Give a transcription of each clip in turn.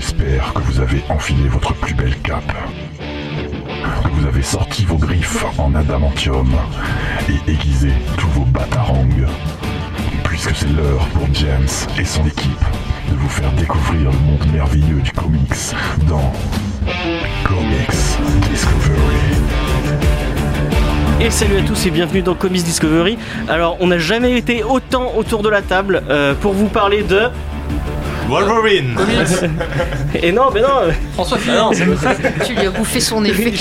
J'espère que vous avez enfilé votre plus belle cape. Que vous avez sorti vos griffes en adamantium et aiguisé tous vos batarangs. Puisque c'est l'heure pour James et son équipe de vous faire découvrir le monde merveilleux du comics dans Comics Discovery. Et salut à tous et bienvenue dans Comics Discovery. Alors, on n'a jamais été autant autour de la table euh, pour vous parler de. Wolverine Et non, mais non, François Fillon Tu lui as bouffé son effet.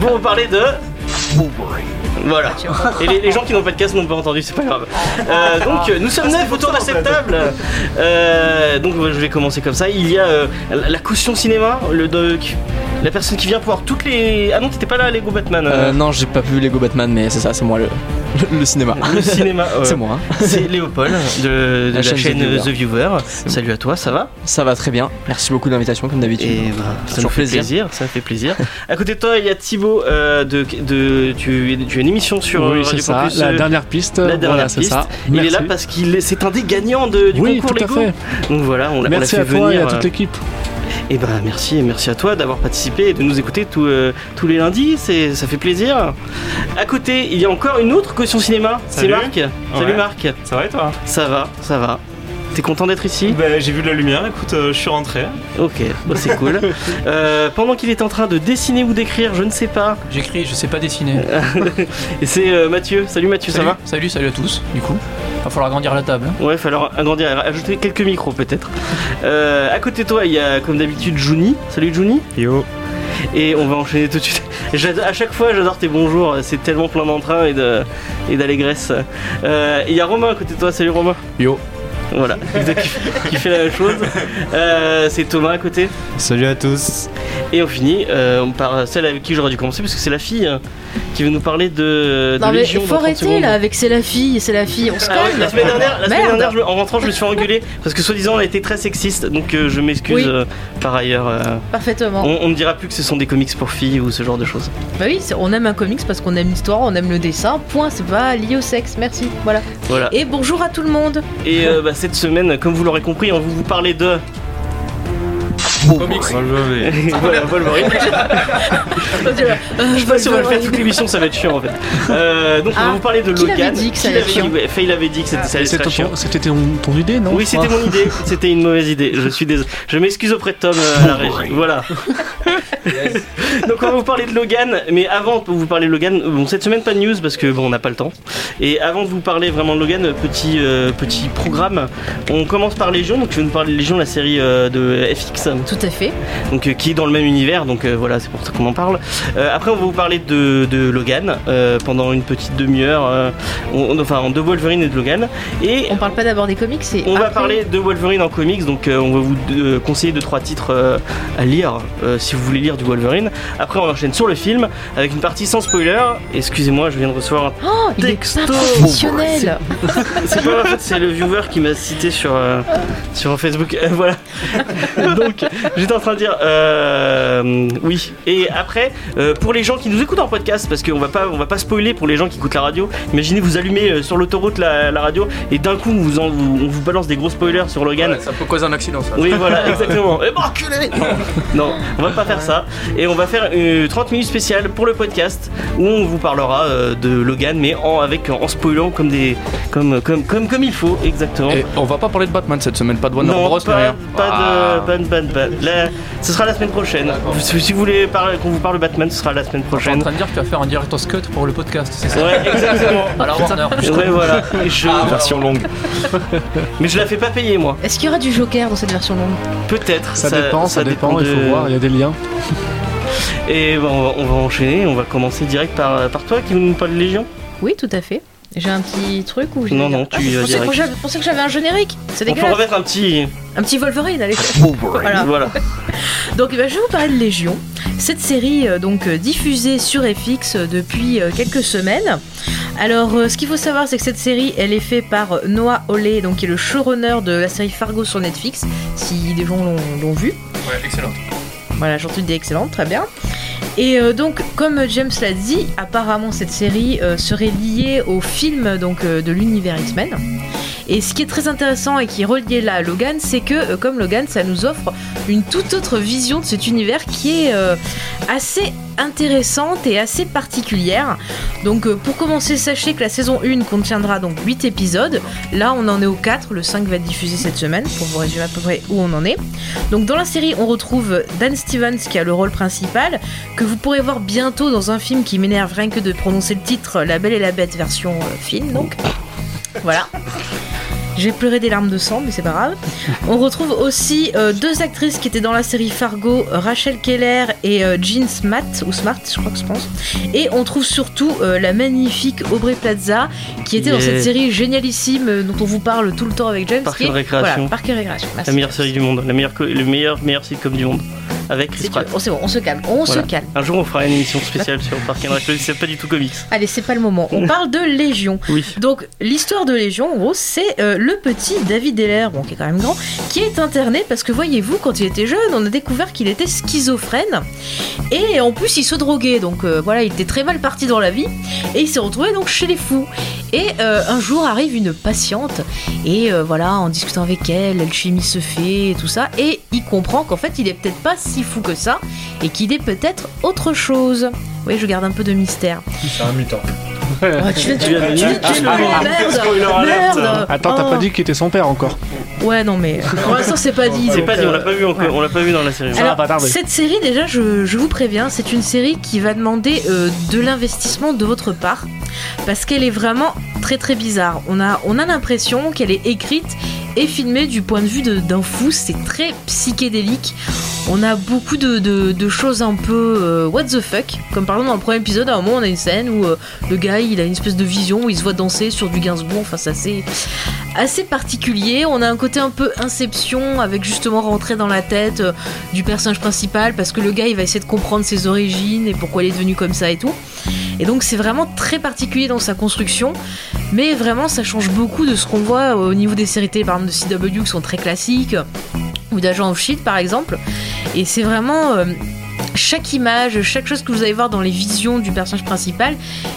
pour vous parler de. Voilà. Et les, les gens qui n'ont pas de casque n'ont pas entendu, c'est pas grave. Euh, donc euh, nous sommes neuf autour de cette table. Euh, donc je vais commencer comme ça. Il y a euh, la caution cinéma, le doc, la personne qui vient pour voir toutes les. Ah non, t'étais pas là, Lego Batman. non, j'ai pas vu Lego Batman, mais c'est ça, c'est moi le, le, le cinéma. Le cinéma. euh, C'est moi. hein. C'est Léopold de, de la, chaîne chaîne, The The Viewer. Salut à toi, ça va? Ça va très bien. Merci beaucoup de l'invitation, comme d'habitude. Et bah, ça nous fait plaisir. plaisir. ça fait plaisir. à côté de toi, il y a Thibaut euh, de, de tu, tu as une émission sur oui, c'est Radio ça, Campus. la euh, dernière piste. la dernière voilà, piste. ça. Il est là parce qu'il est, c'est un des gagnants de, du Oui, concours tout à Lego. fait. Donc voilà, on l'a on Merci fait à toi et venir. à toute euh, l'équipe. Et ben merci et merci à toi d'avoir participé et de nous écouter tous, euh, tous les lundis, c'est ça fait plaisir. À côté, il y a encore une autre caution cinéma, c'est. Marc. Salut. Marc. Ça va et toi? Ça va, ça va. T'es content d'être ici? Bah, J'ai vu de la lumière, écoute, euh, je suis rentré. Ok, bah, c'est cool. Euh, pendant qu'il est en train de dessiner ou d'écrire, je ne sais pas. J'écris, je sais pas dessiner. Et c'est euh, Mathieu. Salut Mathieu, salut, ça va? Salut, salut à tous, du coup. Va falloir agrandir la table. hein. Ouais, il falloir agrandir, ajouter quelques micros peut-être. Euh, à côté de toi, il y a comme d'habitude Juni. Salut Juni. Yo. Et on va enchaîner tout de suite. À chaque fois, j'adore tes bonjours. C'est tellement plein d'entrain et de et d'allégresse. Euh, Il y a Romain à côté de toi. Salut Romain. Yo. Voilà, qui, qui fait la même chose. Euh, c'est Thomas à côté. Salut à tous. Et on finit euh, par celle avec qui j'aurais dû commencer parce que c'est la fille hein, qui veut nous parler de, de Non mais Légion. faut dans 30 arrêter secondes. là avec c'est la fille, c'est la fille, on se Ah ouais, calme. la semaine dernière, la semaine Merde. dernière, je me- en rentrant, je me suis fait engueuler parce que soi-disant on a été très sexiste, donc euh, je m'excuse Oui. euh, par ailleurs. euh, Parfaitement. on, on ne dira plus que ce sont des comics pour filles ou ce genre de choses. Bah oui, c'est- on aime un comics parce qu'on aime l'histoire, on aime le dessin. Point, c'est pas lié au sexe. Merci. Voilà. Voilà. Et bonjour à tout le monde. Et euh, bah, cette semaine, comme vous l'aurez compris, on va vous parler de. Comics. Wolverine. Je sais pas si on va le faire toute l'émission, ça va être chiant en fait. Euh, donc on va Ah, vous parler de Logan. Faye l'avait dit que c'était ça allait C'était être chiant. ton, c'était ton, ton idée, non? Oui, c'était mon idée. C'était une mauvaise idée. Je suis désolé. Je m'excuse auprès de Tom euh, à la régie. Voilà. Donc on va vous parler de Logan, mais avant de vous parler de Logan, bon cette semaine pas de news parce que bon on n'a pas le temps. Et avant de vous parler vraiment de Logan, petit euh, petit programme. On commence par Légion. Donc tu veux nous parler de Légion, la série euh, de FX, Tout à fait. donc euh, qui est dans le même univers. Donc euh, voilà, c'est pour ça qu'on en parle. Euh, après on va vous parler de, de Logan pendant une petite demi-heure. enfin de Wolverine et de Logan. Et On parle pas d'abord des comics, c'est. on va parler de Wolverine en comics, donc on va vous conseiller deux trois titres à lire si vous voulez lire du Wolverine. Après on enchaîne sur le film avec une partie sans spoiler. Excusez-moi, je viens de recevoir. un- Oh, Texto. pas professionnel. C'est pas en fait, c'est le viewer qui m'a cité sur euh, sur Facebook. Euh, voilà. donc j'étais en train de dire euh, oui. Et après euh, pour les gens qui nous écoutent en podcast, parce qu'on va pas on va pas spoiler pour les gens qui écoutent la radio. Imaginez vous allumez euh, sur l'autoroute la, la radio et d'un coup vous en- vous- on vous balance des gros spoilers sur Logan. ça peut causer un accident, ça. Oui, voilà, exactement. Et bon, enculé Non, on va pas faire ça. Et on va faire une 30 minutes spéciales pour le podcast où on vous parlera euh, de Logan, mais en, avec, en spoilant comme, des, comme, comme, comme, comme il faut, exactement. Et on va pas parler de Batman cette semaine, pas de Warner non, Bros. ni pas, rien. pas Ah. de. Pas, de- pas, de- pas la- ce sera la semaine prochaine. Si, si vous voulez qu'on vous parle de Batman, ce sera la semaine Je suis en prochaine. train de dire que tu vas faire un director's cut pour le podcast, c'est ça Ouais, exactement. La Warner. Ouais, voilà. Je- Ah, Version longue. Mais je la fais pas payer, moi. Est-ce qu'il y aura du Joker dans cette version longue? Peut-être. Ça, dépend, ça, dépend, il faut voir, il y a des liens. Et bon, on, va, on va enchaîner, on va commencer direct par, par toi qui nous parle de Légion. Oui, tout à fait. J'ai un petit truc j'ai. Non, non, tu Ah, vas je pensais direct. que j'avais- je pensais que j'avais un générique. C'est On peut dégueulasse. remettre un petit. Un petit Wolverine, allez. Voilà. Voilà. Donc bah, je vais vous parler de Légion. Cette série euh, donc euh, diffusée sur FX euh, depuis quelques semaines. Alors ce qu'il faut savoir c'est que cette série elle est faite par Noah Hawley donc qui est le showrunner de la série Fargo sur Netflix si des gens l'ont- l'ont vu. Ouais, excellent. Voilà, j'entends dit excellente, très bien. Et euh, donc, comme James l'a dit, apparemment cette série euh, serait liée au film donc, euh, de l'univers X-Men. Et ce qui est très intéressant et qui est relié là à Logan, c'est que euh, comme Logan, ça nous offre une toute autre vision de cet univers qui est euh, assez intéressante et assez particulière. Donc euh, pour commencer, sachez que la saison 1 contiendra donc 8 épisodes. Là, on en est au 4, le 5 va être diffusé cette semaine pour vous résumer à peu près où on en est. Donc dans la série, on retrouve Dan Stevens qui a le rôle principal que vous pourrez voir bientôt dans un film qui m'énerve rien que de prononcer le titre La Belle et la Bête version euh, film donc. Voilà. J'ai pleuré des larmes de sang, mais c'est pas grave. On retrouve aussi euh, deux actrices qui étaient dans la série Fargo, Rachel Keller et euh, Jean Smart, ou Smart, je crois que je pense. Et on trouve surtout euh, la magnifique Aubrey Plaza, qui était dans cette série génialissime dont on vous parle tout le temps avec James. Parc et Récréation. Voilà, Parc et Récréation. Merci. La meilleure série du monde, la meilleure, le meilleur, meilleur sitcom du monde. Avec Chris C'est Pratt. oh, c'est bon, on se calme, on Voilà. se calme. Un jour, on fera une émission spéciale sur Park and Rec. C'est pas du tout comics. Allez, c'est pas le moment. On parle de Légion. Oui. Donc l'histoire de Légion, en gros, c'est euh, le petit David Heller, bon, qui est quand même grand, qui est interné parce que voyez-vous, quand il était jeune, on a découvert qu'il était schizophrène et en plus il se droguait. Donc euh, voilà, il était très mal parti dans la vie et il s'est retrouvé donc chez les fous. Et euh, un jour arrive une patiente et voilà, en discutant avec elle, l'alchimie se fait et tout ça et il comprend qu'en fait il est peut-être pas si fou que ça et qu'il est peut-être autre chose. Oui, je garde un peu de mystère. C'est un mutant. Oh, tu viens Tu viens de tu- le- merde. Attends, t'as Oh. pas dit qu'il était son père encore. Ouais, non, mais pour l'instant, c'est pas dit. C'est pas dit, on l'a euh, pas vu encore, ouais. on l'a pas vu dans la série. Ça va Alors, pas cette série, déjà, je, je vous préviens, c'est une série qui va demander euh, de l'investissement de votre part parce qu'elle est vraiment très très bizarre. On a, on a l'impression qu'elle est écrite et filmée du point de vue d'un fou, c'est très psychédélique. On a beaucoup de, de- de choses un peu euh, what the fuck. Comme par exemple dans le premier épisode, à un moment on a une scène où euh, le gars il a une espèce de vision où il se voit danser sur du Gainsbourg. Enfin, c'est assez, assez particulier. On a un côté un peu inception avec justement rentrer dans la tête euh, du personnage principal parce que le gars il va essayer de comprendre ses origines et pourquoi il est devenu comme ça et tout. Et donc c'est vraiment très particulier dans sa construction, mais vraiment ça change beaucoup de ce qu'on voit au niveau des séries télé, par exemple de CW qui sont très classiques, ou d'Agent of Shield par exemple. Et c'est vraiment euh, chaque image, chaque chose que vous allez voir dans les visions du personnage principal,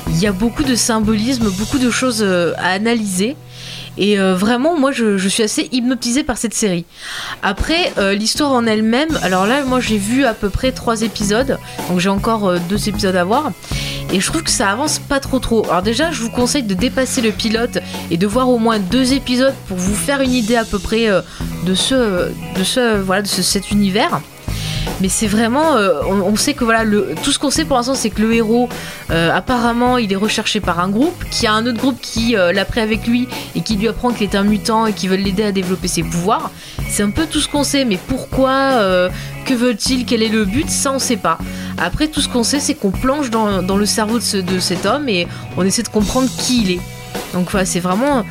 il y a beaucoup de symbolisme, beaucoup de choses euh, à analyser. Et euh, vraiment, moi, je, suis assez hypnotisée par cette série. Après, l'histoire en elle-même, alors là, moi, j'ai vu à peu près trois épisodes, donc j'ai encore deux épisodes à voir. Et je trouve que ça avance pas trop trop. Alors déjà, je vous conseille de dépasser le pilote et de voir au moins deux épisodes pour vous faire une idée à peu près euh, de ce, voilà, de ce- cet univers. Mais c'est vraiment, euh, on, sait que voilà, tout ce qu'on sait pour l'instant, c'est que le héros, euh, apparemment, il est recherché par un groupe, qu'il y a un autre groupe qui euh, l'a pris avec lui et qui lui apprend qu'il est un mutant et qui veulent l'aider à développer ses pouvoirs. C'est un peu tout ce qu'on sait, mais pourquoi, euh, que veulent-ils, quel est le but, ça on sait pas. Après, tout ce qu'on sait, c'est qu'on plonge dans, le cerveau de, de cet homme et on essaie de comprendre qui il est. Donc voilà, c'est vraiment.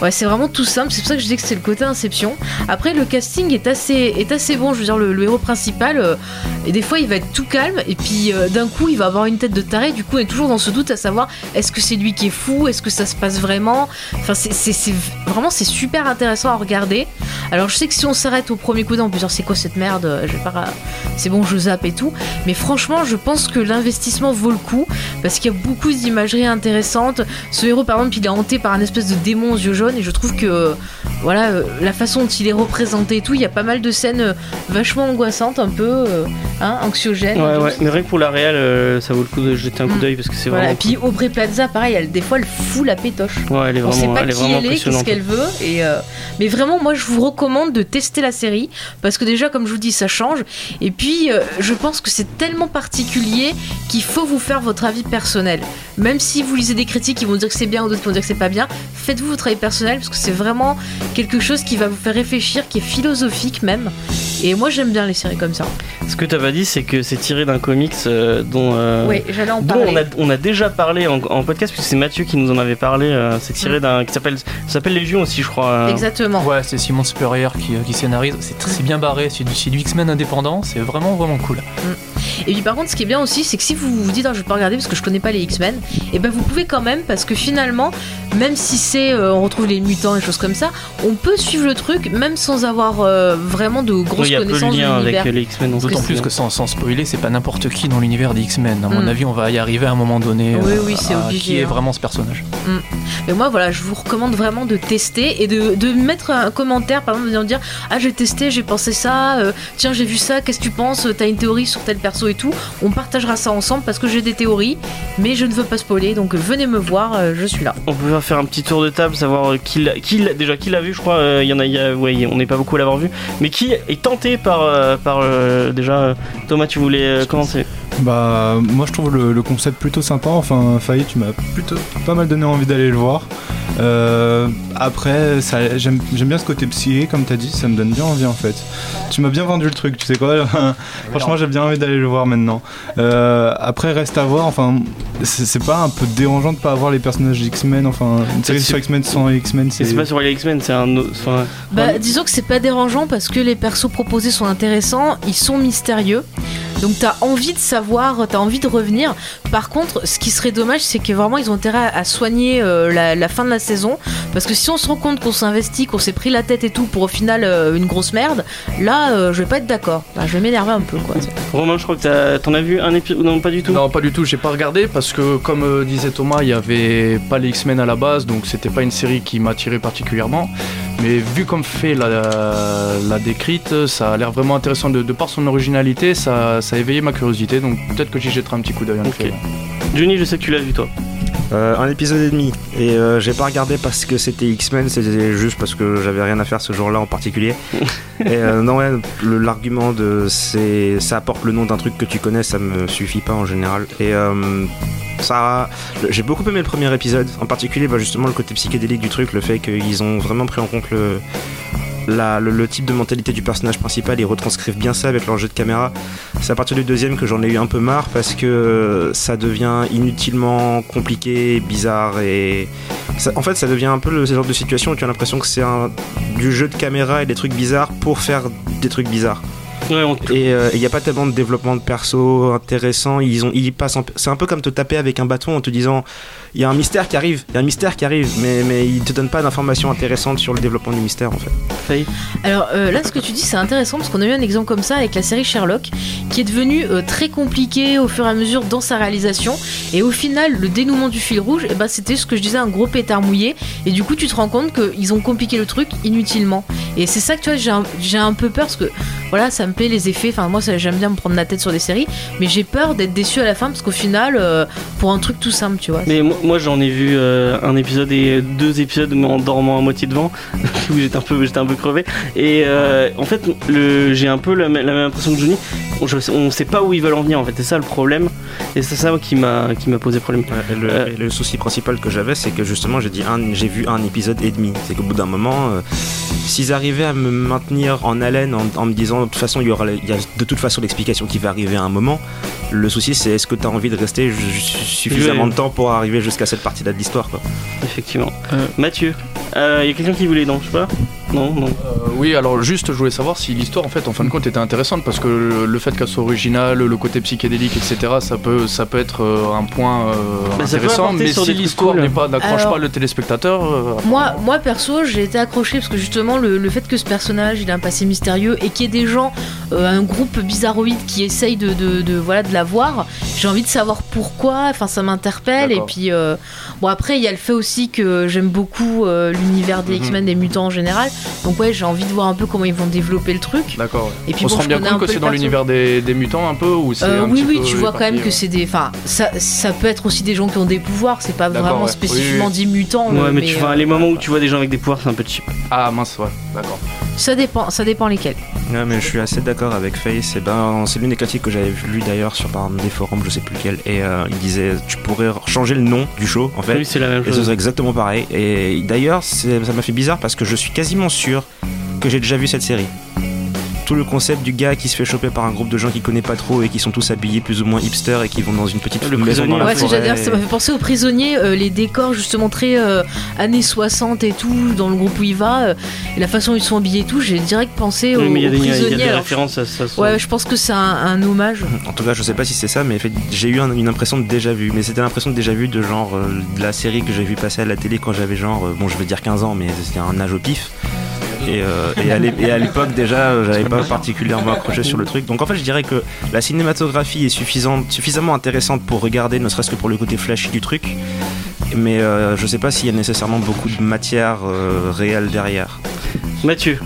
Ouais, c'est vraiment tout simple, c'est pour ça que je dis que c'est le côté Inception. Après, le casting est assez, est assez bon, je veux dire, le, héros principal, euh, et des fois il va être tout calme, et puis euh, d'un coup il va avoir une tête de taré, du coup on est toujours dans ce doute à savoir est-ce que c'est lui qui est fou, est-ce que ça se passe vraiment? Enfin, c'est- vraiment c'est super intéressant à regarder. Alors je sais que si on s'arrête au premier coup d'œil, on peut dire c'est quoi cette merde, euh, je vais pas. C'est bon, je zappe et tout. Mais franchement, je pense que l'investissement vaut le coup parce qu'il y a beaucoup d'imagerie intéressante. Ce héros, par exemple, il est hanté par un espèce de démon aux jaunes et je trouve que voilà euh, la façon dont il est représenté et tout, il y a pas mal de scènes euh, vachement angoissantes, un peu euh, hein, anxiogènes. Ouais, ouais, mais rien que pour la euh, ça vaut le coup de jeter un coup Mm. d'œil parce que c'est Voilà, vraiment. et puis Aubrey Plaza, pareil, elle, des fois elle fout la pétoche. Ouais, elle est On sait vraiment, pas elle est qui vraiment elle est, qu'est-ce qu'elle veut. Et euh, Mais vraiment, moi, je vous recommande de tester la série parce que déjà, comme je vous dis, ça change. Et puis, euh, je pense que c'est tellement particulier qu'il faut vous faire votre avis personnel. Même si vous lisez des critiques qui vont dire que c'est bien ou d'autres qui vont dire que c'est pas bien, faites-vous votre avis personnel parce que c'est vraiment quelque chose qui va vous faire réfléchir, qui est philosophique même. Et moi, j'aime bien les séries comme ça. Ce que t'as pas dit, c'est que c'est tiré d'un comics euh, dont. euh, oui, j'allais en dont on a, on a déjà parlé en, en podcast, puisque c'est Mathieu qui nous en avait parlé. euh, c'est tiré d'un. qui s'appelle s'appelle Légion aussi, je crois. euh. Exactement. Ouais, c'est Simon Spurrier qui, qui scénarise. C'est c'est bien barré, c'est du, c'est du X-Men indépendant, c'est vraiment vraiment cool. Et puis par contre, ce qui est bien aussi, c'est que si vous vous dites, ah, je vais pas regarder parce que je connais pas les X-Men, et ben vous pouvez quand même parce que finalement, même si c'est, euh, on retrouve les mutants et choses comme ça, on peut suivre le truc même sans avoir euh, vraiment de grosses Il y a peu de connaissances de lien avec l'univers. euh, les X-Men. D'autant plus que sans, sans spoiler, c'est pas n'importe qui dans l'univers des X-Men. À mon Mm. avis, on va y arriver à un moment donné. Oui, euh, oui, c'est Qui est hein. vraiment ce personnage Mais moi, voilà, je vous recommande vraiment de tester et de, de mettre un commentaire, par exemple, de dire Ah, j'ai testé, j'ai pensé ça, euh, tiens, j'ai vu ça, qu'est-ce que tu penses? T'as une théorie sur tel perso et tout. On partagera ça ensemble parce que j'ai des théories, mais je ne veux pas spoiler, donc venez me voir, euh, je suis là. On peut faire un petit tour de table, savoir euh, qui l'a, qui l'a- déjà qui l'a vu. Je crois euh, il y en a, y a- ouais, on n'est pas beaucoup à l'avoir vu, mais qui est tenté par euh, par euh, déjà. Thomas, tu voulais euh, commencer Bah, moi je trouve le, le concept plutôt sympa. Enfin, Faye, tu m'as plutôt pas mal donné envie d'aller le voir. Euh, après, ça- j'aime j'aime bien ce côté psyché, comme t'as dit, ça me donne bien envie en fait. Tu m'as bien vendu le truc, tu sais quoi Franchement, j'ai bien envie d'aller le voir maintenant. Euh, après, reste à voir. Enfin, c'est pas un peu dérangeant de pas avoir les personnages X-Men. Enfin, une série sur X-Men sans X-Men, c'est. c'est pas sur les X-Men, c'est un autre. enfin, Bah, disons que c'est pas dérangeant parce que les persos proposés sont intéressants, ils sont mystérieux. Donc t'as envie de savoir, t'as envie de revenir. Par contre, ce qui serait dommage, c'est que vraiment ils ont intérêt à soigner euh, la, la fin de la saison. Parce que si on se rend compte qu'on s'investit, qu'on s'est pris la tête et tout pour au final euh, une grosse merde, là euh, je vais pas être d'accord. Bah, je vais m'énerver un peu quoi. Romain, je crois que t'en as vu un épisode. Non, pas du tout. Non, pas du tout. J'ai pas regardé parce que, comme euh, disait Thomas, il y avait pas les X-Men à la base, donc c'était pas une série qui m'attirait particulièrement. Mais vu comme fait la, la décrite, ça a l'air vraiment intéressant de, de par son originalité. Ça, ça a éveillé ma curiosité, donc peut-être que j'y jetterai un petit coup d'œil. en Ok. effet. Johnny, je sais que tu l'as vu toi. Euh, un épisode et demi. Et euh, j'ai pas regardé parce que c'était X-Men, c'était juste parce que j'avais rien à faire ce jour-là en particulier. et euh, non, ouais, le- l'argument de c'est ça apporte le nom d'un truc que tu connais, ça me suffit pas en général. Et euh, ça, j'ai beaucoup aimé le premier épisode, en particulier bah, justement le côté psychédélique du truc, le fait qu'ils ont vraiment pris en compte le. Le, type de mentalité du personnage principal, ils retranscrivent bien ça avec leur jeu de caméra. C'est à partir du deuxième que j'en ai eu un peu marre parce que ça devient inutilement compliqué, bizarre et en fait ça devient un peu le ce genre de situation où tu as l'impression que c'est du jeu de caméra et des trucs bizarres pour faire des trucs bizarres. Ouais, on- Et il n'y a pas tellement de développement de perso intéressant. Ils ont, ils passent en- C'est un peu comme te taper avec un bâton en te disant il y a un mystère qui arrive, il y a un mystère qui arrive, mais, mais ils te donnent pas d'informations intéressantes sur le développement du mystère en fait. Faye. Alors euh, là, ce que tu dis, c'est intéressant parce qu'on a eu un exemple comme ça avec la série Sherlock, qui est devenue euh, très compliquée au fur et à mesure dans sa réalisation. Et au final, le dénouement du fil rouge, eh ben, c'était ce que je disais, un gros pétard mouillé. Et du coup, tu te rends compte qu'ils ont compliqué le truc inutilement. Et c'est ça que tu vois, j'ai un, j'ai un peu peur parce que voilà, ça me plaît les effets. Enfin, moi, j'aime bien me prendre la tête sur des séries, mais j'ai peur d'être déçu à la fin parce qu'au final, euh, pour un truc tout simple, tu vois. Mais moi, j'en ai vu euh, un épisode et deux épisodes mais en dormant à moitié devant où j'étais un peu un peu crevé et euh, en fait j'ai un peu la, même- la même impression que Johnny je- on sait pas où ils veulent en venir en fait c'est ça le problème et c'est ça qui m'a qui m'a posé problème Ouais, et le, Euh. le souci principal que j'avais, c'est que justement, j'ai dit un, j'ai vu un épisode et demi. C'est qu'au bout d'un moment, euh, s'ils arrivaient à me maintenir en haleine en, en me disant de toute façon, il y aura, il y a de toute façon l'explication qui va arriver à un moment. Le souci, c'est est-ce que tu as envie de rester suffisamment Ouais. de temps pour arriver jusqu'à cette partie-là de l'histoire, quoi. effectivement Euh. Mathieu il y a quelqu'un qui voulait non je sais pas non non Euh, oui, alors juste, je voulais savoir si l'histoire, en fait, en fin de compte, était intéressante parce que le, le fait qu'elle soit originale, le côté psychédélique, etc., ça peut, ça peut être euh, un point euh, Bah, intéressant. Mais si l'histoire cool. n'est pas, n'accroche pas le téléspectateur, euh, Moi, moi perso, j'ai été accroché parce que justement le, le fait que ce personnage il a un passé mystérieux et qu'il y ait des gens, euh, un groupe bizarroïde qui essaye de, de, de, voilà de la voir, j'ai envie de savoir pourquoi. Enfin, ça m'interpelle et puis euh, bon après il y a le fait aussi que j'aime beaucoup euh, l'univers des Mhm. X-Men, des mutants en général. Donc ouais, j'ai envie de voir un peu comment ils vont développer le truc. d'accord. ouais. Et puis On bon, se rend bien compte que c'est dans l'univers des, des mutants un peu ou c'est Euh, un oui, petit oui, peu tu vois quand même que c'est des. Enfin, ça, ça peut être aussi des gens qui ont des pouvoirs, c'est pas vraiment ouais. spécifiquement Oui, dit mutant. ouais mais, mais, tu euh, vois les moments où tu vois des gens avec des pouvoirs c'est un peu cheap Ah mince, ouais, d'accord. ça dépend, ça dépend lesquels. Ouais, mais je suis assez d'accord avec Face. Et ben, c'est l'une des critiques que j'avais lu d'ailleurs sur par exemple, des forums, je sais plus lequel. Et euh, il disait, tu pourrais changer le nom du show, en fait. oui c'est la même Et ce chose serait exactement pareil. Et d'ailleurs, ça m'a fait bizarre parce que je suis quasiment sûr que j'ai déjà vu cette série. Tout le concept du gars qui se fait choper par un groupe de gens qu'il connaît pas trop et qui sont tous habillés plus ou moins hipster et qui vont dans une petite Le maison dans la Ouais, forêt. dire, ça m'a fait penser aux prisonniers, euh, les décors justement très euh, années 60 et tout, dans le groupe où il va, euh, et la façon dont ils sont habillés et tout, j'ai direct pensé aux, mais il y a aux des, il y a prisonniers. des alors, références à ça. ouais, je pense que c'est un, un hommage. En tout cas, je sais pas si c'est ça, mais j'ai eu un- une impression de déjà vu. Mais c'était l'impression de déjà vu de genre euh, de la série que j'ai vu passer à la télé quand j'avais genre, euh, bon, je veux dire 15 ans, mais c'était un âge au pif. Et, euh, et à l'époque déjà, euh, j'avais pas particulièrement accroché sur le truc. Donc en fait, je dirais que la cinématographie est suffisamment intéressante pour regarder, ne serait-ce que pour le côté flashy du truc. Mais euh, je sais pas s'il y a nécessairement beaucoup de matière réelle derrière. Mathieu,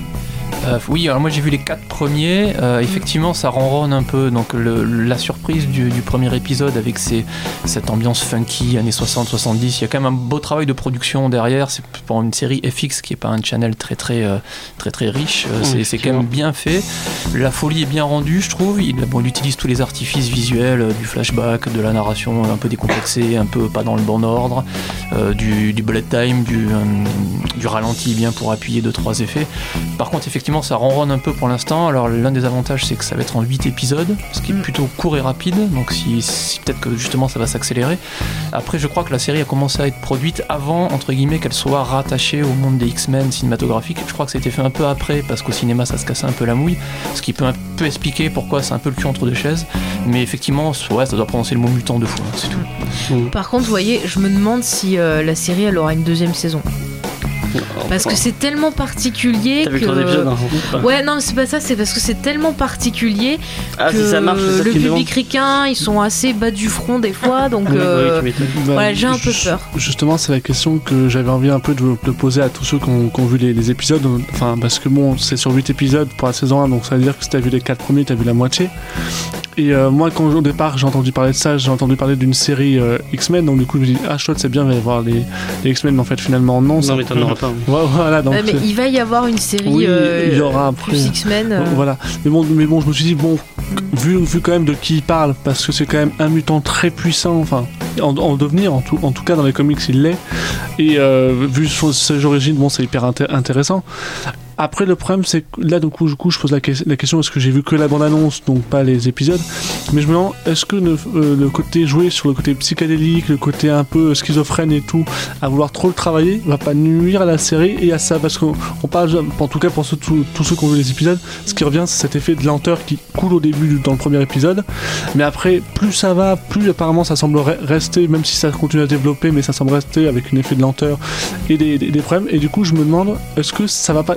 Euh, oui, alors moi j'ai vu les quatre premiers. Euh, effectivement, ça ronronne un peu. Donc le- la surprise du, du premier épisode avec cette ambiance funky années 60-70, il y a quand même un beau travail de production derrière. C'est pour une série FX qui est pas un channel très très euh, très très riche. C'est- quand même bien fait. La folie est bien rendue, je trouve. Il, bon, il utilise tous les artifices visuels, du flashback, de la narration un peu décomplexée, un peu pas dans le bon ordre, euh, du, du bullet time, du, du ralenti bien pour appuyer deux trois effets. Par contre, effectivement, ça ronronne un peu pour l'instant. Alors, l'un des avantages, c'est que ça va être en 8 épisodes, ce qui est Mm. plutôt court et rapide. Donc, si, si- peut-être que justement, ça va s'accélérer. Après, je crois que la série a commencé à être produite avant, entre guillemets, qu'elle soit rattachée au monde des X-Men cinématographiques. Je crois que ça a été fait un peu après, parce qu'au cinéma, ça se cassait un peu la mouille. Ce qui peut un peu expliquer pourquoi c'est un peu le cul entre deux chaises. Mais effectivement, ouais, ça doit prononcer le mot mutant deux fois, c'est tout. Par contre, vous voyez, je me demande si euh, la série elle aura une deuxième saison. Parce que c'est tellement particulier t'as vu que. trois épisodes hein, Ouais, non, mais c'est pas ça, c'est parce que c'est tellement particulier Ah, que si ça marche, ça le public ricain, ils sont assez bas du front des fois, donc Oui, euh, m'étonnes. Bah, voilà, j'ai un peu peur. Justement, c'est la question que j'avais envie un peu de, de poser à tous ceux qui ont, qui ont vu les, les épisodes. Enfin, parce que bon, c'est sur 8 épisodes pour la saison 1, donc ça veut dire que si t'as vu les 4 premiers, t'as vu la moitié. Et euh, moi, quand au départ j'ai entendu parler de ça, j'ai entendu parler d'une série euh, X-Men, donc du coup je me dis, ah chouette, c'est bien, y avoir les, les X-Men, mais en fait finalement non. ça- Non, mais t'en auras pas. Ouais, Voilà, donc. Ouais, mais c'est- il va y avoir une série Oui, euh, il y aura après. plus X-Men. euh, Voilà. Mais bon, mais bon, je me suis dit, bon, vu, vu quand même de qui il parle, parce que c'est quand même un mutant très puissant, enfin, en, en devenir, en tout, en tout cas dans les comics, il l'est. Et euh, vu son, ses origines, bon, c'est hyper inté- intéressant. Après, le problème, c'est que là, coup, du coup, je pose la, que- la question, parce que j'ai vu que la bande-annonce, donc pas les épisodes, mais je me demande, est-ce que le, euh, le côté joué sur le côté psychédélique, le côté un peu schizophrène et tout, à vouloir trop le travailler, va pas nuire à la série et à ça? Parce qu'on on parle, en tout cas pour tous, ceux qui ont vu les épisodes, ce qui revient, c'est cet effet de lenteur qui coule au début dans le premier épisode, mais après, plus ça va, plus apparemment ça semble re- rester, même si ça continue à développer, mais ça semble rester avec un effet de lenteur et des- des problèmes. Et du coup, je me demande, est-ce que ça va pas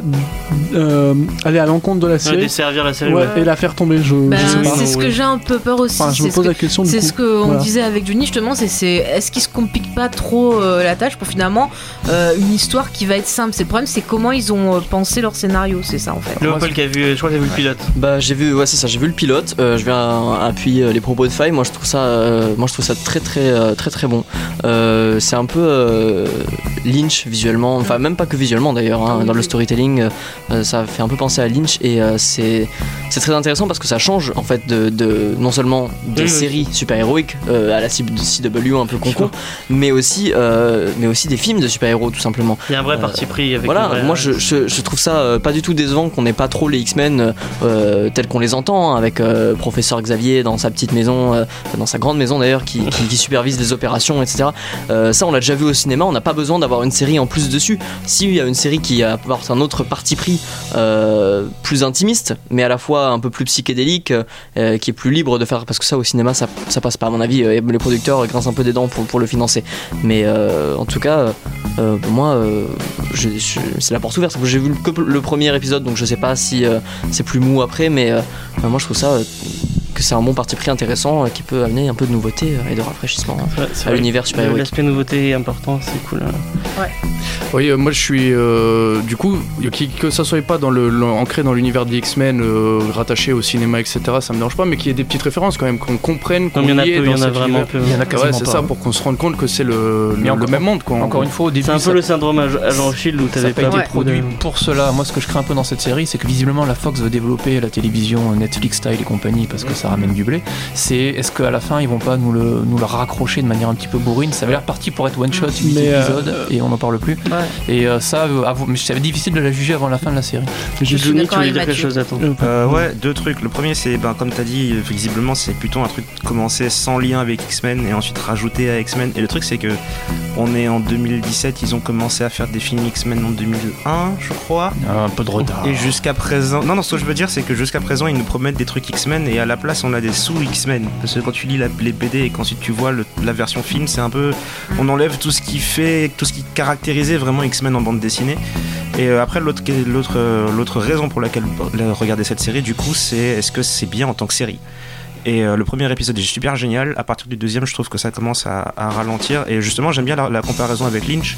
euh, aller à l'encontre de la Ouais, série desservir la série. Ouais, ouais. et la faire tomber, je, ben, pas. c'est ce que j'ai un peu peur aussi. Enfin, je c'est me ce pose que- la question C'est ce qu'on Voilà. disait avec Johnny justement, c'est c'est est-ce qu'il se complique pas trop euh, la tâche pour finalement euh, une histoire qui va être simple? C'est le problème, c'est comment ils ont pensé leur scénario, c'est ça en fait. Léopold qui a vu, je crois que vu le pilote. Bah j'ai vu ouais c'est ça j'ai vu le pilote euh, je viens appuyer les propos de Faye moi je trouve ça euh, moi je trouve ça très très très très bon Euh, c'est un peu euh, Lynch visuellement enfin même pas que visuellement d'ailleurs hein, dans le storytelling ça fait un peu penser à Lynch et euh, c'est très intéressant parce que ça change en fait de, de- non seulement des Oui, séries super héroïques à la cible de CW un peu concon mais aussi euh, mais aussi des films de super héros tout simplement Il y a un vrai Euh, parti pris avec voilà, vrai- moi je, je- je trouve ça euh, pas du tout décevant qu'on n'ait pas trop les X-Men euh, tels qu'on les entend, hein, avec euh, professeur Xavier dans sa petite maison, euh, dans sa grande maison d'ailleurs, qui, qui- qui supervise les opérations, etc. Euh, ça, on l'a déjà vu au cinéma, on n'a pas besoin d'avoir une série en plus dessus. S'il y a une série qui apporte un autre parti pris euh, plus intimiste, mais à la fois un peu plus psychédélique, euh, qui est plus libre de faire, parce que ça au cinéma ça, passe pas, à mon avis, euh, les producteurs grincent un peu des dents pour, le financer. Mais euh, en tout cas, euh, euh, pour moi, euh, c'est la porte ouverte. J'ai vu que le premier épisode, donc je sais pas si euh, c'est plus mou après, mais euh, moi je trouve ça euh, que c'est un bon parti pris intéressant euh, qui peut amener un peu de nouveauté euh, et de rafraîchissement hein, Ouais, à l'univers super héroïque. L'aspect nouveauté est important, c'est cool. hein. Oui, euh, moi je suis euh, du coup que ça soit pas dans le, le- ancré dans l'univers des X-Men, euh, rattaché au cinéma, etc. Ça me dérange pas, mais qu'il y ait des petites références quand même, qu'on comprenne qu'on y en a y est peu, il y dans en a vraiment peu. Il y en a Ouais, c'est ça, pour qu'on se rende compte que c'est le, même monde. Quoi, Encore une fois, au début, C'est un ça- peu le syndrome Ag- Agent Shield où t'avais pas pas été produit pour cela. Moi, ce que je crains un peu dans cette série, c'est que visiblement la Fox veut développer la télévision Netflix style et compagnie parce que ça ramène du blé. C'est est-ce qu'à la fin ils vont pas nous le, nous le raccrocher de manière un petit peu bourrine? Ça avait l'air parti pour être one shot, 8 Mais, euh, épisodes, et on n'en parle plus. Et euh, ça, euh, c'est difficile de la juger avant la fin de la série. J'ai suis Johnny, tu voulais dire quelque chose. Euh, ouais, deux trucs. Le premier, c'est, ben, comme t'as dit, euh, visiblement, c'est plutôt un truc commencé sans lien avec X-Men et ensuite rajouté à X-Men. Et le truc, c'est que on est en 2017, ils ont commencé à faire des films X-Men en 2001, je crois. Un peu de retard. Et jusqu'à présent, non, non, ce que je veux dire, c'est que jusqu'à présent, ils nous promettent des trucs X-Men et à la place, on a des sous X-Men. Parce que quand tu lis les BD et qu'ensuite tu vois la version film, c'est un peu, on enlève tout ce qui fait, tout ce qui caractérisait vraiment X-Men en bande dessinée. Et euh, après, euh, l'autre raison pour laquelle regarder cette série, du coup, c'est est-ce que c'est bien en tant que série? Et euh, le premier épisode est super génial. À partir du deuxième, je trouve que ça commence à, ralentir. Et justement, j'aime bien la, comparaison avec Lynch.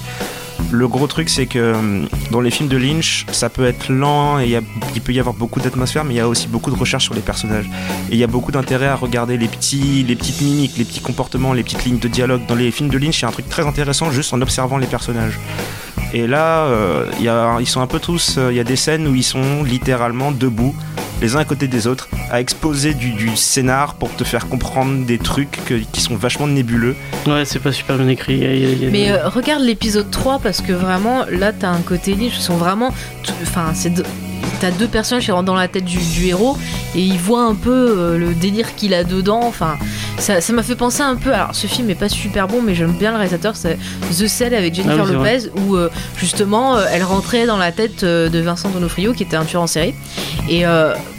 Le gros truc, c'est que hum, dans les films de Lynch, ça peut être lent et il peut y avoir beaucoup d'atmosphère, mais il y a aussi beaucoup de recherche sur les personnages. Et il y a beaucoup d'intérêt à regarder les, petits, les petites mimiques, les petits comportements, les petites lignes de dialogue. Dans les films de Lynch, il y a un truc très intéressant juste en observant les personnages. Et là, euh, il y a- ils sont un peu tous. euh, Il y a des scènes où ils sont littéralement debout, les uns à côté des autres, à exposer du, du scénar pour te faire comprendre des trucs que- qui sont vachement nébuleux. Ouais, c'est pas super bien écrit. il y a- il y a- il y a- Mais euh, regarde l'épisode 3 parce que vraiment là t'as un côté Lynch, ils sont vraiment. tout- Enfin, c'est. deux- T'as deux personnages qui rentrent dans la tête du, du héros et ils voient un peu euh, le délire qu'il a dedans. Enfin, ça ça m'a fait penser un peu. Alors, ce film est pas super bon, mais j'aime bien le réalisateur. C'est The Cell avec Jennifer Ah oui, Lopez où euh, justement euh, elle rentrait dans la tête de Vincent Donofrio qui était un tueur en série. Et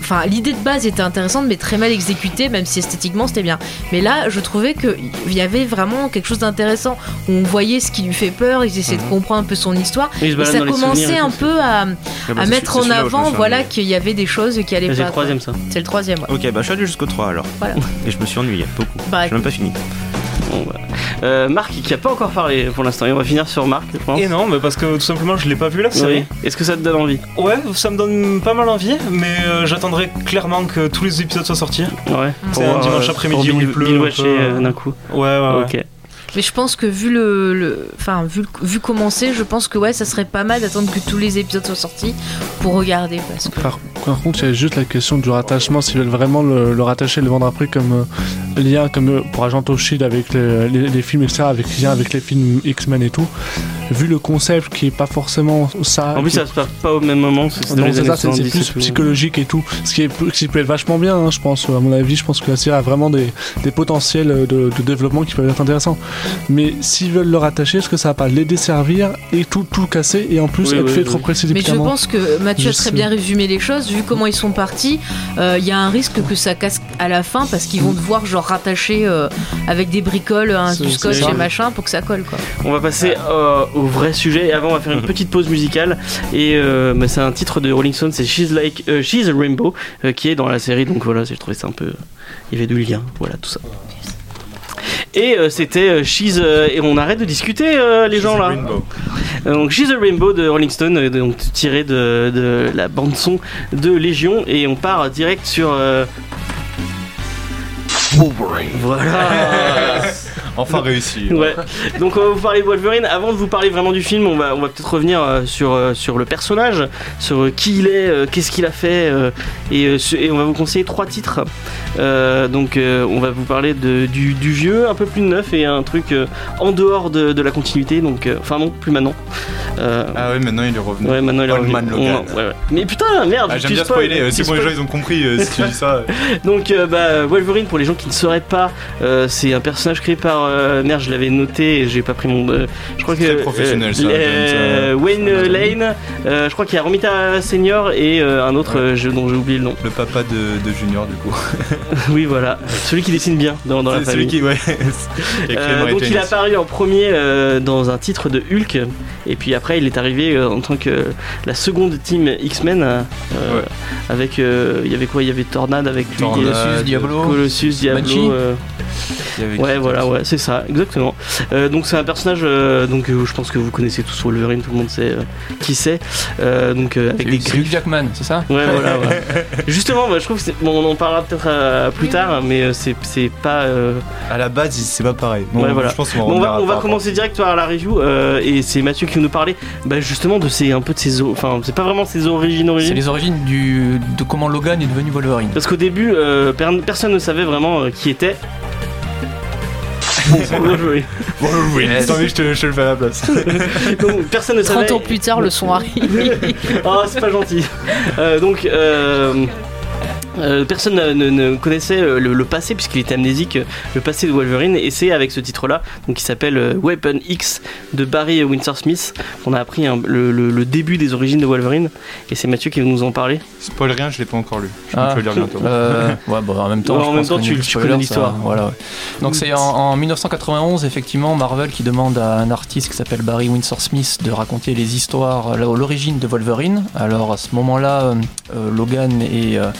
enfin, l'idée de base était intéressante, mais très mal exécutée, même si esthétiquement c'était bien. Mais là, je trouvais qu'il y avait vraiment quelque chose d'intéressant. On voyait ce qui lui fait peur, ils essayaient de comprendre un peu son histoire. Et ça commençait un peu à, Ah bah, à c'est- mettre c'est en je avant, voilà, qu'il y avait des choses qui allaient C'est pas. le troisième, ça. C'est le troisième, ouais. Ok, bah je suis allé jusqu'au 3 alors. Voilà. Et je me suis ennuyé beaucoup. Bah, J'ai même pas fini. Bon, bah. Euh, Marc, qui a pas encore parlé pour l'instant, et on va finir sur Marc, je pense. Et non, mais parce que tout simplement je l'ai pas vu la série. Oui. Est-ce que ça te donne envie? Ouais, ça me donne pas mal envie, mais euh, j'attendrai clairement que tous les épisodes soient sortis. Ouais. C'est un dimanche après-midi où il pleut. un peu. euh, d'un coup. Ouais, ouais, ouais. Ok. Mais je pense que vu le, le- enfin vu, le- vu commencer, je pense que ouais, ça serait pas mal d'attendre que tous les épisodes soient sortis pour regarder parce que Par, par contre, il y a juste la question du rattachement, s'ils veulent vraiment le, le rattacher, le vendre après comme euh, lien, comme euh, pour Agent of Shield avec les, les- les films, etc., avec lien avec les films X-Men et tout. Vu le concept qui est pas forcément ça. En plus, qui- ça se passe pas au même moment, c'est dans non, les c'est années ça, c'est c'est 70 plus tout. psychologique et tout. Ce qui, est, ce qui peut être vachement bien, hein, je pense. À mon avis, je pense que la série a vraiment des, des potentiels de, de développement qui peuvent être intéressants. Mais s'ils veulent le rattacher, est-ce que ça va pas les desservir et tout, tout casser et en plus Oui, être oui, fait oui. trop Mais je précipitamment pense que Mathieu a très bien résumé les choses. Vu comment ils sont partis, euh, il y a un risque que ça casse à la fin parce qu'ils vont devoir genre rattacher euh, avec des bricoles, hein, du scotch et machin pour que ça colle quoi. On va passer euh, au vrai sujet. Et avant, on va faire une petite pause musicale. Et euh, bah, c'est un titre de Rolling Stone, c'est She's Like, euh, She's a Rainbow, euh, qui est dans la série. Donc voilà, j'ai trouvé ça un peu. Il y avait du lien, voilà tout ça. Et euh, c'était euh, She's. euh, et on arrête de discuter, euh, les gens là. Euh, donc She's a Rainbow de Rolling Stone, donc tiré de, de la bande son de Légion. Et on part direct sur. euh, Voilà. Enfin réussi. Ouais. Donc on va vous parler de Wolverine. Avant de vous parler vraiment du film, on va, on va peut-être revenir euh, sur, euh, sur le personnage, sur euh, qui il est, qu'est-ce qu'il a fait, et, on va vous conseiller trois titres. Euh, donc on va vous parler de, du, du vieux, un peu plus neuf, et un truc en dehors de, de la continuité. Donc, enfin non, plus maintenant. Euh, Ah ouais, maintenant il est revenu. ouais, maintenant il est revenu. Man Logan. On- ouais, ouais. Mais putain, merde, Ah, J'aime bien spoil, spoiler, c'est bon, les gens ils ont compris si tu dis ça. Donc bah, Wolverine, pour les gens qui ne sauraient pas, c'est un personnage créé par... euh, merde, je l'avais noté et j'ai pas pris mon... euh, je crois C'est que... très professionnel, ça, euh, James, euh, Wayne. Lane, euh, je crois qu'il y a Romita Senior et euh, un autre euh, dont j'ai oublié le nom. Le papa de, de Junior du coup. oui voilà, celui qui dessine bien dans, dans la C'est celui famille. qui, ouais, qui a créé Euh, Mary donc il est apparu en premier euh, dans un titre de Hulk et puis après il est arrivé euh, en tant que la seconde team X-Men euh, euh, Ouais. avec euh, il y avait quoi? Il y avait Tornade avec lui Tornade, Colossus, Diablo. Colossus Diablo Banshee. euh, Ouais, voilà, ouais, c'est ça, exactement. Euh, donc c'est un personnage, euh, donc euh, je pense que vous connaissez tous Wolverine, tout le monde sait euh, qui c'est. Euh, donc euh, avec des griffes. Jackman, c'est ça? Ouais, voilà, ouais. Justement, moi, je trouve que c'est- bon, on en parlera peut-être euh, plus tard, mais euh, c'est c'est pas. euh, À la base, c'est pas pareil. Bon, Ouais, voilà. Je pense qu'on va, Bon, on va, on va commencer direct par la review euh, et c'est Mathieu qui va nous parler bah, justement de ses un peu de ses enfin c'est pas vraiment ses origines C'est les origines du, de comment Logan est devenu Wolverine. parce qu'au début euh, per- personne ne savait vraiment euh, qui était Wolverine. T'as envie, je te, je te le fais à la place. Donc, personne ne 30 savait ans plus tard, le son arrive. oh c'est pas gentil Euh, donc euh, euh, personne ne, ne- ne connaissait euh, le, le passé puisqu'il était amnésique, euh, le passé de Wolverine et c'est avec ce titre-là, donc qui s'appelle Weapon X de Barry Windsor Smith qu'on a appris hein, le, le- le début des origines de Wolverine et c'est Mathieu qui va nous en parler. Spoil rien, je l'ai pas encore lu. Je Ah, peux le lire bientôt. Euh, ouais, bon, en même temps, Ouais, je en même pense temps, que tu- niveau tu spoiler, connais l'histoire. Voilà, ouais. Donc c'est en, en 1991, effectivement, Marvel qui demande à un artiste qui s'appelle Barry Windsor Smith de raconter les histoires, l'origine de Wolverine. Alors à ce moment-là, euh, Logan est euh,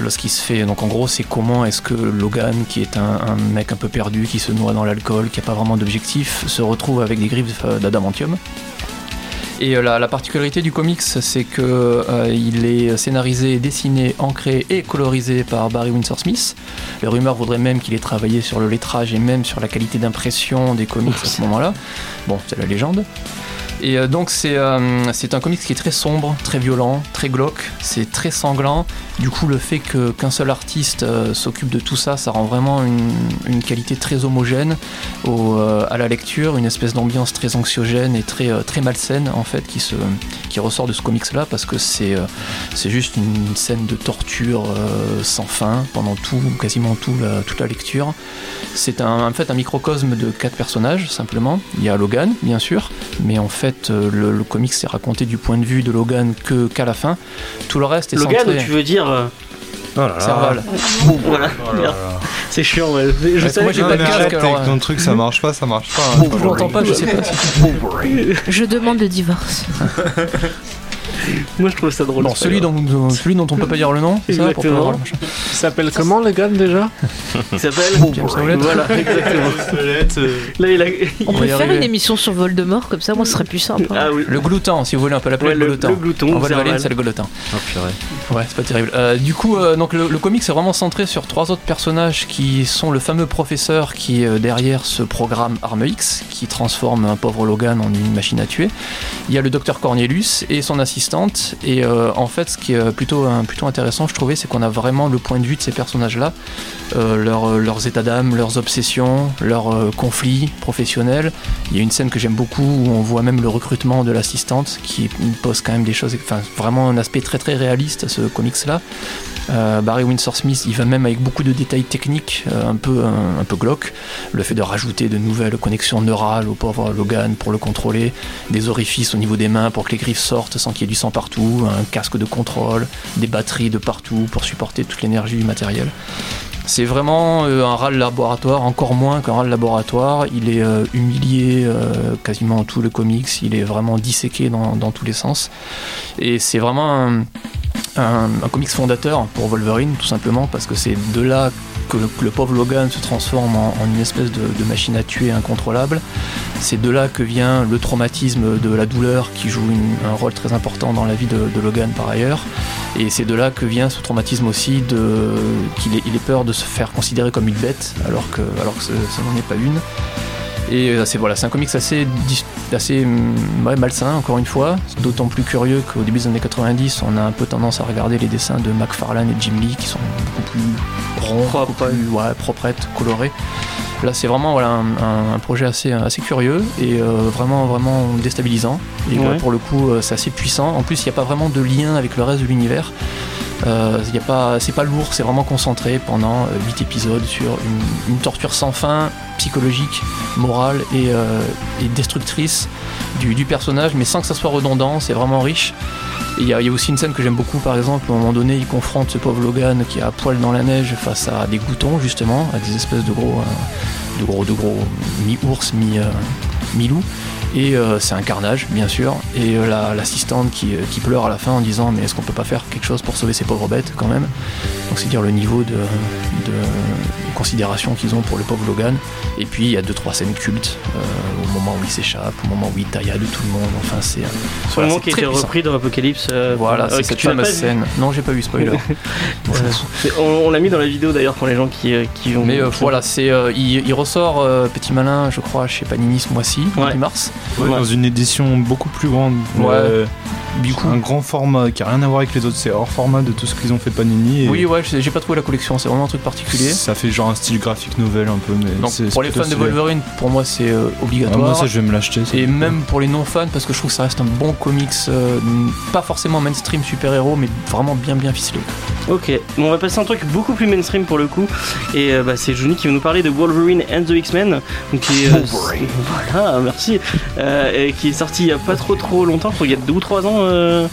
lorsqu'il se fait donc en gros c'est comment est-ce que Logan qui est un, un mec un peu perdu qui se noie dans l'alcool qui a pas vraiment d'objectif se retrouve avec des griffes euh, d'adamantium et euh, la, la particularité du comics, c'est que euh, il est scénarisé, dessiné, ancré et colorisé par Barry Windsor Smith. Les rumeurs voudraient même qu'il ait travaillé sur le lettrage et même sur la qualité d'impression des comics à ce moment-là. Bon, c'est la légende. Et euh, donc c'est euh, c'est un comics qui est très sombre, très violent, très glauque, c'est très sanglant. Du coup le fait qu'un seul artiste euh, s'occupe de tout ça, ça rend vraiment une, une qualité très homogène à la lecture, une espèce d'ambiance très anxiogène et très, très malsaine en fait qui, se, qui ressort de ce comics là parce que c'est c'est juste une scène de torture sans fin pendant tout, quasiment tout toute la lecture. C'est en fait un microcosme de quatre personnages simplement. Il y a Logan bien sûr, mais en fait euh, le, le comics s'est raconté du point de vue de Logan que qu'à la fin. Tout le reste est Logan, centré. tu veux dire Oh là là. C'est chiant, ouais. Je savais j'ai pas de mais casque, arrête, alors, avec ton truc, ça marche pas, ça marche pas. hein. Je l'entends pas, je sais pas si Je demande le divorce. Moi je trouve ça drôle. Bon, celui dont, celui dont on peut pas dire le nom, c'est ça pour avoir. Il s'appelle comment le gars déjà Il s'appelle James Howlett. Voilà, exactement. Là, il a. On va peut faire une émission sur Voldemort, comme ça, moi, ce serait plus simple. hein. Ah oui. Le glouton, si vous voulez, on peut l'appeler Ouais, le le, glouton. le glouton. En Serval. c'est le glouton. Oh purée. Ouais, c'est pas terrible. Euh, du coup, euh, donc le, le comic c'est vraiment centré sur trois autres personnages qui sont le fameux professeur qui est euh, derrière ce programme Arme X qui transforme un pauvre Logan en une machine à tuer. Il y a le docteur Cornelius et son Et euh, en fait, ce qui est euh, plutôt, intéressant, je trouvais, c'est qu'on a vraiment le point de vue de ces personnages-là, euh, leur, leurs états d'âme, leurs obsessions, leurs conflits professionnels. Il y a une scène que j'aime beaucoup où on voit même le recrutement de l'assistante qui pose quand même des choses, enfin vraiment un aspect très très réaliste à ce comics là. Euh, Barry Windsor Smith, il va même avec beaucoup de détails techniques, euh, un peu un, glauques. Le fait de rajouter de nouvelles connexions neurales au pauvre Logan pour le contrôler, des orifices au niveau des mains pour que les griffes sortent sans qu'il y ait du sang partout, un casque de contrôle, des batteries de partout pour supporter toute l'énergie du matériel. C'est vraiment euh, un RAL laboratoire, encore moins qu'un RAL laboratoire. Il est humilié quasiment tout le comics, il est vraiment disséqué dans, dans tous les sens. Et c'est vraiment un, un, comics fondateur pour Wolverine, tout simplement, parce que c'est de là que le, pauvre Logan se transforme en, une espèce de, machine à tuer incontrôlable. C'est de là que vient le traumatisme de la douleur qui joue un rôle très important dans la vie de, Logan par ailleurs. Et c'est de là que vient ce traumatisme aussi qu'il ait, peur de se faire considérer comme une bête alors que, alors que ce n'en est pas une. Et euh, c'est voilà, c'est un comics assez, assez ouais, malsain, encore une fois. C'est D'autant plus curieux qu'au début des années 90, on a un peu tendance à regarder les dessins de McFarlane et Jim Lee qui sont beaucoup plus ronds, Propre, beaucoup plus ouais, proprettes, colorés. Là, c'est vraiment voilà, un, un- un projet assez, assez curieux et euh, vraiment, vraiment déstabilisant. Et Ouais. ouais, pour le coup, euh, c'est assez puissant. En plus, il n'y a pas vraiment de lien avec le reste de l'univers. Euh, c'est pas lourd, c'est vraiment concentré pendant 8 épisodes sur une, torture sans fin, psychologique, morale et, euh, destructrice du, personnage, mais sans que ça soit redondant, c'est vraiment riche. Il y, a aussi une scène que j'aime beaucoup, par exemple, à un moment donné, il confronte ce pauvre Logan qui est à poil dans la neige face à des gloutons, justement, à des espèces de gros, euh, de gros, de gros mi-ours, mi, euh, mi-loup. Et euh, c'est un carnage, bien sûr. Et euh, la- l'assistante qui, euh, qui pleure à la fin en disant Mais est-ce qu'on peut pas faire quelque chose pour sauver ces pauvres bêtes quand même? Donc c'est dire le niveau de, de considération qu'ils ont pour le pauvre Logan. Et puis il y a deux trois scènes cultes euh, au moment où il s'échappe, au moment où il taillade tout le monde. Enfin c'est le moment qui a très été puissant. repris dans Apocalypse. Voilà, c'est cette fameuse scène. Non, j'ai pas vu spoiler. On, on l'a mis dans la vidéo d'ailleurs pour les gens qui, qui ont. Mais voilà, c'est euh, il, il ressort Petit Malin, je crois, chez Panini ce mois-ci, Ouais. mars. Ouais, Dans une édition beaucoup plus grande. Ouais. Euh, Du coup, un grand format qui a rien à voir avec les autres. C'est hors format de tout ce qu'ils ont fait Panini. et oui, ouais, j'ai pas trouvé la collection, c'est vraiment un truc particulier. Ça fait genre un style graphique novel un peu. Mais Donc pour les fans de. Wolverine, pour moi c'est euh, Ah, obligatoire. moi ça je vais me l'acheter. Et même pour les non-fans, parce que je trouve que ça reste un bon comics, euh, pas forcément mainstream super-héros, mais vraiment bien bien ficelé. Ok, bon, on va passer à un truc beaucoup plus mainstream pour le coup. Et euh, bah, c'est Johnny qui va nous parler de Wolverine and the X-Men. Donc, qui est, euh, voilà, merci. Euh, et qui est sorti il y a pas trop trop longtemps, je crois qu'il y a deux ou trois ans, euh,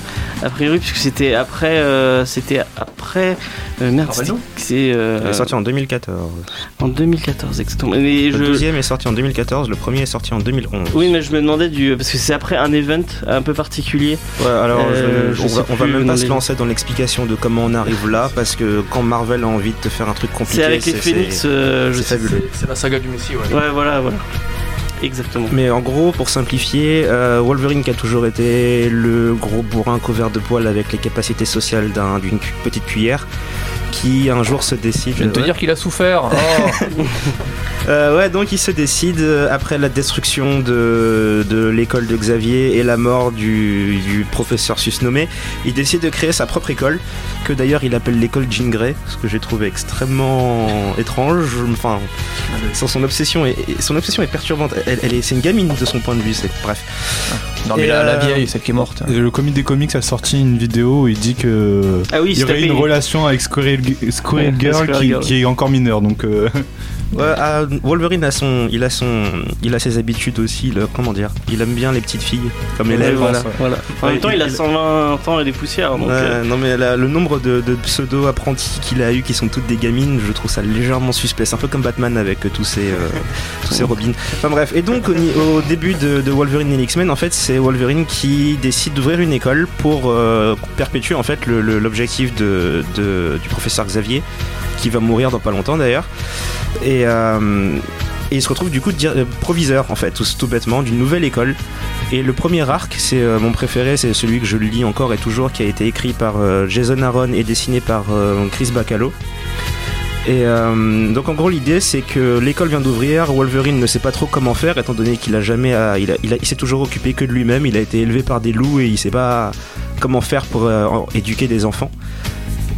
a priori, puisque c'était après. euh, c'était après. euh, merde, c'est. euh, Il est sorti en 2014. en 2014, exactement. Le je- deuxième est sorti en 2014, le premier est sorti en 2011. Oui, mais je me demandais du. Parce que c'est après un event un peu particulier. Ouais, alors Euh, je- je on, va, on va plus même pas se lancer dans l'explication de comment on arrive là, parce que quand Marvel a envie de te faire un truc compliqué, C'est avec les Phoenix, euh, c'est fabuleux. C'est la saga du Messie, ouais. Ouais, voilà, voilà. Exactement. Mais en gros, pour simplifier, euh, Wolverine qui a toujours été le gros bourrin couvert de poils avec les capacités sociales d'un- d'une cu- petite cuillère, qui un jour se décide. Je viens de te Ouais. dire qu'il a souffert. Oh. Euh, ouais, donc il se décide euh, après la destruction de, de l'école de Xavier et la mort du, du professeur susnommé, il décide de créer sa propre école, que d'ailleurs il appelle l'école Jean Grey, ce que j'ai trouvé extrêmement étrange. Enfin, son, obsession est, son obsession est perturbante. Elle, elle est, c'est une gamine de son point de vue. C'est bref. non mais Et, la, la euh, vieille, celle qui est morte. Et Le comité des comics a sorti une vidéo où il dit que Ah oui, il y aurait une relation avec Squirrel, Squirrel Ouais, Girl, Squirrel qui, Girl. qui est encore mineure. Donc euh, Ah, Wolverine a son, il a son, il a ses habitudes aussi. le- comment dire Il aime bien les petites filles, comme les Ouais, lèvres. voilà, voilà. En Ouais, même temps, il a il- 120 ans et des poussières. Donc, Ouais, euh, non mais la- le nombre de, de pseudo-apprentis qu'il a eu qui sont toutes des gamines, je trouve ça légèrement suspect. C'est un peu comme Batman avec tous ses, euh, tous ses Robins. Enfin bref, et donc au, au début de, de Wolverine et X-Men, en fait, c'est Wolverine qui décide d'ouvrir une école pour euh, perpétuer en fait l'objectif de, de- du professeur Xavier, qui va mourir dans pas longtemps d'ailleurs. Et, euh, il se retrouve du coup euh, proviseur en fait, tout, bêtement, d'une nouvelle école. Et le premier arc, c'est euh, mon préféré, c'est celui que je lis encore et toujours, qui a été écrit par Jason Aaron et dessiné par Chris Bacalo. Et donc en gros l'idée c'est que l'école vient d'ouvrir, Wolverine ne sait pas trop comment faire étant donné qu'il a jamais, il, s'est toujours occupé que de lui-même, il a été élevé par des loups et il sait pas comment faire pour éduquer des enfants.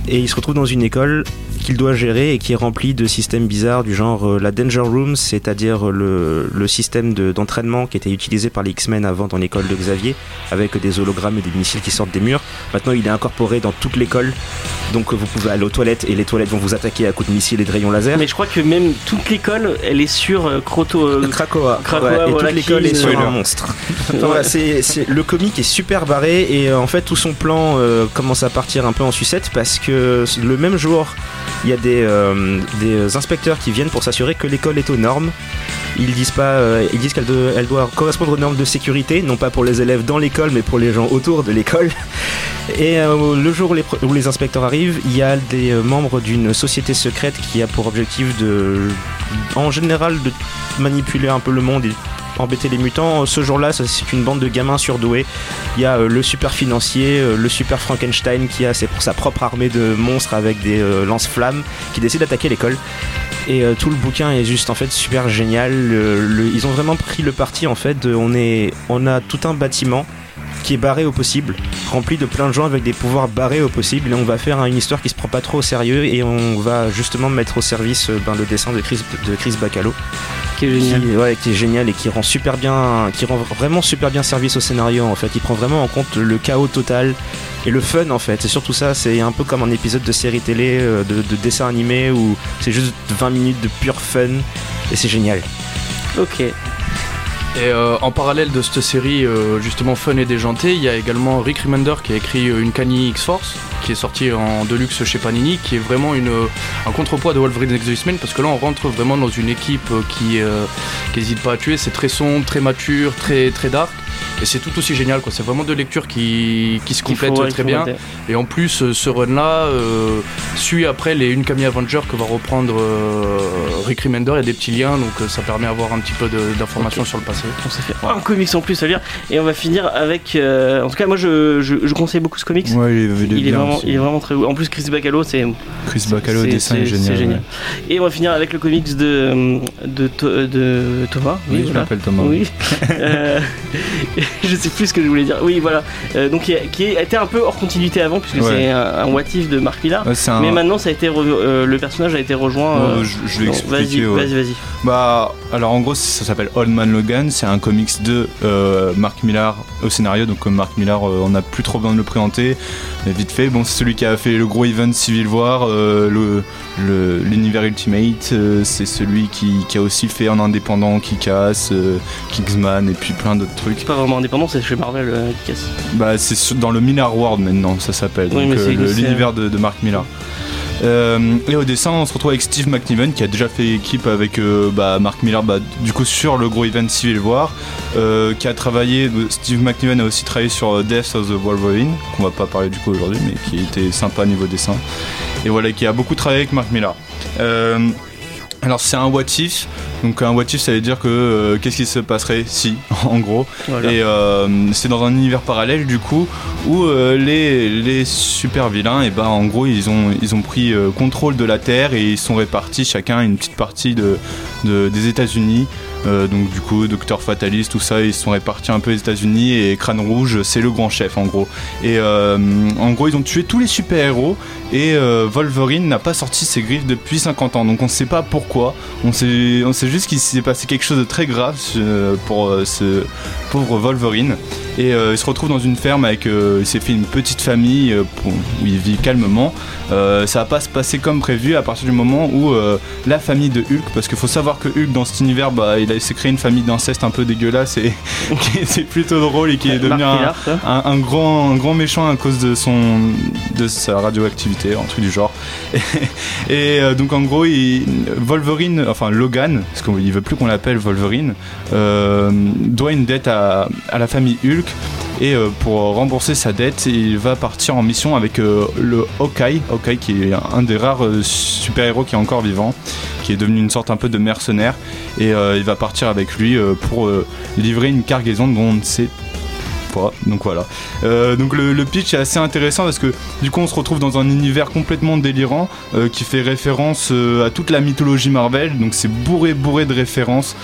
Et il se retrouve dans une école qu'il doit gérer et qui est remplie de systèmes bizarres du genre euh, la Danger Room, c'est-à-dire le, le système de- d'entraînement qui était utilisé par les X-Men avant dans l'école de Xavier, avec des hologrammes et des missiles qui sortent des murs. Maintenant, il est incorporé dans toute l'école, donc euh, vous pouvez aller aux toilettes et les toilettes vont vous attaquer à coups de missiles et de rayons laser. Mais je crois que même toute l'école, elle est sur euh, Croto. euh, Krakoa, Krakoa, Ouais, et voilà, toute l'école est sur un monstre. Enfin, le comic est super barré et euh, en fait tout son plan euh, commence à partir un peu en sucette parce que le même jour il y a des, euh, des inspecteurs qui viennent pour s'assurer que l'école est aux normes. Ils disent euh, qu'elle doit, correspondre aux normes de sécurité, non pas pour les élèves dans l'école, mais pour les gens autour de l'école. Et euh, le jour où les, inspecteurs arrivent, il y a des membres d'une société secrète qui a pour objectif de, en général, de manipuler un peu le monde embêter les mutants. Ce jour-là, c'est une bande de gamins surdoués. Il y a euh, le super financier, euh, le super Frankenstein qui a ses- sa propre armée de monstres avec des euh, lance-flammes qui décide d'attaquer l'école. Et tout le bouquin est juste en fait super génial. Ils ont vraiment pris le parti en fait. on, est, on a tout un bâtiment qui est barré au possible, rempli de plein de gens avec des pouvoirs barrés au possible. Et on va faire une histoire qui se prend pas trop au sérieux et on va justement mettre au service ben, le dessin de Chris, de Chris Bacalo qui est génial. qui, ouais, qui est génial et qui rend super bien, qui rend vraiment super bien service au scénario en fait. Il prend vraiment en compte le chaos total et le fun en fait. C'est surtout ça. C'est un peu comme un épisode de série télé, euh, de, de dessin animé où c'est juste 20 minutes de pur fun et c'est génial. Ok. Et euh, en parallèle de cette série euh, justement fun et déjantée, il y a également Rick Remender qui a écrit euh, une Kanye X-Force qui est sortie en deluxe chez Panini, qui est vraiment un contrepoids de Wolverine X-Men parce que là on rentre vraiment dans une équipe qui euh, qui hésite pas à tuer. C'est très sombre, très mature, très très dark. Et c'est tout aussi génial quoi. C'est vraiment deux lectures qui, qui se faut- complètent très bien. Et en plus, euh, ce run-là euh, suit après les Une Camille Avenger que va reprendre euh, Rick Remender. Il y a des petits liens, donc ça permet d'avoir un petit peu d'informations sur le passé. On s'est fait un comics en plus à lire. Et on va finir avec. euh, en tout cas, moi je, je, je conseille beaucoup ce comics. Ouais, il est, il est il, est bien vraiment, aussi. il est vraiment très beau. En plus, Chris Bacalo, c'est. Chris Bacalo, dessin est, c'est- génial. c'est Et on va finir avec le comics de, de, de Thomas. Oui, je voilà. m'appelle Thomas. Oui. Je sais plus ce que je voulais dire. Oui, voilà. Euh, donc, qui, a- qui était un peu hors continuité avant, puisque Ouais. c'est un, un what if de Mark Millar. Ouais, c'est un- Mais maintenant, ça a été re- euh, le personnage a été rejoint. Euh, je, je vais non, expliquer. Vas-y, ouais. vas-y, vas-y. Bah, alors en gros, ça s'appelle Old Man Logan. C'est un comics de Mark Millar au scénario. Donc, comme Mark Millar, on n'a plus trop besoin de le présenter. Mais vite fait, bon, c'est celui qui a fait le gros event Civil War, euh, le- le- l'univers Ultimate. c'est celui qui, qui a aussi fait en indépendant Kick-Ass, euh, Kingsman et puis plein d'autres trucs. C'est pas vraiment indépendant, c'est chez Marvel euh, qui casse. Bah, c'est dans le Millar World maintenant, ça s'appelle. Oui, euh, l'univers de, de Mark Millar. Euh, et au dessin, on se retrouve avec Steve McNiven qui a déjà fait équipe avec euh, bah, Mark Millar, bah, du coup sur le gros event Civil War, euh, qui a travaillé. Steve McNiven a aussi travaillé sur euh, Death of the Wolverine, qu'on va pas parler du coup aujourd'hui, mais qui était sympa niveau dessin. Et voilà, qui a beaucoup travaillé avec Mark Millar. Euh, alors c'est un what if, donc un what if ça veut dire que euh, qu'est-ce qui se passerait si, en gros. Voilà. Et euh, c'est dans un univers parallèle du coup où euh, les, les super vilains, et ben en gros ils ont, ils ont pris contrôle de la Terre et ils sont répartis chacun une petite partie de, de- des États-Unis. Donc du coup Docteur Fatalist, tout ça, ils sont répartis un peu aux États-Unis et Crâne Rouge c'est le grand chef en gros. Et en gros ils ont tué tous les super-héros et euh, Wolverine n'a pas sorti ses griffes depuis 50 ans. Donc on sait pas pourquoi. On sait, on sait juste qu'il s'est passé quelque chose de très grave pour euh, ce pauvre Wolverine. Et euh, il se retrouve dans une ferme avec. euh, il s'est fait une petite famille euh, pour- où il vit calmement. Ça va pas se passer comme prévu à partir du moment où la famille de Hulk, parce qu'il faut savoir que Hulk dans cet univers, bah, il a s'est créé une famille d'inceste un peu dégueulasse et c'est plutôt drôle et qui est devenu un, grand, un grand méchant à cause de son de sa radioactivité, un truc du genre. Et, donc en gros, il- Wolverine, enfin Logan, parce qu'il veut plus qu'on l'appelle Wolverine, euh, doit une dette à, à la famille Hulk. Et euh, pour rembourser sa dette, il va partir en mission avec euh, le Hawkeye, Hawkeye qui est un des rares euh, super-héros qui est encore vivant, qui est devenu une sorte un peu de mercenaire. Et il va partir avec lui pour livrer une cargaison dont on ne sait pas. Donc voilà. Euh, donc le, le pitch est assez intéressant parce que du coup on se retrouve dans un univers complètement délirant euh, qui fait référence euh, à toute la mythologie Marvel. Donc c'est bourré bourré de références.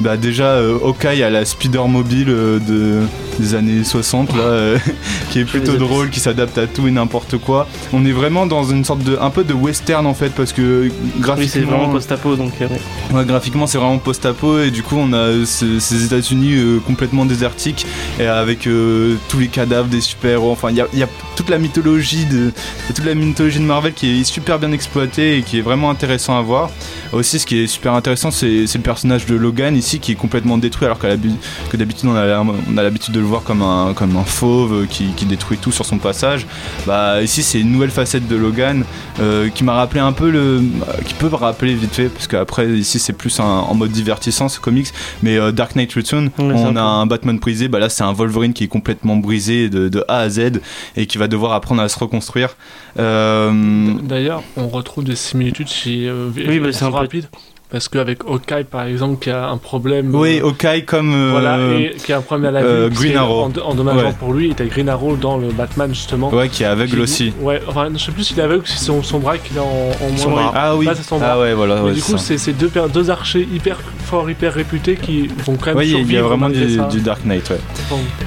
Bah déjà Hawkeye à la Spider Mobile de, des années 60 là, qui est plutôt drôle, qui s'adapte à tout et n'importe quoi. On est vraiment dans une sorte de un peu de western en fait parce que graphiquement Oui, c'est vraiment post-apo donc. ouais. Graphiquement, c'est vraiment post-apo et du coup, on a ce- ces États-Unis complètement désertiques et avec euh, tous les cadavres des super-héros. Enfin, il y a, il y a toute la mythologie de toute la mythologie de Marvel qui est super bien exploitée et qui est vraiment intéressant à voir. Aussi, ce qui est super intéressant, c'est le personnage de Logan ici qui est complètement détruit alors que d'habitude on a, l'habitude de le voir comme un comme un fauve qui, qui détruit tout sur son passage. Bah ici, c'est une nouvelle facette de Logan euh, qui m'a rappelé un peu le qui peut me rappeler vite fait parce qu'après ici c'est plus un- en mode divertissant ce comics mais euh, Dark Knight Return on a un Batman brisé bah là c'est un Wolverine qui est complètement brisé de, de A à Z et qui va devoir apprendre à se reconstruire Euh, D'ailleurs, on retrouve des similitudes chez euh, Oui, bah, c'est rapide. Parce qu'avec Hawkeye, par exemple, qui a un problème. oui euh, Hawkeye comme euh, Voilà, et qui a un problème à la euh, Green Arrow. En, endommageant Ouais. pour lui, et t'as Green Arrow dans le Batman, justement. ouais qui est aveugle Qui- aussi Ouais, enfin, je sais plus s'il est aveugle ou si c'est son, son bras qu'il a en, en Son moins. bras. ah oui Là, son bras. ah ouais voilà Mais ouais, du coup, c'est deux, deux archers hyper forts, hyper réputés qui vont quand même Ouais, il y a- il a vraiment du, Dark Knight ouais.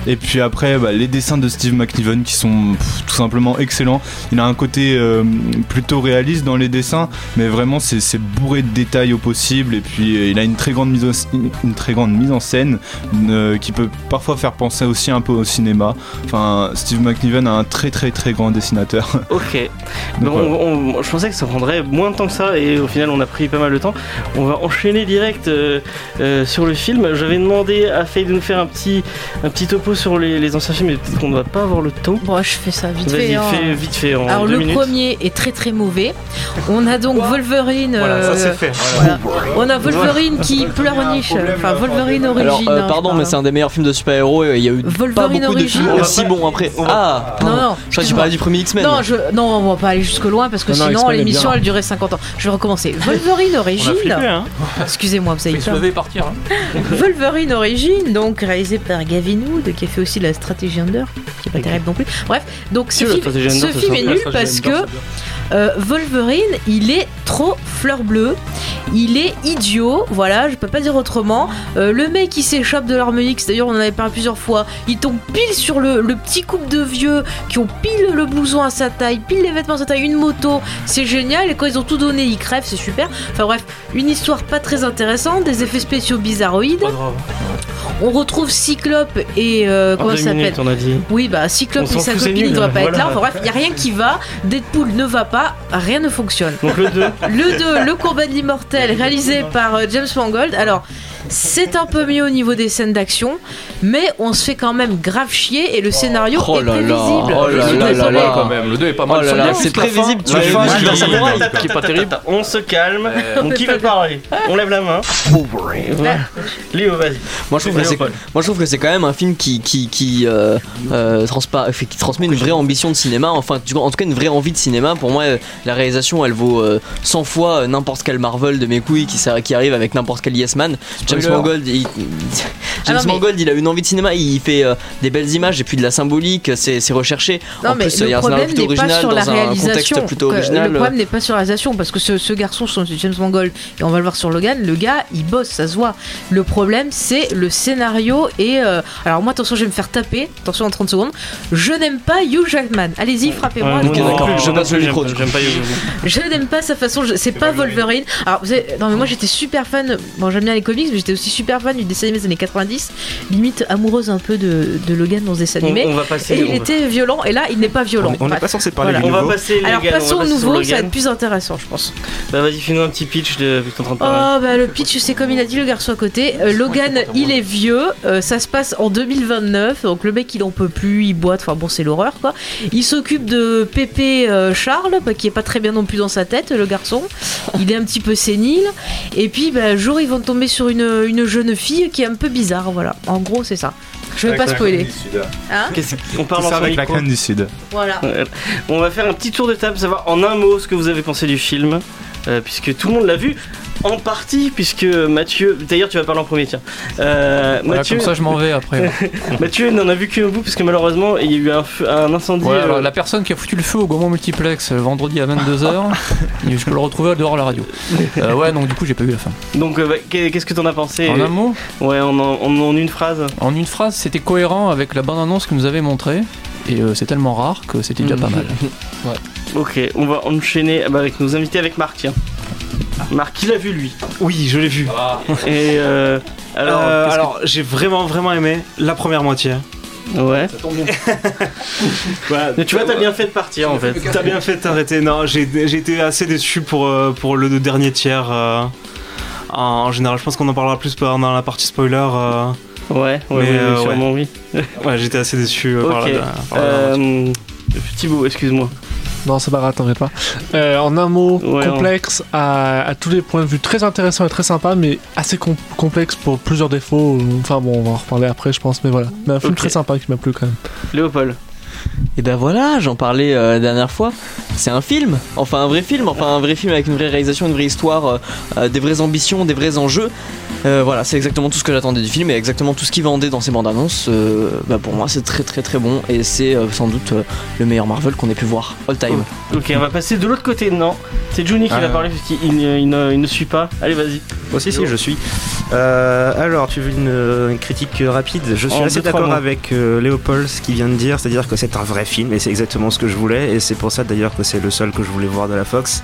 Et puis après, bah, les dessins de Steve McNiven qui sont pff, tout simplement excellents. Il a un côté euh, plutôt réaliste dans les dessins, mais vraiment c'est bourré de détails au possible. et puis euh, il a une très grande mise, au- une très grande mise en scène euh, qui peut parfois faire penser aussi un peu au cinéma. Enfin, Steve McNiven a un très très très grand dessinateur. Ok. Donc, Donc, on- on- je pensais que ça prendrait moins de temps que ça et au final on a pris pas mal de temps. On va enchaîner direct euh, euh, sur le film. J'avais demandé à Faye de nous faire un petit, un petit topo sur les, les anciens films mais peut-être qu'on ne va pas avoir le temps. Bon, je fais ça vite Vas-y, fait. hein. fais vite fait en Alors deux le minutes. premier est très très mauvais. On a donc Wolverine. Voilà, ça euh, c'est fait. voilà. On a Wolverine qui pleurniche. Enfin Wolverine Alors, origine. euh, hein, pardon, je mais c'est un des meilleurs films de super-héros et il y a eu pas Wolverine beaucoup de films aussi bons après. on va- Ah, Non, non. Je crois que tu excuse-moi. parlais du premier X-Men. Non, je, non, on va pas aller jusque loin parce que Non, non, sinon l'émission elle durait 50 ans. Je vais recommencer. Wolverine Origin. hein. Excusez-moi, vous avez lever et partir. hein. Wolverine Origin, donc réalisé par Gavin Wood, qui a fait aussi la stratégie Under, qui est pas terrible non plus. Bref, donc ce film, ce est nul parce que euh, Wolverine, il est trop fleur bleue, il est idiot, voilà, je peux pas dire autrement. Euh, le mec, il s'échappe de l'arme X, d'ailleurs, on en avait parlé plusieurs fois, il tombe pile sur le, le petit couple de vieux qui ont pile le blouson à sa taille, pile les vêtements à sa taille, une moto, c'est génial, et quand ils ont tout donné, ils crèvent, c'est super. Enfin bref, une histoire pas très intéressante, des effets spéciaux bizarroïdes. Pas grave. On retrouve Cyclope et euh, En comment ça s'appelle minutes, on a dit. Oui, bah Cyclope On et sa copine, il devrait pas être là. Enfin bref, il y a rien qui va. Deadpool ne va pas, rien ne fonctionne. Donc le 2. Le 2, Le combat de l'immortel, réalisé par euh, James Mangold. Alors, c'est un peu mieux au niveau des scènes d'action, mais on se fait quand même grave chier et le scénario Oh est là là, prévisible. oh là Je suis là là désolée. là. quand même. Le 2 est pas Oh mal. là là, Sauf c'est prévisible. Tu qui est pas terrible. On se calme. Euh, Donc qui veut parler? On lève la main. Léo, vas-y. Moi je trouve que c'est Léopold. moi je trouve que c'est quand même un film qui qui qui, euh, euh, qui transmet une vraie ambition de cinéma enfin en tout cas une vraie envie de cinéma pour moi euh, la réalisation elle vaut euh, 100 fois euh, n'importe quel Marvel de mes couilles qui arrive avec n'importe quel Yes Man James Spoiler. Mangold il, James non, mais- Mangold il a une envie de cinéma il fait euh, des belles images et puis de la symbolique c'est recherché Non, en mais plus il y le a un scénario problème plutôt n'est pas original sur la dans un contexte réalisation. plutôt original Le problème n'est pas sur la réalisation parce que ce, ce garçon, James Mangold, et on va le voir sur Logan, le gars, il bosse, ça se voit. Le problème, c'est le scénario et. euh, alors, moi, attention, je vais me faire taper. Attention, en 30 secondes. Je n'aime pas Hugh Jackman. Allez-y, frappez-moi. Ouais, Ok, moi, d'accord, non, je passe le micro. Je n'aime pas sa façon, je- c'est pas Wolverine. Alors, vous avez- non, mais moi j'étais super fan, bon, j'aime bien les comics, mais j'étais aussi super fan du dessin animé des années 90, limite amoureuse un peu de, de Logan dans ce dessin On, animé. on va passer. Et on il était violent, et là il n'est pas violent. On n'est pas censé parler Voilà. du On va passer Alors Logan, on passons va au nouveau, ça va être plus intéressant, je pense. Bah vas-y, fais-nous un petit pitch de vu que t'es en train de parler. Oh bah le pitch c'est comme il a dit le garçon à côté. Euh, Logan il est vieux, euh, ça se passe en 2029, donc le mec il en peut plus, il boite, enfin bon c'est l'horreur quoi. Il s'occupe de Pépé euh, Charles, bah, qui est pas très bien non plus dans sa tête le garçon. Il est un petit peu sénile. Et puis bah, un jour ils vont tomber sur une, une jeune fille qui est un peu bizarre, voilà. En gros c'est ça. Je vais pas spoiler. Hein On parle C'est en ça avec la crème du Sud. Voilà. On va faire un petit tour de table, savoir en un mot ce que vous avez pensé du film, euh, puisque tout le monde l'a vu. En partie, puisque Mathieu. D'ailleurs, tu vas parler en premier, tiens. Euh, Voilà, Mathieu, comme ça, je m'en vais après. Mathieu n'en a vu qu'un bout, parce que malheureusement, il y a eu un, feu- un incendie. Ouais, euh, alors, la personne qui a foutu le feu au Gaumont Multiplex euh, vendredi à 22h, je peux le retrouver dehors à la radio. Euh, ouais, donc du coup, j'ai pas eu la fin. Donc, euh, bah, qu'est- qu'est-ce que t'en as pensé En un mot, Ouais, en, en, en- une phrase. en une phrase, c'était cohérent avec la bande-annonce que nous avait montrée. Et euh, c'est tellement rare que c'était déjà pas mal. Ok, on va enchaîner avec nos invités, avec Marc, tiens. Marc, il a vu lui. Oui, je l'ai vu. Et euh, alors, Alors, qu'est-ce que- alors j'ai vraiment vraiment aimé la première moitié. ouais. Voilà. Mais tu vois, t'as bien fait de partir en fait. T'as bien fait de t'arrêter. Non, j'ai été assez déçu pour, euh, pour le dernier tiers. euh, en, en général, je pense qu'on en parlera plus dans la partie spoiler. euh, Ouais, ouais, Mais, euh, sûrement oui. ouais, j'étais assez déçu euh, par la, par la- Euh, Thibaut, excuse-moi. Non, grave, t'en fais pas. Euh, en un mot, Ouais, complexe à, à tous les points de vue, très intéressant et très sympa, mais assez com- complexe pour plusieurs défauts. Enfin bon, on va en reparler après, je pense, mais voilà. Mais un film très sympa qui m'a plu quand même. Léopold. Et ben voilà, j'en parlais euh, la dernière fois. C'est un film, enfin un vrai film, enfin un vrai film avec une vraie réalisation, une vraie histoire, euh, euh, des vraies ambitions, des vrais enjeux. Euh, voilà, c'est exactement tout ce que j'attendais du film et exactement tout ce qui vendait dans ces bandes annonces. Euh, bah pour moi, c'est très très très bon et c'est euh, sans doute euh, le meilleur Marvel qu'on ait pu voir all time. Ok, on va passer de l'autre côté. Non, c'est Juni qui Ah. va parler parce qu'il il ne- il ne, il ne suit pas. Allez, vas-y. Moi aussi, si, je suis. Euh, alors, tu veux une, une critique rapide? Je suis En assez d'accord avec euh, Léopold, ce qu'il vient de dire, c'est-à-dire que c'est un vrai film et c'est exactement ce que je voulais, et c'est pour ça d'ailleurs que c'est le seul que je voulais voir de la Fox.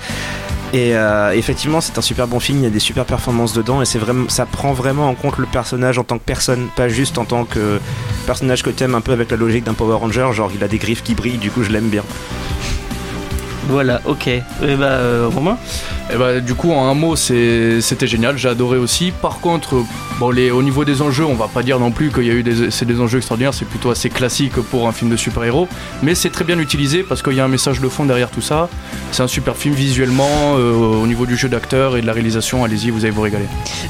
Et euh, effectivement, c'est un super bon film. Il y a des super performances dedans, et c'est vraiment, ça prend vraiment en compte le personnage en tant que personne, pas juste en tant que personnage que t'aimes un peu avec la logique d'un Power Ranger. Genre, il a des griffes qui brillent, du coup, je l'aime bien. Voilà, ok. Et bah, euh, Romain? Et bah, du coup, en un mot, c'était génial, j'ai adoré aussi. Par contre, bon, les, au niveau des enjeux, on va pas dire non plus qu'il y a eu des, c'est des enjeux extraordinaires, c'est plutôt assez classique pour un film de super-héros. Mais c'est très bien utilisé parce qu'il y a un message de fond derrière tout ça. C'est un super film visuellement, euh, au niveau du jeu d'acteur et de la réalisation. Allez-y, vous allez vous régaler.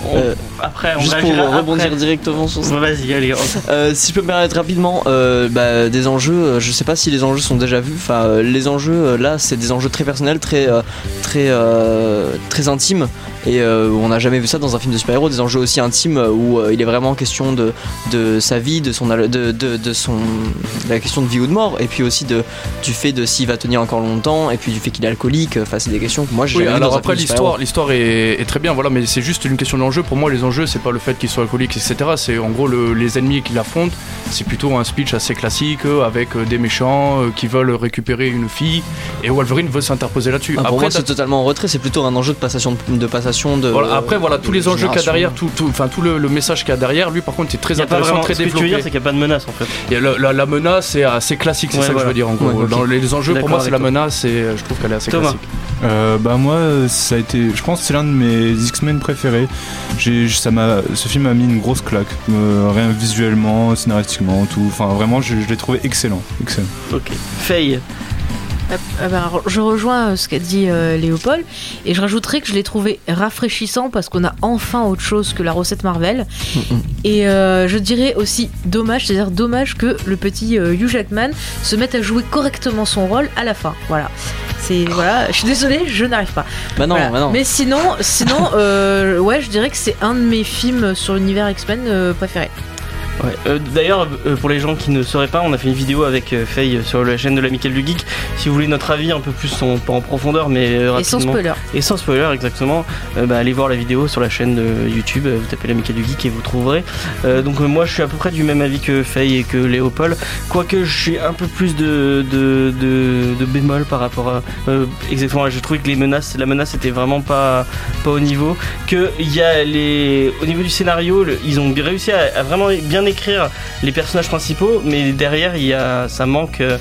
On- Euh, Après, on Juste pour rebondir après. directement sur ça. Vas-y, allez. Euh, si je peux me permettre rapidement, euh, bah, des enjeux, je sais pas si les enjeux sont déjà vus. Enfin, les enjeux là, c'est des enjeux très personnels, très, euh, très, euh, très intimes. Et euh, on n'a jamais vu ça dans un film de super-héros, des enjeux aussi intimes euh, où euh, il est vraiment question de, de sa vie, de son, de, de, de son, la question de vie ou de mort, et puis aussi de, du fait de s'il va tenir encore longtemps, et puis du fait qu'il est alcoolique. Enfin, c'est des questions que moi j'ai Oui, alors après l'histoire, l'histoire est, est très bien, voilà, mais c'est juste une question d'enjeu. Pour moi, les enjeux, c'est pas le fait qu'il soit alcoolique, etc. C'est en gros le- les ennemis qu'il affronte. C'est plutôt un speech assez classique avec des méchants qui veulent récupérer une fille et Wolverine veut s'interposer là-dessus. Ah, pour après, moi, c'est totalement en retrait. C'est plutôt un enjeu de passation de, de passation de. voilà, après, voilà, tous les enjeux qu'il y a derrière, tout, tout- enfin, tout le, le message qu'il y a derrière, lui, par contre, c'est très a intéressant, vraiment. très Ce que tu veux développé. dire, c'est qu'il n'y a pas de menace en fait. Et la, la- la menace est assez classique, c'est Ouais, ça que je veux dire en gros. Ouais. Dans les enjeux, pour moi, c'est la toi. menace et euh, je trouve qu'elle est assez Thomas. classique. Euh, bah moi ça a été je pense que c'est l'un de mes X-Men préférés j'ai ça m'a ce film m'a mis une grosse claque Euh, rien visuellement scénaristiquement tout enfin vraiment je, je l'ai trouvé excellent excellent Ok. Faye. Ah, alors, je rejoins euh, ce qu'a dit euh, Léopold et je rajouterais que je l'ai trouvé rafraîchissant parce qu'on a enfin autre chose que la recette Marvel. Et euh, je dirais aussi dommage, c'est-à-dire dommage que le petit euh, Hugh Jackman se mette à jouer correctement son rôle à la fin. Voilà. C'est voilà, je suis désolée, je n'arrive pas. Bah non, Voilà. bah non. Mais sinon, sinon, ouais, je dirais que c'est un de mes films sur l'univers X-Men préférés. Ouais. Euh, D'ailleurs, euh, pour les gens qui ne sauraient pas, on a fait une vidéo avec euh, Faye sur la chaîne de l'Amical du Geek. Si vous voulez notre avis un peu plus, en, pas en profondeur, mais euh, Et sans rapidement. spoiler. Et sans spoiler, exactement. Euh, bah, allez voir la vidéo sur la chaîne de YouTube. euh, Vous tapez l'Amical du Geek et vous trouverez. Euh, donc, euh, moi, je suis à peu près du même avis que Faye et que Léopold. Quoique, je suis un peu plus de, de, de, de bémol par rapport à. euh, exactement, j'ai trouvé que les menaces, la menace était vraiment pas, pas au niveau. Que y a les. Au niveau du scénario, le- ils ont réussi à, à vraiment bien écrire les personnages principaux, mais derrière, il y a, ça manque. euh,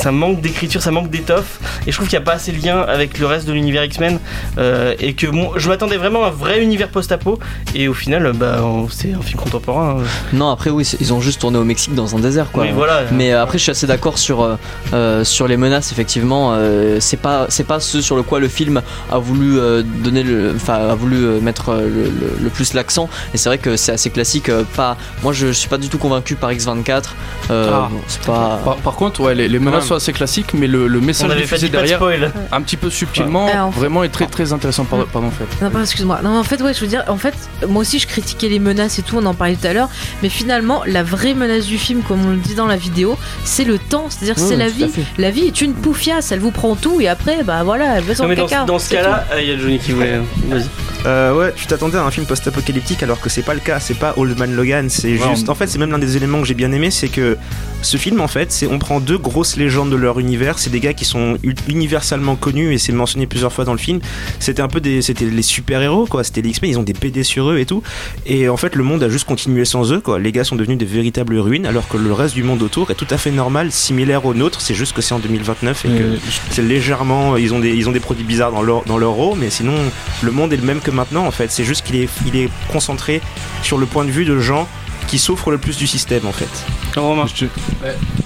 ça manque d'écriture, ça manque d'étoffe, et je trouve qu'il n'y a pas assez de lien avec le reste de l'univers X-Men, euh, et que bon, je m'attendais vraiment à un vrai univers post-apo, et au final, euh, bah, c'est un film contemporain. hein. Non, après oui, ils ont juste tourné au Mexique dans un désert, quoi. Oui, voilà. Mais euh, après, je suis assez d'accord sur euh, sur les menaces. Effectivement, euh, c'est pas c'est pas ce sur le quoi le film a voulu euh, donner le, a voulu mettre le, le- le plus l'accent. Et c'est vrai que c'est assez classique. pas, moi, je, je suis pas du tout convaincu par X24. Euh, Ah. bon, c'est pas. Par, par contre, ouais, les, les menaces assez classiques, mais le, le message diffusé de derrière, spoil. un petit peu subtilement, Ouais. Vraiment est très très intéressant. Pardon, pardon fait. Non, excuse-moi. Non, en fait, ouais, je veux dire, en fait, moi aussi, je critiquais les menaces et tout, on en parlait tout à l'heure, mais finalement, la vraie menace du film, comme on le dit dans la vidéo, c'est le temps, c'est-à-dire Ouais, c'est la vie. La vie est une poufiasse, elle vous prend tout et après, bah voilà, elle va Non, son mais dans, caca. dans ce cas-là, euh, il y a Johnny qui voulait. Vas-y. Euh, ouais, tu t'attendais à un film post-apocalyptique alors que c'est pas le cas, c'est pas Old Man Logan, c'est Ouais, juste. En fait, c'est même l'un des éléments que j'ai bien aimé, c'est que ce film, en fait, c'est on prend deux grosses légendes de leur univers, c'est des gars qui sont u- universalement connus et c'est mentionné plusieurs fois dans le film. C'était un peu des. C'était les super-héros, quoi, c'était les X-Men, ils ont des PD sur eux et tout. Et en fait, le monde a juste continué sans eux, quoi. Les gars sont devenus des véritables ruines alors que le reste du monde autour est tout à fait normal, similaire au nôtre, c'est juste que c'est en 2029 et que c'est légèrement ils ont des ils ont des produits bizarres dans leur dans leur eau mais sinon le monde est le même que maintenant en fait c'est juste qu'il est il est concentré sur le point de vue de gens qui souffrent le plus du système en fait Romain. je-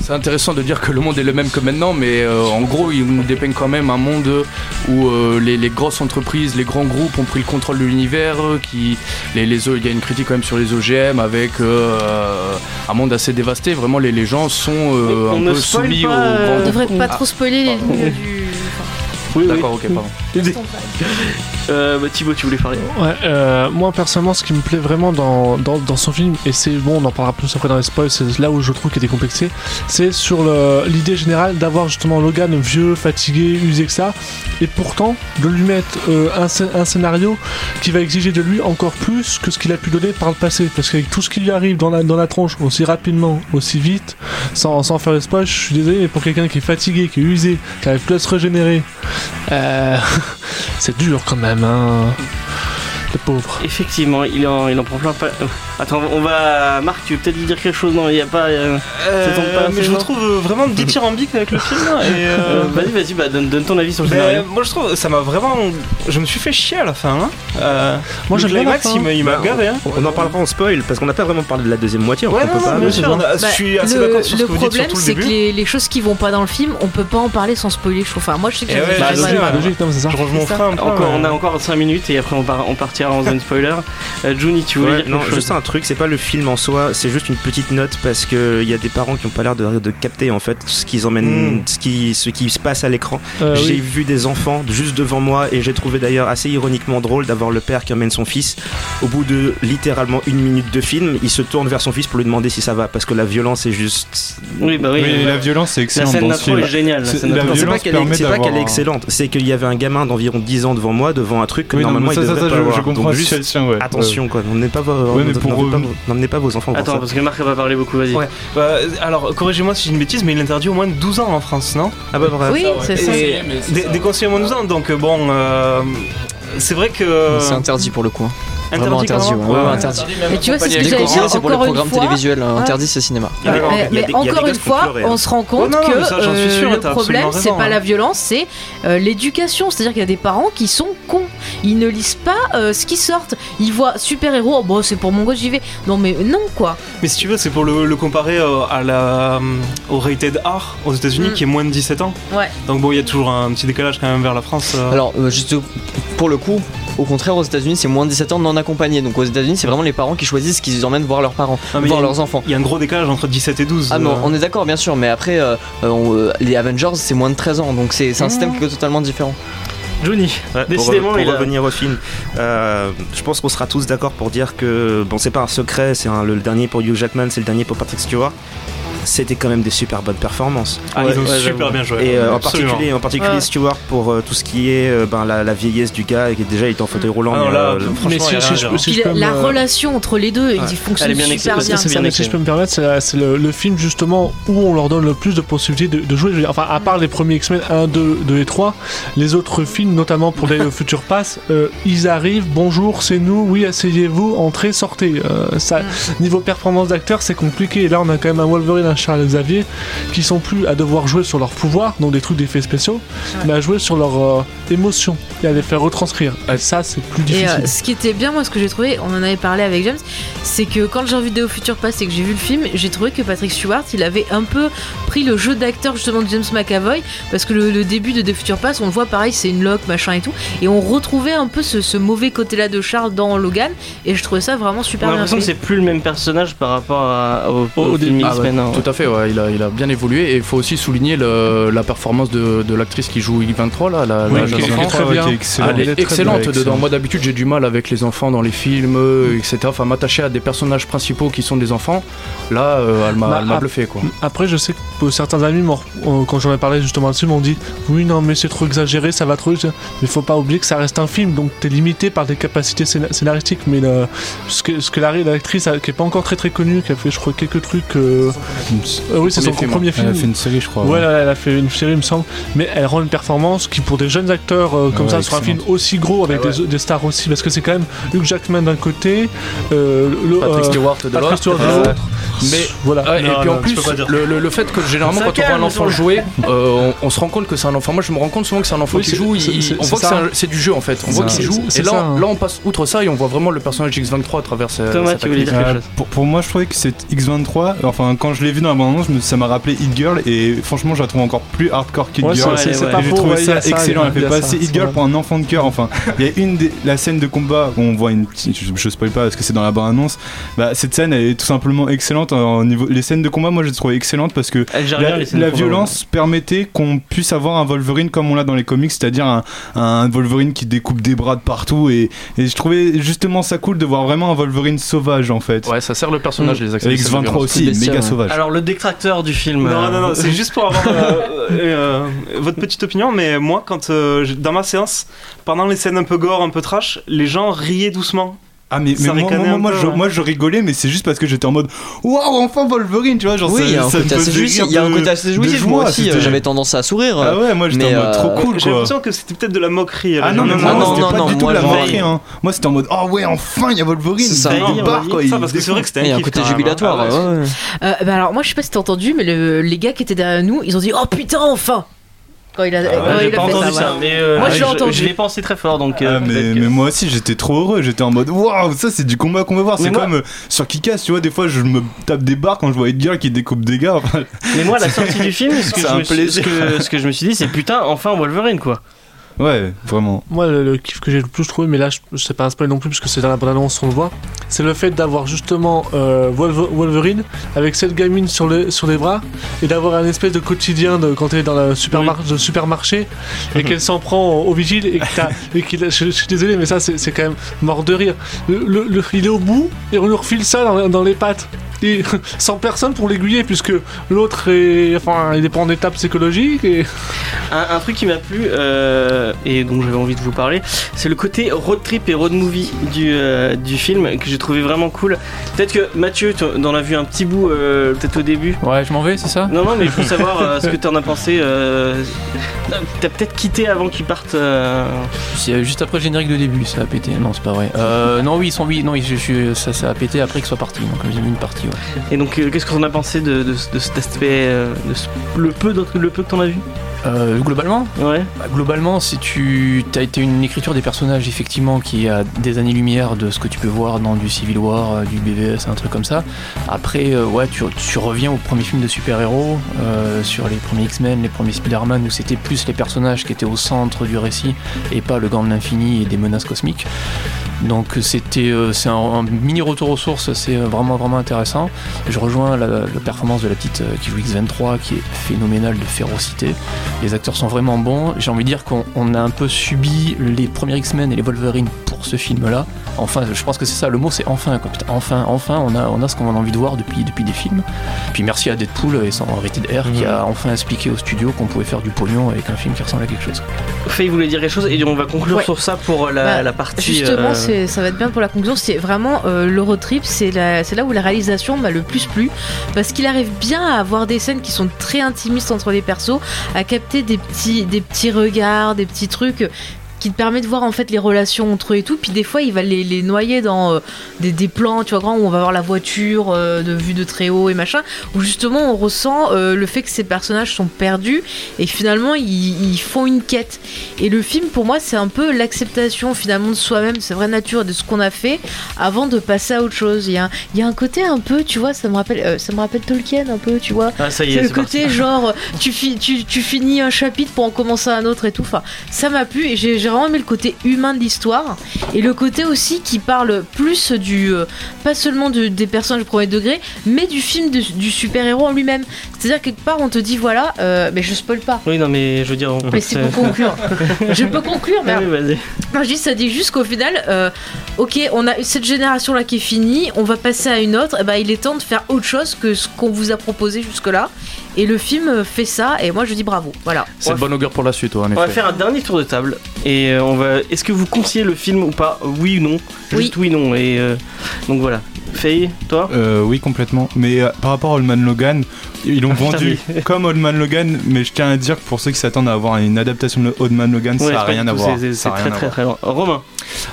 C'est intéressant de dire que le monde est le même que maintenant, mais euh, en gros, il nous dépeint quand même un monde où euh, les, les grosses entreprises, les grands groupes ont pris le contrôle de l'univers. euh, Qui, les, les, il y a une critique quand même sur les OGM avec euh, un monde assez dévasté. Vraiment, les, les gens sont euh, On un peu soumis pas, aux grands On devrait pas trop spoiler les Pardon. lignes du. Oui, oui. D'accord, ok, pardon. Euh, bah, Thibaut, tu voulais parler. Ouais, euh, moi personnellement, ce qui me plaît vraiment dans, dans, son film, et c'est bon, on en parlera plus après dans les spoils, c'est là où je trouve qu'il est complexé, c'est sur l'idée générale d'avoir justement Logan vieux, fatigué, usé que ça, et pourtant de lui mettre euh, un scénario qui va exiger de lui encore plus que ce qu'il a pu donner par le passé, parce qu'avec tout ce qui lui arrive dans la, dans la tronche aussi rapidement, aussi vite, sans, sans faire les spoils, je suis désolé, mais pour quelqu'un qui est fatigué, qui est usé, qui arrive plus à se régénérer, euh, c'est dur quand même, hein. Le pauvre. Effectivement, il en, il en prend plein. Attends, on va. Marc, tu veux peut-être lui dire quelque chose Non, il n'y a pas. euh, ça tombe pas Euh, mais je le trouve euh, vraiment dithyrambique avec le film. Et, Euh, euh, vas-y, vas-y, bah, donne, donne ton avis sur le scénario. moi je trouve ça m'a vraiment. Je me suis fait chier à la fin. Hein. Euh, Moi, j'aime bien fin. il m'a- Bah, garé. Hein. On n'en parle pas en spoil parce qu'on n'a pas vraiment parlé de la deuxième moitié. Ouais, on peut non, pas. bien sûr, on a- Bah, je suis assez le, d'accord sur ce le que vous dites, problème, le c'est que les, les choses qui vont pas dans le film, on peut pas en parler sans spoiler, je trouve. Enfin, moi, je sais que Eh me. Je mon mais- on a encore 5 minutes et après on, part- on partira en zone spoiler. Juni, tu voulais dire non, juste un truc, c'est pas le film en soi, c'est juste une petite note parce que il y a des parents qui ont pas l'air de, de capter en fait ce qu'ils emmènent, Mm. ce qui ce qui se passe à l'écran. Euh, j'ai oui. vu des enfants juste devant moi et j'ai trouvé d'ailleurs assez ironiquement drôle d'avoir le père qui emmène son fils. Au bout de littéralement une minute de film, il se tourne vers son fils pour lui demander si ça va parce que la violence est juste. Oui, bah oui. Oui, euh, la violence, c'est la excellent scène d'intro est géniale. La C'est- scène d'intro. Non, c'est pas violence qu'elle est, permet c'est pas qu'elle est excellente, c'est qu'il y avait un gamin d'environ 10 ans devant moi, devant un truc que Oui, non, normalement mais ça, il devrait ça, pas je, avoir. je comprends Donc la juste situation, ouais. attention quoi, pas vos, Ouais, mais pour n'emmenez pas vos- n'emmenez pas vos enfants pour Attends, ça. parce que Marc va parler beaucoup, vas-y. Ouais. Bah, alors, corrigez-moi si j'ai une bêtise, mais il est interdit au moins de 12 ans en France, non? Ah bah bref. Oui, c'est ça. Et des, des conseillers au moins de 12 ans, donc euh, bon, euh, c'est vrai que. C'est interdit pour le coup. Hein. Vraiment Interdit, ouais, ouais. Mais tu vois, c'est ce que j'allais dire c'est pour les encore une programmes fois. télévisuels. euh, Ouais. Interdit, c'est cinéma. Mais encore une fois, hein. on se rend compte que sûr, le problème, c'est pas hein. la violence, c'est euh, l'éducation. C'est-à-dire qu'il y a des parents qui sont cons. Ils ne lisent pas euh, ce qui sortent. Ils voient super héros. bon, c'est pour mon gosse, j'y vais. Non, mais non, quoi. Mais si tu veux, c'est pour le, comparer euh, à la, euh, au rated R aux États-Unis Mm. qui est moins de 17 ans. Ouais. Donc bon, il y a toujours un petit décalage quand même vers la France. euh. Alors, euh, juste pour le coup, au contraire, aux États-Unis, c'est moins de 17 ans non accompagnés. Donc aux États-Unis, c'est vraiment les parents qui choisissent qu'ils emmènent voir leurs parents, voir leurs enfants. Il y a un gros décalage entre 17 et 12. Ah non, euh. on est d'accord bien sûr, mais après euh, euh, on- les Avengers c'est moins de 13 ans, donc c'est un système qui est totalement différent. Ouais, pour, décidément, pour il a- revenir au film, euh, je pense qu'on sera tous d'accord pour dire que bon, c'est pas un secret, c'est le dernier pour Hugh Jackman, c'est le dernier pour Patrick Stewart. C'était quand même des super bonnes performances. Ah, ils ont Ouais, super bien joué. Et euh, en particulier, en particulier. Stewart pour euh, tout ce qui est euh, ben, la, la vieillesse du gars et qui déjà il est en fauteuil roulant. Ah mais, là, Mais si, si je, si je peux la relation entre les deux, il fonctionne bien super bien. Ça, si je peux me permettre, c'est le, le film justement où on leur donne le plus de possibilités de, de jouer. Enfin, à part les premiers X-Men 1, 2, 2 et 3, les autres films, notamment pour les Future Pass, euh, ils arrivent, bonjour, c'est nous, oui, asseyez-vous, entrez, sortez. Euh, ça, Niveau performance d'acteur, c'est compliqué. Et là, on a quand même un Wolverine, Charles Xavier, qui sont plus à devoir jouer sur leur pouvoir, donc des trucs d'effets spéciaux, mais à jouer sur leur euh, émotion et à les faire retranscrire. Et ça, c'est plus Et difficile. euh, ce qui était bien, moi, ce que j'ai trouvé, on en avait parlé avec James, c'est que quand j'ai of Future Past et que j'ai vu le film, j'ai trouvé que Patrick Stewart, il avait un peu pris le jeu d'acteur justement de James McAvoy, parce que le, le début de of Future Past, on le voit pareil, c'est une loque, machin et tout, et on retrouvait un peu ce, ce mauvais côté-là de Charles dans Logan, et je trouvais ça vraiment On super a bien l'impression que c'est plus le même personnage par rapport à- au, Au- au au film début. Ah X-Men. Tout à fait, ouais, il, a, il a bien évolué et il faut aussi souligner le- la performance de, de l'actrice qui joue I-23, là, la, Oui, la qui jeune est enfant. très bien. qui est excellent. Elle Elle est excellente bien, dedans. excellent. Moi d'habitude j'ai du mal avec les enfants dans les films, etc. Enfin m'attacher à des personnages principaux qui sont des enfants. Là, euh, elle m'a Bah, ah, bluffé quoi. Après, je sais que certains amis, euh, quand j'en ai parlé justement dessus, m'ont dit Oui, non, mais c'est trop exagéré, ça va trop. vite. Mais faut pas oublier que ça reste un film, donc t'es limité par des capacités scéna- scénaristiques. Mais le- ce que, ce que la l'actrice, qui est pas encore très très connue, qui a fait, je crois, quelques trucs. euh, euh, oui, c'est son Premier film, premier Elle film. a fait une série, je crois. Ouais, ouais. elle a- elle a fait une série, il me semble. Mais elle rend une performance qui, pour des jeunes acteurs euh, comme Ouais, ça, sur un film aussi gros, avec Ah ouais. des, des stars aussi, parce que c'est quand même Hugh Jackman d'un côté, euh, le, Patrick euh, Stewart de Patrick l'autre. Mais Voilà. Ouais, Non, et puis non, en plus, le, le- le fait que généralement Ça quand on voit un enfant jouer, euh, on, on se rend compte que c'est un enfant. Moi je me rends compte souvent que c'est un enfant Oui, qui c'est- joue. c'est- il- c'est- on c'est voit que ça. c'est c'est du jeu en fait. On voit C'est- qu'il joue. c'est Et là, ça, hein. là on passe outre ça et on voit vraiment le personnage X23 à travers ce- Thomas, tu voulais dire quelque chose pour, pour moi, je trouvais que cette X23, enfin, quand je l'ai vu dans la bande-annonce, je me- ça m'a rappelé Hit Girl et franchement, je la trouve encore plus hardcore qu'Hit Ouais, Girl. c'est- pas J'ai trouvé ça excellent. Elle fait il y a pas ça, assez Hit Girl pour un enfant de cœur. Enfin, il y a une des, la scène de combat où on voit une petite, je, je spoil pas parce que c'est dans la bande-annonce. Bah, cette scène, elle est tout simplement excellente. Au niveau, les scènes de combat, moi, je les trouvais excellentes parce que la, les violence permettait qu'on puisse avoir un Wolverine comme on l'a dans les comics, c'est-à-dire un, un Wolverine qui découpe des bras de partout. Et, et je trouvais justement ça cool de voir vraiment un Wolverine sauvage en fait. Ouais, ça sert le personnage les Et accès. X23 aussi, méga sauvage. Alors, le détracteur du film. Non, euh, non, non, c'est juste pour avoir euh, euh, votre petite opinion, mais moi, quand euh, dans ma séance, pendant les scènes un peu gore, un peu trash, les gens riaient doucement. Ah mais, mais moi, moi, moi, peu, je, moi je rigolais mais c'est juste parce que j'étais en mode waouh enfin Wolverine tu vois genre Oui, ça, il y a un côté assez jouissif. rire Il y a un de- côté assez de jouissif. joie, Moi aussi, euh, j'avais tendance à sourire. ah ouais moi j'étais en mode trop euh, cool J'ai l'impression que c'était peut-être de la moquerie. ah non moi non, non, pas non, du tout moi, de la moquerie hein. moi c'était en mode oh ouais enfin il y a Wolverine C'est ça. parce que c'est vrai que c'était Il y a un côté hein. jubilatoire. Ah. Euh, bah alors moi je sais pas si t'as entendu, mais le- les gars qui étaient derrière nous, ils ont dit oh putain enfin quand il a, Ouais, quand j'ai il a pas fait entendu ça. mais euh, Moi, je l'ai entendu. Je l'ai pensé très fort, donc. Ah, euh, mais, peut-être que- mais moi aussi j'étais trop heureux, j'étais en mode waouh ça c'est du combat qu'on veut voir, c'est moi- comme euh, sur Kikas tu vois des fois je me tape des barres quand je vois Edgar qui découpe des gars, enfin, Mais moi, à la sortie du film, ce que, C'est je un me suis, ce, plaisir. que, ce que je me suis dit, c'est putain, enfin Wolverine quoi. Ouais vraiment. Moi, le, le kiff que j'ai le plus trouvé, mais là, sais pas un spoil non plus, parce que c'est dans la bande-annonce, on le voit, c'est le fait d'avoir justement euh, Wolver- Wolverine avec cette gamine sur, le, sur les bras et d'avoir un espèce de quotidien de, quand elle est dans le supermar- le supermarché et qu'elle s'en prend au, au vigile et que t'as- et qu'il a- je, je suis désolé, mais ça, c'est c'est quand même mort de rire. Le, le- le- il est au bout et on lui refile ça dans, dans les pattes. Et sans personne pour l'aiguiller, puisque l'autre est, enfin, il est pas en état psychologique et Un, un truc qui m'a plu euh, et dont j'avais envie de vous parler, c'est le côté road trip et road movie du, euh, du film que j'ai trouvé vraiment cool. Peut-être que Mathieu, tu en as vu un petit bout euh, peut-être au début. Ouais, je m'en vais, c'est ça? Non, non, mais il faut savoir euh, ce que tu en as pensé. euh, T'as peut-être quitté avant qu'ils partent. juste après le générique de début, ça a pété. Non, c'est pas vrai. Euh, non, oui, ils sont oui, non, je, je- ça, ça a pété après qu'ils soient partis. Donc j'ai vu une partie. Et donc, euh, qu'est-ce qu'on a pensé de, de, de cet aspect, euh, de le peu le peu que t'en as vu? Euh, globalement, Ouais. bah, globalement, si tu as été une écriture des personnages effectivement qui a des années-lumière de ce que tu peux voir dans du Civil War, euh, du BVS, un truc comme ça. Après, euh, ouais, tu, tu reviens au premier film de super-héros, euh, sur les premiers X-Men, les premiers Spider-Man, où c'était plus les personnages qui étaient au centre du récit et pas le gant de l'infini et des menaces cosmiques. Donc c'était c'est un, un mini retour aux sources, c'est vraiment vraiment intéressant. Je rejoins la, la performance de la petite qui joue X23 qui est phénoménale de férocité. Les acteurs sont vraiment bons. J'ai envie de dire qu'on on a un peu subi les premiers X-Men et les Wolverine pour ce film-là. Enfin, je pense que c'est ça, le mot c'est enfin quoi. Putain, enfin, enfin, on a, on a ce qu'on a envie de voir depuis, depuis des films. Puis merci à Deadpool et son Rated R qui a enfin expliqué au studio qu'on pouvait faire du pognon avec un film qui ressemble à quelque chose. Faye voulait dire quelque chose et on va conclure Ouais. sur ça pour la, Bah, la partie. Justement, euh, ça va être bien pour la conclusion. C'est vraiment euh, le road trip, c'est la- c'est là où la réalisation m'a le plus plu. Parce qu'il arrive bien à avoir des scènes qui sont très intimistes entre les persos, à capter des petits, des petits regards, des petits trucs qui te permet de voir en fait les relations entre eux et tout. Puis des fois, il va les, les noyer dans euh, des, des plans, tu vois, grands, où on va voir la voiture euh, de vue de très haut et machin, où justement on ressent euh, le fait que ces personnages sont perdus et finalement ils, ils font une quête. Et le film, pour moi, c'est un peu l'acceptation finalement de soi-même, de sa vraie nature et de ce qu'on a fait avant de passer à autre chose. Il y a, un- il y a un côté un peu, tu vois, ça me rappelle, ça me rappelle Tolkien un peu, tu vois. Ah, ça y C'est est, le côté parti. genre tu, fi- tu, tu finis un chapitre pour en commencer un autre et tout. Enfin, ça m'a plu et j'ai vraiment le côté humain de l'histoire et le côté aussi qui parle plus du euh, pas seulement de- des personnages du premier degré, mais du film de- du super héros en lui-même. C'est-à-dire quelque part on te dit voilà, euh, mais je spoil pas. Oui, non, mais je veux dire. on- Mais c'est pour conclure. je peux conclure, mais Ah oui, vas-y. non, je dis, ça dit juste qu'au final, euh, ok, on a cette génération-là qui est finie, on va passer à une autre, et ben il est temps de faire autre chose que ce qu'on vous a proposé jusque-là. Et le film fait ça, et moi je dis bravo. Voilà. C'est de bonne augure pour la suite, ouais, en On va faire un dernier tour de table et euh, on va. Est-ce que vous conseillez le film ou pas? Oui ou non? Oui. Juste oui non et euh, donc voilà. Faye, toi? Euh, oui, complètement. Mais euh, par rapport à Old Man Logan, ils l'ont Ah, vendu comme Old Man Logan, mais je tiens à dire que pour ceux qui s'attendent à avoir une adaptation de Old Man Logan, Ouais, ça n'a rien à voir. c'est- Ça C'est a très très très loin. Romain.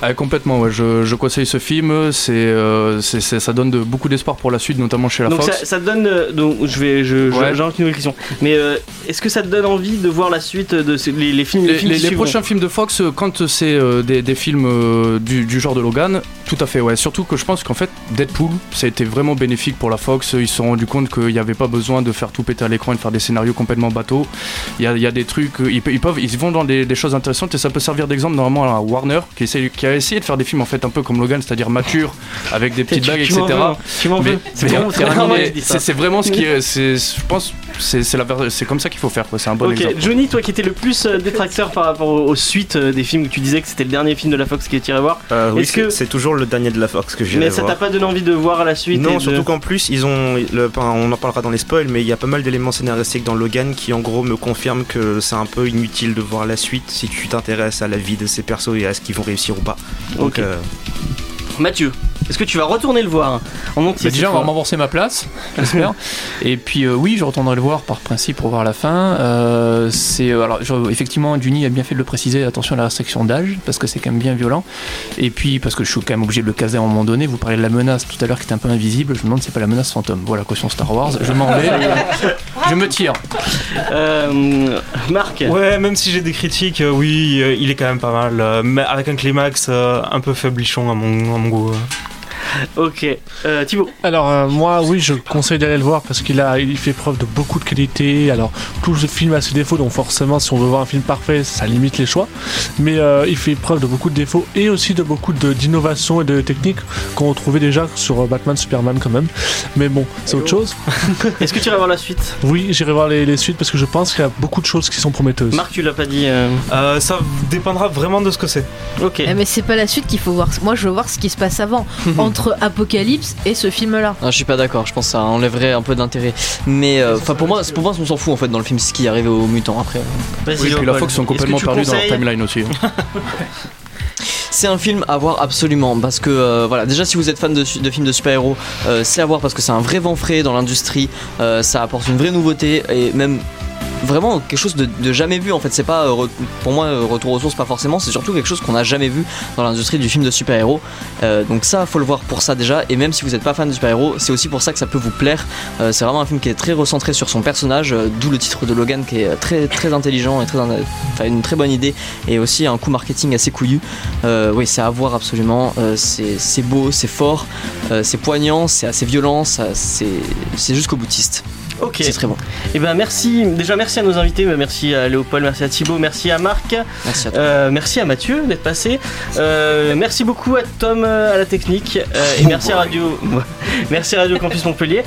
Ah, complètement, ouais. je, je conseille ce film. C'est, euh, c'est- c'est- ça donne de, beaucoup d'espoir pour la suite, notamment chez la donc Fox. ça, donne. euh, donc je vais. Je, Ouais. J'ai une nouvelle question. Mais euh, est-ce que ça te donne envie de voir la suite de ce- les, les films Les, films les- les prochains films de Fox, euh, quand c'est euh, des, des films euh, du, du genre de Logan, tout à fait, ouais. Surtout que je pense qu'en fait, Deadpool, ça a été vraiment bénéfique pour la Fox. Ils se sont rendus compte qu'il n'y avait pas besoin de faire tout péter à l'écran et de faire des scénarios complètement bateaux. Il y a, y a des trucs, euh, ils, pe- ils peuvent, ils vont dans des, des choses intéressantes et ça peut servir d'exemple normalement à Warner qui, essaie- qui a essayé de faire des films en fait un peu comme Logan, c'est-à-dire mature, avec des petites Tu- m'en etc. C'est vraiment ce qui est, c'est- je pense, c'est c'est la ver- c'est comme ça qu'il faut faire. quoi. C'est un bon Ok, exemple. Johnny, toi qui étais le plus euh, détracteur par rapport aux, aux suites euh, des films où tu disais que c'était le dernier film de la Fox qui est tiré voir, Euh, oui, Est-ce que- c'est toujours le dernier de la Fox que j'ai mais ça t'a pas donné envie de voir la suite Non, de- surtout qu'en plus, ils ont. le- on en parlera dans les spoils, mais il y a pas mal d'éléments scénaristiques dans Logan qui, en gros, me confirment que c'est un peu inutile de voir la suite si tu t'intéresses à la vie de ces persos et à ce qu'ils vont réussir ou pas. Donc, Ok. euh, Mathieu, est-ce que tu vas retourner le voir en entier Bah, déjà, on va fois m'embourser ma place, j'espère. et puis, euh, oui, je retournerai le voir par principe pour voir la fin. Euh, c'est euh, alors, je- effectivement, Juni a bien fait de le préciser. Attention à la restriction d'âge, parce que c'est quand même bien violent. Et puis, parce que je suis quand même obligé de le caser à un moment donné. Vous parlez de la menace tout à l'heure qui est un peu invisible. Je me demande si c'est pas la menace fantôme. Voilà, caution Star Wars. Je m'en vais. je me tire. Euh, Marc Ouais, même si j'ai des critiques, euh, oui, euh, il est quand même pas mal. euh, mais avec un climax euh, un peu faiblichon à mon, à mon goût. Ok. Euh, Thibaut Alors euh, moi oui je conseille d'aller le voir parce qu'il a il fait preuve de beaucoup de qualité. Alors tout ce film a ses défauts donc forcément si on veut voir un film parfait ça limite les choix. Mais euh, il fait preuve de beaucoup de défauts et aussi de beaucoup de- d'innovations et de techniques qu'on retrouvait déjà sur euh, Batman Superman quand même. Mais bon c'est autre chose. Est-ce que tu iras voir la suite? Oui j'irai voir les, les suites parce que je pense qu'il y a beaucoup de choses qui sont prometteuses. Marc, tu l'as pas dit. euh, Euh, ça dépendra vraiment de ce que c'est. Ok. Eh, mais c'est pas la suite qu'il faut voir. Moi, je veux voir ce qui se passe avant, entre Apocalypse et ce film-là. Ah, je suis pas d'accord, je pense que ça enlèverait un peu d'intérêt. Mais euh, enfin pour moi, pour moi on s'en fout en fait dans le film ce qui arrive aux mutants après. Oui, puis la. Fox sont complètement perdus dans leur timeline aussi. hein. C'est un film à voir absolument parce que euh, voilà déjà si vous êtes fan de, films de super-héros euh, c'est à voir parce que c'est un vrai vent frais dans l'industrie euh, ça apporte une vraie nouveauté et même vraiment quelque chose de, jamais vu en fait. C'est pas euh, pour moi euh, retour aux sources pas forcément. C'est surtout quelque chose qu'on n'a jamais vu dans l'industrie du film de super-héros. Euh, donc ça faut le voir pour ça déjà. Et même si vous n'êtes pas fan de super-héros c'est aussi pour ça que ça peut vous plaire. C'est vraiment un film qui est très recentré sur son personnage d'où le titre de Logan qui est très très intelligent et très une très bonne idée. Et aussi un coup marketing assez couillu. Oui, c'est à voir absolument. C'est beau, c'est fort, c'est poignant, c'est assez violent, c'est jusqu'au boutiste. Ok. C'est très bon. Et ben merci. Déjà merci à nos invités. Merci à Léopold, merci à Thibaut, merci à Marc, Merci à toi. euh, merci à Mathieu d'être passé. Euh, merci beaucoup à Tom euh, à la technique euh, et merci à Radio. merci à Radio Campus Montpellier.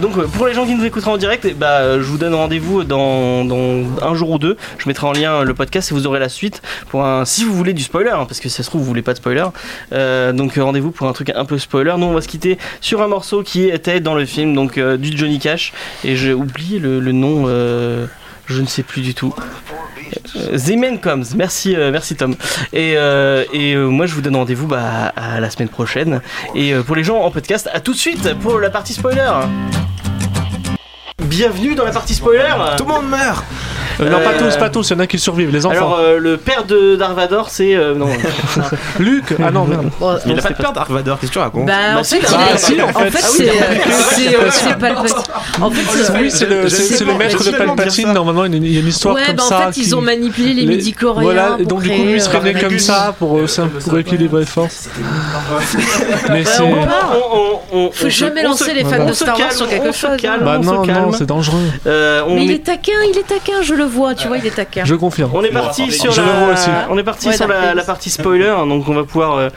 Donc pour les gens qui nous écouteront en direct, eh bah, euh, je vous donne rendez-vous dans, dans un jour ou deux. Je mettrai en lien le podcast et vous aurez la suite pour un. Si vous voulez du spoiler, hein, parce que si ça se trouve vous voulez pas de spoiler. Donc rendez-vous pour un truc un peu spoiler. Nous on va se quitter sur un morceau qui était dans le film, donc du Johnny Cash et j'ai oublié le, nom. euh, je ne sais plus du tout. Euh, The Man Comes. Merci, euh, merci Tom. Et, et moi, je vous donne rendez-vous bah, à la semaine prochaine. Et pour les gens en podcast, à tout de suite pour la partie spoiler. Bienvenue dans la partie spoiler. Tout le monde meurt Euh, non pas Euh, tous, pas tous, il y en a qui survivent, les enfants. Alors, euh, le père de Darvador, c'est. euh, non, Luc Ah non merde. Bon, Il a fait pas de peur Dark Vador, qu'est-ce que tu racontes bah, Bah, en fait, il bah, est- si, en en fait. fait, Ah oui, c'est c'est- euh, c'est Palpatine. En fait, c'est Oui, c'est le, c'est- c'est le maître de Palpatine. Normalement, il y a une- il y a une histoire Ouais, comme bah en ça. fait, ils qui- ont manipulé les, midi-chloriens. Voilà, et pour donc du coup, créer, lui se euh, réveille comme ça pour, euh, équilibrer les forces. Mais Bah, c'est. on, on, on, on Faut jamais on lancer se- les fans on de se Star Wars calme, sur quelque on se chose, hein. calme, Bah on se non, calme. non, c'est dangereux. Euh, on Mais il est est taquin, il est taquin, je le vois, tu vois, il est taquin. Je confirme. On est parti sur Je la, le vois aussi. on est parti Ouais, sur Dark la, Days. la partie spoiler, hein, donc on va pouvoir euh,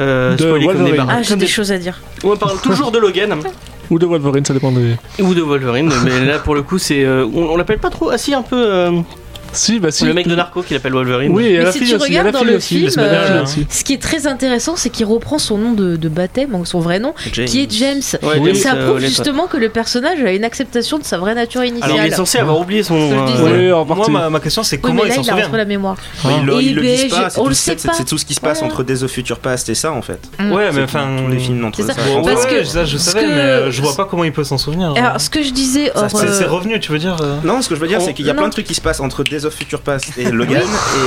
euh, De spoiler comme des Wolverine. barres. Ah, j'ai des des- choses à dire. On parle toujours de Logan Ou de Wolverine, ça dépend des. ou de Wolverine, mais là pour le coup c'est, euh, on, on l'appelle pas trop, ah si un peu euh, Si, bah si. le mec de Narco qui l'appelle Wolverine. Oui, et Mais la si fille tu aussi. il regardes dans le aussi. film, euh. Ce qui est très intéressant, c'est qu'il reprend son nom de, de baptême, donc son vrai nom, qui est James. Ouais, Et James, ça euh, prouve justement que le personnage a une acceptation de sa vraie nature initiale. Alors il est censé avoir oublié son. Ce que je euh, disais. Oui, Moi, ma, ma question, c'est Oui, comment mais il là, s'en il a souvient la mémoire. Mais ils le, Et ils le disent pas, on tout, le sait c'est- pas. c'est tout ce qui se passe entre Days of Future Past et ça en fait. Mm. Ouais, mais enfin. tous les films entre C'est ça. Parce que je savais, mais euh, je vois pas comment il peut s'en souvenir. Alors, ce que je disais, c'est- revenu, tu veux dire Non, ce que je veux dire, c'est qu'il y a plein de trucs qui se passent entre Days of Future Past et Logan,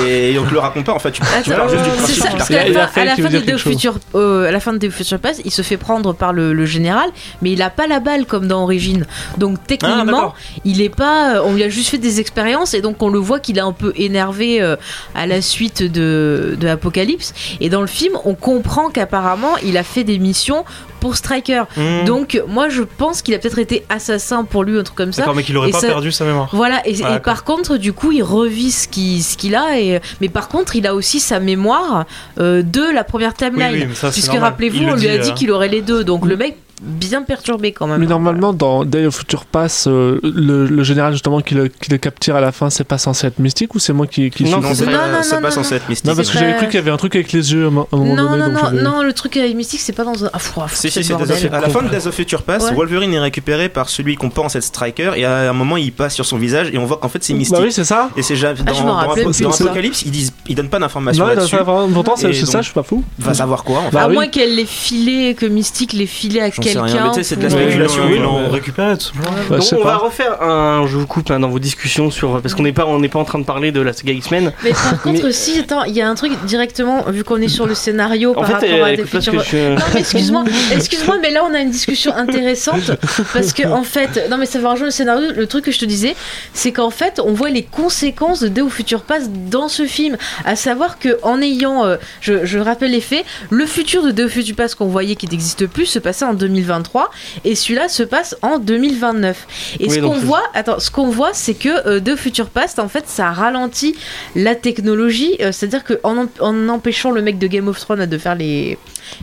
et on te le raconte pas en fait. Tu, tu Attends, parles juste du c'est principe ça, qu'il a à la fin de Day Future, euh, à la fin de Day of Future Pass, il se fait prendre par le, le général, mais il a pas la balle comme dans Origine. Donc Ah, techniquement, il est pas. euh, On lui a juste fait des expériences et donc on le voit qu'il est un peu énervé euh, à la suite de, de Apocalypse. Et dans le film, on comprend qu'apparemment, il a fait des missions pour Striker. Hmm. Donc moi, je pense qu'il a peut-être été assassin pour lui, un truc comme ça. Mais qu'il aurait Et pas ça- perdu sa mémoire. Voilà, et, et d'accord. par contre, du coup, il revit ce qu'il a, et, mais par contre, il a aussi sa mémoire euh, de la première timeline. Oui, oui, mais ça, c'est Puisque rappelez-vous, on lui a dit, euh. qu'il aurait les deux, donc le mec bien perturbé quand même. Mais normalement, dans Day of Future Pass, euh, le, le général justement qui le, qui le capture à la fin, c'est pas censé être mystique ou c'est moi qui, qui Non, suis Non, fou c'est pas, non, c'est non, pas non, censé non. être mystique. Non, parce que j'avais cru qu'il y avait un truc avec les yeux à un moment Non, donné. non, donc non, non, le truc avec Mystique, c'est pas dans un. Ah, pff, pff, Si, c'est si, bordel. à la fin de Days of Future Pass, Ouais. Wolverine est récupéré par celui qu'on pense être Striker et à un moment il passe sur son visage et on voit qu'en fait c'est mystique. Bah oui, c'est ça. Et c'est jamais dans, dans. Apocalypse, ils disent, ils donnent pas d'informations là-dessus. ça, pourtant, c'est ça, je suis pas fou. Va savoir quoi. En fait. Bah à moins qu'elle l'ait filé, que Mystique l'ait filé à sais rien, quelqu'un. mais tu sais, c'est de la spéculation. Oui, l'ont mais- récupéré tout simplement. Bah, Donc on va refaire un. Je vous coupe hein, dans vos discussions sur parce qu'on n'est pas on n'est pas en train de parler de la saga X-Men. Mais par contre, Mais- si, attends, il y a un truc directement, vu qu'on est sur le scénario En par fait, rapport à des futurs. Non mais excuse-moi, excuse-moi, mais là on a une discussion intéressante parce que en fait, non mais ça va rejoindre le scénario. Le truc que je te disais, c'est qu'en fait, on voit les conséquences de of Future Pass dans ce film, à savoir que en ayant, euh, je, je rappelle les faits, le futur de of Future Pass qu'on voyait qui n'existe plus se passait en 2023 et celui-là se passe en 2029. Et Oui, ce qu'on voit, attends, ce qu'on voit, c'est que euh, of Future Past, en fait, ça ralentit la technologie, euh, c'est-à-dire qu'en en, en empêchant le mec de Game of Thrones de faire les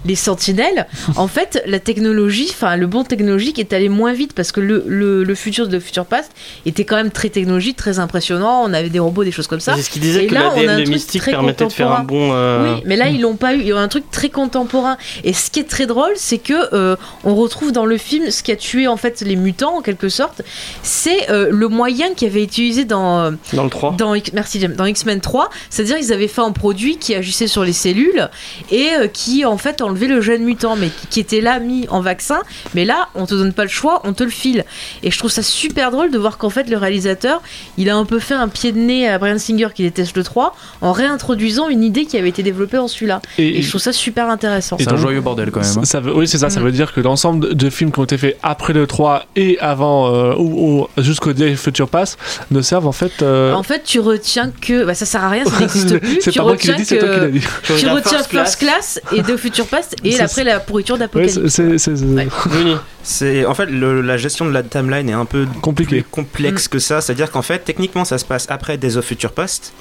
les sentinelles, en fait, la technologie, enfin le bon technologique est allé moins vite parce que le, le, le futur de Future Past était quand même très technologique, très impressionnant. On avait des robots, des choses comme ça. C'est ce qui disait Et que là, on a un l'ADN de truc Mystique très permettait de faire un bon. euh, Oui, mais là ils l'ont pas eu. Il y a un truc très contemporain. Et ce qui est très drôle, c'est que euh, on retrouve dans le film ce qui a tué en fait les mutants en quelque sorte. C'est euh, le moyen qui avait été utilisé dans euh, Dans le 3. dans merci James, dans X-Men 3, c'est-à-dire ils avaient fait un produit qui agissait sur les cellules et euh, qui en fait enlevait le gène mutant, mais qui, était là mis en vaccin. Mais là, on te donne pas le choix, on te le file. Et je trouve ça super drôle de voir qu'en fait le réalisateur, il a un peu fait un pied de nez à Brian Singer qui déteste le 3 en réintroduisant une idée qui avait été développée dans celui-là. Et, je trouve ça super intéressant. C'est un joyeux bordel quand même. hein. Ça veut- oui, c'est ça. Ça Mm. veut dire que l'ensemble de, films qui ont été faits après le 3 et avant euh, ou, ou jusqu'au Day of Future Pass ne servent en fait. euh, En fait, tu retiens que bah, ça sert à rien, ça n'existe plus. c'est tu pas moi qui l'ai retiens dit, c'est toi qui l'as que dit. Tu tu regardes retiens First First Class et de Future Past et C'est- après la pourriture Ouais, d'Apocalypse. c'est- c'est- c'est- Ouais. En fait le- la gestion de la timeline est un peu Compliqué. plus complexe que ça. C'est-à-dire qu'en fait, techniquement, ça se passe après Days of Future Past.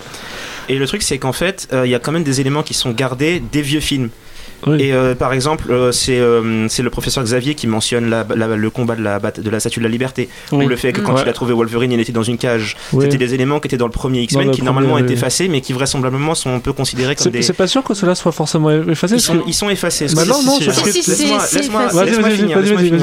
Et le truc, c'est qu'en fait, euh, il y a quand même des éléments qui sont gardés des vieux films. Oui. Et euh, par exemple, euh, c'est euh, c'est le professeur Xavier qui mentionne la- la- le combat de la, bat- de la statue de la liberté. Oui. Ou le fait que quand Ouais. il a trouvé Wolverine, il était dans une cage. Oui. C'était des éléments qui étaient dans le premier X-Men qui normalement étaient effacés, mais qui vraisemblablement sont un peu considérés comme des. c'est pas sûr que cela soit forcément effacé. Ils sont, que- ils sont effacés. Bah non, non.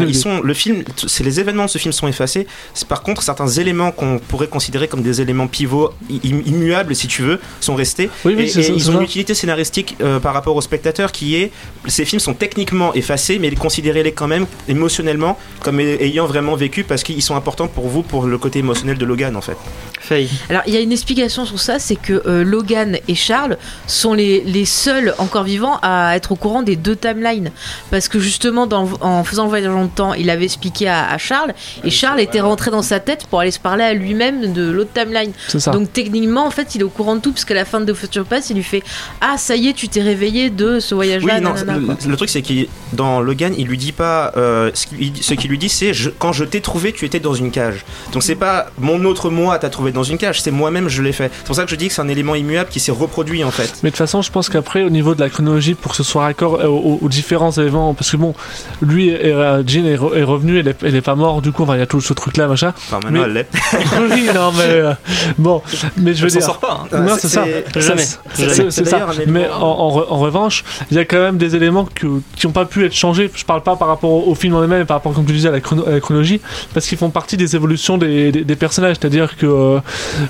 Ils sont, le film, c'est les événements de ce film sont effacés. Par contre, certains éléments qu'on pourrait considérer comme des éléments pivots, immuables si tu veux, sont restés. Et ils ont une utilité scénaristique euh, par rapport au spectateur qui est, ces films sont techniquement effacés, mais considérez-les quand même émotionnellement comme ay- ayant vraiment vécu parce qu'ils sont importants pour vous pour le côté émotionnel de Logan en fait. Faye. Alors, il y a une explication sur ça, c'est que euh, Logan et Charles sont les, les seuls encore vivants à être au courant des deux timelines. Parce que justement, dans, en faisant le voyage dans le temps, il avait expliqué à, à Charles, et Charles était rentré dans sa tête pour aller se parler à lui-même de l'autre timeline. Ça. Donc techniquement, en fait, il est au courant de tout, parce qu'à la fin de The Future Pass, il lui fait Ah, ça y est, tu t'es réveillé de ce voyage-là. Oui, nanana, le, le truc c'est qu'il dans Logan, il lui dit pas euh, ce qu'il lui dit c'est quand je t'ai trouvé, tu étais dans une cage. Donc c'est pas mon autre moi t'a trouvé dans une cage, c'est moi-même je l'ai fait. C'est pour ça que je dis que c'est un élément immuable qui s'est reproduit en fait. Mais de toute façon, je pense qu'après, au niveau de la chronologie, pour que ce soit raccord euh, aux, aux différents événements, parce que bon, lui, euh, Jean est, re- est revenu, elle est, elle est pas morte, du coup, enfin, il y a tout ce truc-là, machin. Enfin maintenant Mais- elle l'est. oui, non, mais euh, bon, mais je veux Elle s'en dire. sort pas. hein. Non, c'est ça. c'est- Jamais. C'est- ça. Mais en, en en revanche, il y a quand même des éléments que- qui n'ont pas pu être changés. Je parle pas par rapport au, au film en lui-même, mais par rapport, comme tu disais, à la, chrono- à la chronologie, parce qu'ils font partie des évolutions des, des- des personnages. C'est-à-dire que euh,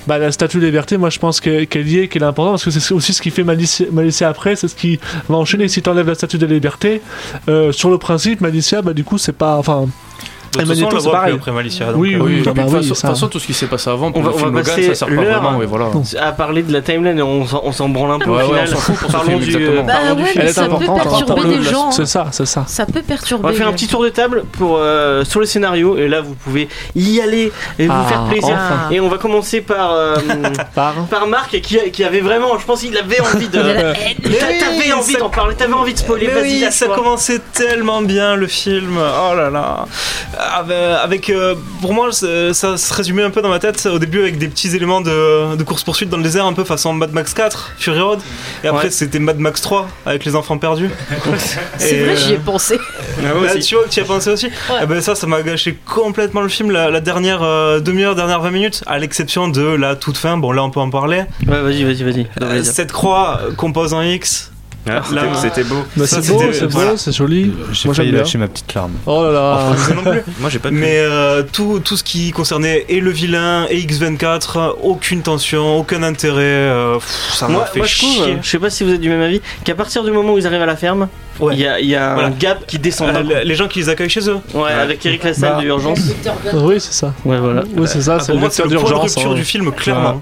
bah, la statue de liberté, moi, je pense qu'elle y est, qu'elle est importante, parce que c'est aussi ce qui fait Malicia, Malicia après, c'est ce qui va enchaîner. Si tu enlèves la statue de liberté, euh, sur le principe, Malicia, bah, du coup, c'est pas. Enfin, De toute Magneto, façon, on la voit plus après Malicia. donc, Oui, oui, Oui, bah de oui, toute façon- tout ce qui s'est passé avant pour On va- le on film va Logan, passer ça sert pas vraiment, et voilà. À parler de la timeline, on s'en on s'en branle un peu Ouais, au ouais, final. on s'en fout pour ce Parlons film, du, euh, parlons Bah du ouais, film. elle mais est ça peut perturber Rapport-le, des gens. C'est ça, c'est ça. Ça peut On perturber. va faire un petit tour de table pour euh, sur le scénario et là vous pouvez y aller et vous Ah, faire plaisir. enfin. Et on va commencer par euh, Par. par Marc qui, qui avait vraiment, je pense qu'il avait envie de. Oui, T'avais envie d'en parler, t'avais envie de spoiler. Vas-y, oui, ça commençait tellement bien le film. Oh là là. Avec, avec, euh, pour moi, ça se résumait un peu dans ma tête au début avec des petits éléments de, de course-poursuite dans le désert, un peu façon Mad Max 4, Fury Road. Et après, Ouais. c'était Mad Max 3 avec les enfants perdus. C'est Et, vrai, j'y ai euh, pensé. Ah, bah, tu vois, tu y as pensé aussi Eh ben, Ça, ça m'a gâché complètement le film, la, la dernière euh, demi-heure, dernière 20 minutes, à l'exception de la toute fin. Bon, là, on peut en parler. Ouais, vas-y, vas-y, vas-y. Euh, cette croix compose en X. Ah, c'était- Là- C'était beau. Bah, c'est beau, c'est beau, voilà. c'est joli. J'ai Moi, failli lâcher ma petite larme. Oh là là. Non plus. Moi j'ai pas pu. Mais euh, tout, tout ce qui concernait et le vilain et X24, aucune tension, aucun intérêt. euh, pff, ça m'a fait moi, je trouve, chier. je sais pas si vous êtes du même avis, qu'à partir du moment où ils arrivent à la ferme, il Ouais. y a, il y a Voilà. un gap qui descend. Euh, les gens qui les accueillent chez eux. Ouais, avec Eric Lassalle Bah. de Urgence. Oui, c'est ça. Ouais, voilà. Oui, c'est ça, Ah, c'est le le point de rupture hein. du film, clairement.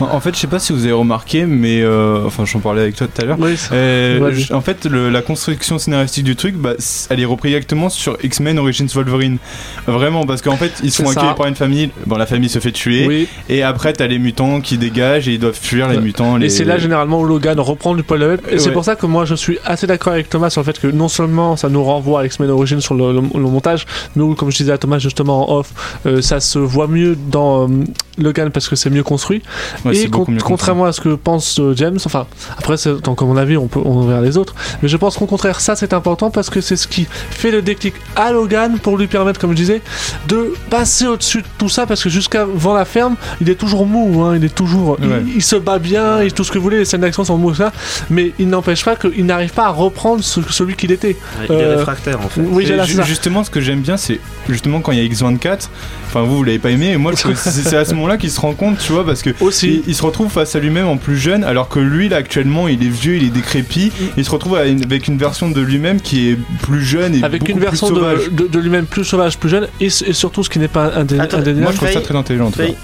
En fait, je sais pas si vous avez remarqué, mais euh, enfin, j'en parlais avec toi tout à l'heure. Oui, c'est- Euh, en fait, le- la construction scénaristique du truc, bah, elle est reprise directement sur X-Men Origins Wolverine. Vraiment, parce qu'en fait, ils sont accueillis par une famille. Bon, la famille se fait tuer. oui. Et après, t'as les mutants qui dégagent et ils doivent fuir les mutants. Et les- c'est là généralement où Logan reprend du poil de la. Et c'est pour ça que moi je suis assez d'accord avec Thomas sur le fait que non seulement ça nous renvoie à X-Men Origins sur le, le- le montage, mais où, comme je disais à Thomas justement en off, euh, ça se voit mieux dans euh, Logan parce que c'est mieux construit. Ouais, et con- mieux contrairement à ce que pense euh, James, enfin après c'est donc à mon avis on peut on verra les autres, mais je pense qu'au contraire ça c'est important parce que c'est ce qui fait le déclic à Logan pour lui permettre comme je disais de passer au-dessus de tout ça parce que jusqu'avant la ferme il est toujours mou, hein, il est toujours il- Ouais. il, se bat bien, et tout ce que vous voulez, les scènes d'action sont mou ça, mais il n'empêche pas qu'il n'arrive pas à reprendre ce- celui qu'il était. Il est Euh, réfractaire en fait. Oui, là, ju- ça. justement, ce que j'aime bien, c'est justement quand il y a X24. Enfin, vous, vous l'avez pas aimé, et moi, je trouve que c'est à ce moment-là qu'il se rend compte, tu vois, parce que Aussi. il, il se retrouve face à lui-même en plus jeune, alors que lui, là, actuellement, il est vieux, il est décrépit. Il se retrouve une- avec une version de lui-même qui est plus jeune et avec beaucoup une plus version sauvage. de, de- de lui-même plus sauvage, plus jeune, et, et surtout ce qui n'est pas indé- Attends, indéniable. Moi, je trouve ça très intelligent. Faye-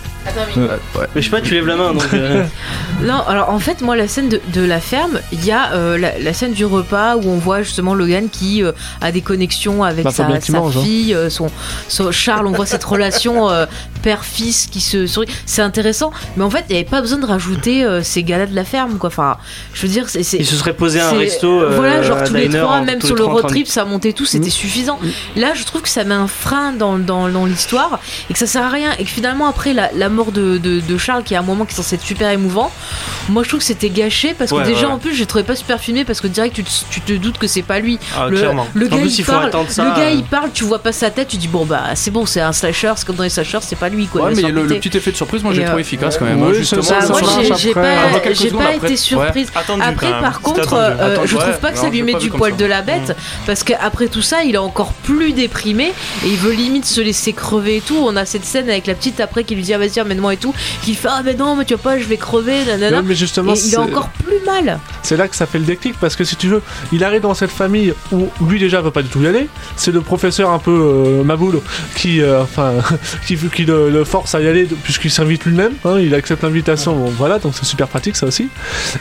Euh, Mais je sais pas, tu lèves la main donc. euh, Non, alors en fait, moi, la scène de, de la ferme, il y a euh, la, la scène du repas où on voit justement Logan qui euh, a des connexions avec Bah, sa, mange, hein. fille, euh, son, son Charles. On voit cette relation euh, père-fils qui se C'est intéressant, mais en fait, il n'y avait pas besoin de rajouter euh, ces gars-là de la ferme, quoi. Enfin, je veux dire, c'est. Ils se seraient posé un resto. euh, voilà, genre tous les trois, même sur le road trip, ça montait tout, c'était suffisant. Là, je trouve que ça met un frein dans, dans, dans l'histoire et que ça sert à rien. Et que finalement, après la, la mort de, de, de Charles, qui est un moment qui est censé être super émouvant, moi je trouve que c'était gâché parce que Ouais, déjà ouais. en plus, j'ai trouvé pas super filmé parce que direct, tu te, tu te doutes que c'est pas lui. Ah, le, le En gars, plus, il il faut parle, attendre ça, le gars euh. il parle, tu vois pas sa tête, tu dis bon bah c'est bon, c'est un slasher, c'est comme dans les slashers, c'est pas lui quoi. Ouais, il mais le, le petit effet de surprise, moi j'ai euh, trouvé efficace quand même. hein, justement, moi j'ai- pas, été surprise. Après, par contre, euh, je trouve pas que ça lui met du poil de la bête, parce qu'après tout ça, il est encore plus déprimé et il veut limite se laisser crever et tout. On a cette scène avec la petite après qui lui dit ah vas-y emmène-moi et tout, qui fait ah mais non mais tu vois pas je vais crever nanana. Mais justement, Et il est encore plus mal. c'est là que ça fait le déclic parce que si tu veux, il arrive dans cette famille où lui déjà veut pas du tout y aller. C'est le professeur un peu euh, maboule qui, euh, enfin, qui, qui le, le force à y aller puisqu'il s'invite lui-même. hein, il accepte l'invitation. Bon, voilà, donc c'est super pratique ça aussi.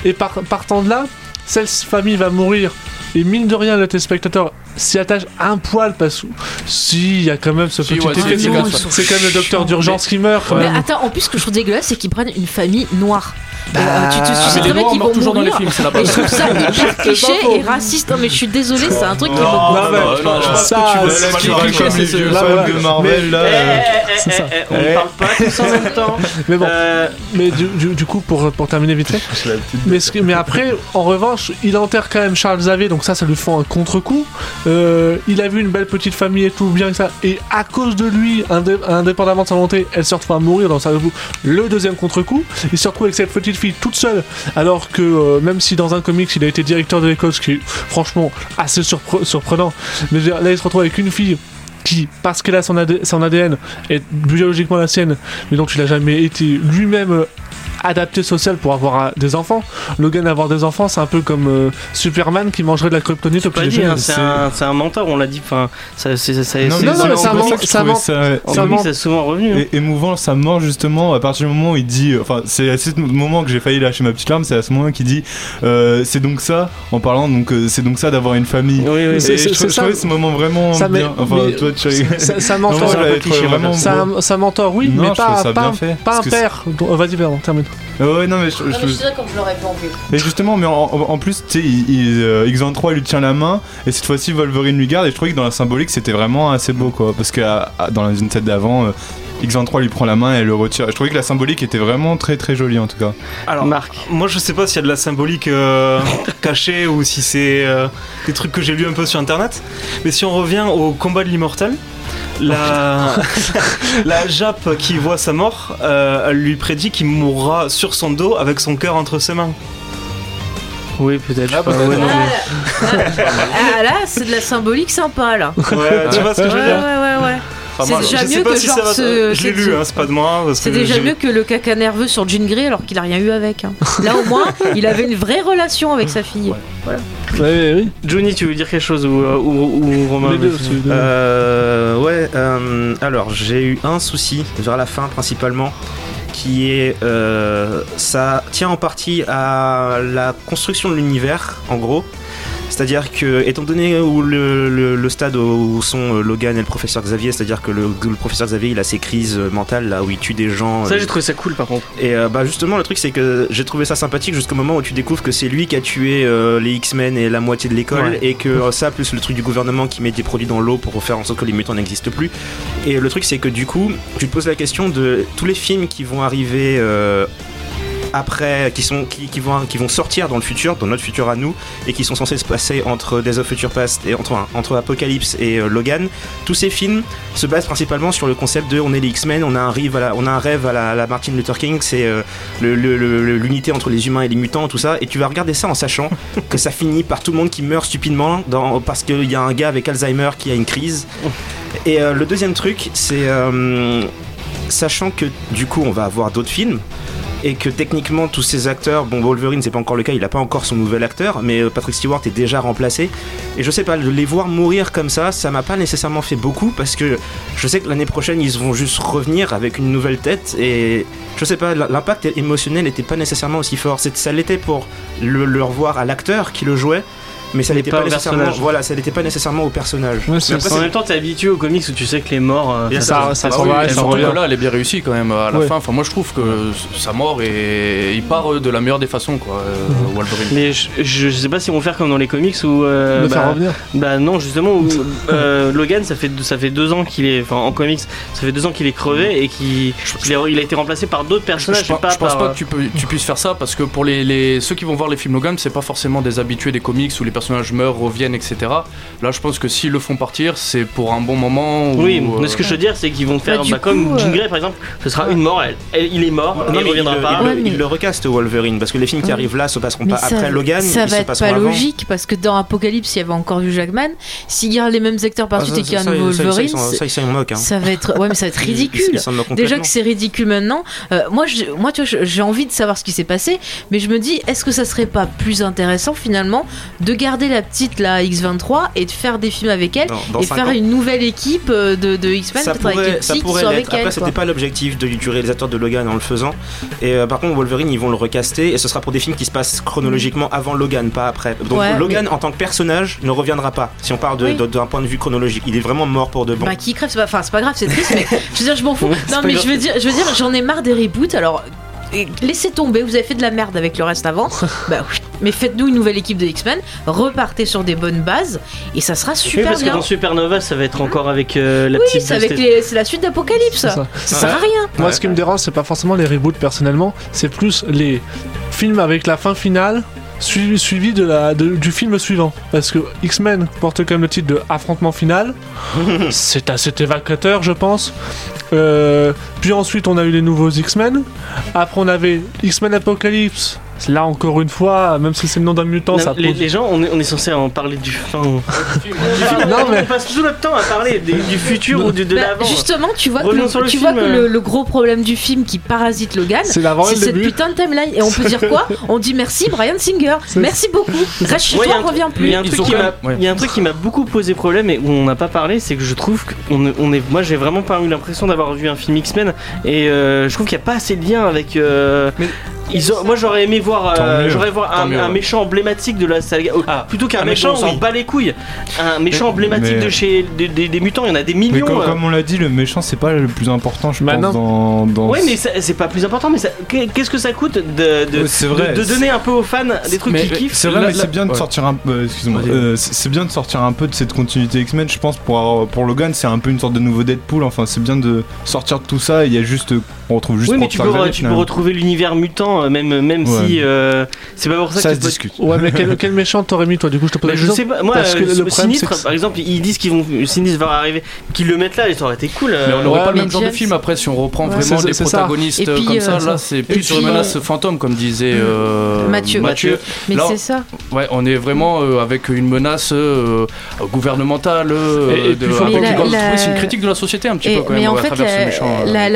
Et par, partant de là, cette famille va mourir. Et mine de rien, le téléspectateur s'y attache un poil parce que si il y a quand même ce Si, petit ouais, effet, c'est quand, même le docteur d'urgence qui meurt. Mais attends, en plus ce que je trouve dégueulasse, c'est qu'ils prennent une famille noire. Bah, Euh, tu te tu Ah, sais très bien qu'ils vont toujours dans les films, c'est la base. je trouve ça hyper cliché et raciste. Non mais je suis désolée, c'est un truc qui me Non, mais- non, non, je pense ça, que tu veux- c'est- tu tu cliché, c'est ce- de Marvel, là. Eh, euh, eh, eh, c'est ça. on ne parle pas tous en même temps. Mais bon, Euh, mais du, coup, pour, pour terminer vite fait, mais après, en revanche, il enterre quand même Charles Xavier, donc ça, ça lui fait un contre-coup. Euh, il a vu une belle petite famille et tout, bien que ça. Et à cause de lui, indé- indépendamment de sa volonté, elle se retrouve à mourir dans sa Le deuxième contre-coup, il se retrouve avec cette petite fille toute seule, alors que euh, même si dans un comics, il a été directeur de l'école, ce qui est franchement assez surpre- surprenant, mais là, il se retrouve avec une fille qui, parce qu'elle a son, son ADN, est biologiquement la sienne, mais donc il a jamais été lui-même euh, adapté social pour avoir euh, des enfants. Logan avoir des enfants, c'est un peu comme euh, Superman qui mangerait de la kryptonite au pas petit hein, c'est un, mentor, on l'a dit. Enfin, ça, c'est, ça, Non, c'est- non, mais ça ment- je ça ment- ment. c'est souvent revenu. hein. É- émouvant, ça mange justement à partir du moment où il dit, enfin c'est à ce moment que j'ai failli lâcher ma petite larme, c'est à ce moment qu'il dit, euh, c'est donc ça, en parlant donc euh, c'est donc ça d'avoir une famille. Oui, oui. Et C'est- je, c'est- je c'est ça. trouvais ce moment vraiment Ça, bien. Enfin toi tu Ça, mentor, ça, mentor, oui, mais pas, un- père. Euh, Vas-y, pardon, termine. Ouais, non, mais je, Non, je- mais je dirais comme je l'aurais pas en. Mais justement, mais en, plus, tu sais, il- il, euh, X23 lui tient la main, et cette fois-ci Wolverine lui garde, et je trouvais que dans la symbolique c'était vraiment assez beau quoi. Parce que à- à- dans la une set d'avant, euh, X23 lui prend la main et le retire. Je trouvais que la symbolique était vraiment très très jolie en tout cas. Alors, Marc. moi je sais pas s'il y a de la symbolique euh, cachée ou si c'est euh, des trucs que j'ai lus un peu sur internet. Mais si on revient au combat de l'immortel, la, la Jape qui voit sa mort, euh, elle lui prédit qu'il mourra sur son dos avec son cœur entre ses mains. Oui, peut-être. Ah, peut-être. ouais, non, Ah, mais- là, ah, là, c'est de la symbolique sympa là. Ouais, tu vois ce que Ouais, je veux ouais, dire ouais, ouais. Pas C'est mal. déjà Je sais mieux pas que si genre ça va- ce- Je l'ai lu, hein, c'est pas de moi. C'est déjà mieux que le caca nerveux sur Jean Grey alors qu'il a rien eu avec. hein. Là au moins, il avait une vraie relation avec sa fille. Ouais, oui. Johnny, tu veux dire quelque chose ou, euh, ou, ou Romain Les deux, vas-y. c'est les deux. Euh, ouais, euh, alors j'ai eu un souci vers la fin principalement qui est euh, ça tient en partie à la construction de l'univers en gros. C'est-à-dire que, étant donné où le, le- le stade où sont euh, Logan et le professeur Xavier, c'est-à-dire que le, le professeur Xavier il a ses crises euh, mentales là où il tue des gens. Ça, euh, j'ai trouvé ça cool par contre. et euh, bah justement le truc c'est que j'ai trouvé ça sympathique jusqu'au moment où tu découvres que c'est lui qui a tué euh, les X-Men et la moitié de l'école Ouais. et que ça plus le truc du gouvernement qui met des produits dans l'eau pour faire en sorte que les mutants n'existent plus. Et le truc c'est que du coup tu te poses la question de tous les films qui vont arriver euh, après, qui, sont, qui, vont, qui vont sortir dans le futur, dans notre futur à nous, et qui sont censés se passer entre Days of Future Past et entre, entre Apocalypse et euh, Logan, tous ces films se basent principalement sur le concept de on est les X-Men, on a un rêve à la, on a un rêve à la, Martin Luther King, c'est euh, l'unité entre les humains et les mutants, tout ça, et tu vas regarder ça en sachant que ça finit par tout le monde qui meurt stupidement parce qu'il y a un gars avec Alzheimer qui a une crise. Et euh, le deuxième truc, c'est sachant que du coup on va avoir d'autres films et que techniquement tous ces acteurs, bon Wolverine c'est pas encore le cas, il a pas encore son nouvel acteur, mais euh, Patrick Stewart est déjà remplacé. Et je sais pas, les voir mourir comme ça, ça m'a pas nécessairement fait beaucoup parce que je sais que l'année prochaine ils vont juste revenir avec une nouvelle tête et je sais pas, l'impact émotionnel était pas nécessairement aussi fort. Ça l'était pour le, le revoir à l'acteur qui le jouait. Mais ça n'était pas nécessairement, voilà, ça n'était pas nécessairement au personnage. Ouais, Mais après, En même temps, t'es habitué aux comics où tu sais que les morts. euh, ça-. Ça, ça Ah oui, et ça revient. là, elle est bien réussie quand même à la Ouais. fin. Enfin, moi, je trouve que sa mort et il part euh, de la meilleure des façons, quoi, euh, Wolverine. Mais je, je sais pas si vont faire comme dans les comics où. euh, bah, faire revenir. Bah non, justement, où, euh, Logan, ça fait, ça fait deux ans qu'il est. Enfin, en comics, ça fait deux ans qu'il est crevé et qu'il il a été remplacé par d'autres personnages. je- pas je pense par, pas que tu, peux, tu puisses faire ça parce que pour les, les- ceux qui vont voir les films Logan, c'est pas forcément des habitués des comics où les personnages meurent, reviennent, etc. Là, je pense que s'ils le font partir, c'est pour un bon moment. où, Oui, euh, mais ce que je veux dire, c'est qu'ils vont faire. Bah, comme Jean euh, Grey, par exemple, ce sera une mort. Elle, elle- il est mort, Non, il mais reviendra il, pas. il- Ouais, il mais- le recaste Wolverine parce que les films qui Ouais. arrivent là se passeront Mais pas ça, après Logan, ça va être pas avant. logique parce que dans Apocalypse il y avait encore du Jackman. S'ils gardent les mêmes acteurs Ah, partout ça, et qu'il y a un nouveau Wolverine, ça, ils s'en moquent. ça va être ouais mais ça va être ridicule. Déjà que c'est ridicule maintenant. Euh, moi, moi, tu vois, j'ai envie de savoir ce qui s'est passé, mais je me dis, est-ce que ça serait pas plus intéressant finalement de garder la petite la X23 et de faire des films avec elle dans et faire ans. une nouvelle équipe euh, de, de X-Men ça avec pourrait, les ça pourrait avec elle. Après, c'était quoi. pas l'objectif de- du réalisateur de Logan en le faisant. Et euh, par contre, Wolverine, ils vont le recaster et ce sera pour des films qui se passent chronologiquement avant Logan, pas après. Donc Ouais, Logan, en tant que personnage, ne reviendra pas. Si on parle de- Oui. de- d'un point de vue chronologique, il est vraiment mort pour de bon. Bah, qui crève, c'est pas, c'est pas grave, c'est triste, mais je veux dire, je m'en fous. Non, mais je veux dire, je veux dire, j'en ai marre des reboots. Alors, laissez tomber, vous avez fait de la merde avec le reste avant. bah, oui. mais faites-nous une nouvelle équipe de X-Men, repartez sur des bonnes bases, et ça sera Oui, super parce que bien. dans Supernova, ça va être encore avec euh, la Oui, petite. c'est avec les- c'est la suite d'Apocalypse. C'est Ça. ça. sert à rien. Moi, ce qui me dérange, c'est pas forcément les reboots personnellement, c'est plus les films avec la fin finale suivi, suivi de la, de- du film suivant. Parce que X-Men porte quand même le titre de Affrontement final. c'est assez évocateur, je pense. Euh, puis ensuite, on a eu les nouveaux X-Men. Après, on avait X-Men Apocalypse. Là, encore une fois, même si c'est le nom d'un mutant, Non, ça les, pose- les gens, on est, on est censé en parler du fin. du film. Non, on, mais- on passe tout notre temps à parler des- du futur ou du, de Bah, l'avant. justement, tu vois que, Revenons le, tu film, vois que euh. le, le gros problème du film qui parasite Logan, C'est cette putain de timeline. Et on peut dire quoi On dit merci Brian Singer. Merci beaucoup. Reste chez Ouais, toi, reviens Il y plus. a un Ils truc ont qui quand m'a, même- ouais. il y a un truc qui m'a beaucoup posé problème et où on n'a pas parlé, c'est que je trouve qu'on est- on est, moi j'ai vraiment pas eu l'impression d'avoir vu un film X-Men et euh, je trouve qu'il n'y a pas assez de lien avec. euh, Mais- Ils ont- moi j'aurais aimé voir, euh, j'aurais voir un, Tant mieux, un ouais. méchant emblématique de la saga. Ah, plutôt qu'un un méchant, méchant, on s'en oui. bat les couilles. Un méchant emblématique mais- de chez des, des- des mutants, il y en a des Mais millions. comme, euh. comme on l'a dit, le méchant c'est pas le plus important, je Bah pense, dans. dans Ouais, mais c'est pas plus important. Mais qu'est-ce que ça coûte de, de, Ouais, c'est vrai. de- de donner un peu aux fans des trucs Mais- qu'ils kiffent? C'est vrai, mais c'est bien de ouais. sortir un peu. excuse-moi. Euh, c'est bien de sortir un peu de cette continuité X-Men. Je pense pour pour Logan, c'est un peu une sorte de nouveau Deadpool. Enfin, c'est bien de sortir de tout ça. Il y a juste, on retrouve juste. Oui, mais tu peux, Xavier, tu peux retrouver l'univers mutant, euh, même, même Ouais. si euh, c'est pas pour ça, Ça que se tu peux- discute. Ouais, mais quel, quel méchant t'aurais mis toi Du coup, je te pose Bah, la je question. sais pas, moi, Parce que euh, le problème, Sinistre, que- par exemple, ils disent qu'ils vont, Sinistre va arriver, qu'ils le mettent là, et ça aurait été cool. euh. Mais on n'aurait Ouais, pas le même genre de film après si on reprend Ouais. vraiment des ça. protagonistes puis, comme ça. ça. Là, c'est plus sur une menace fantôme comme disait euh, Mathieu. Mathieu. Mais c'est ça. Ouais, on est vraiment avec une menace gouvernementale. Et- puis, c'est une critique de la société un petit Et- peu quand mais même en à fait, travers ce la,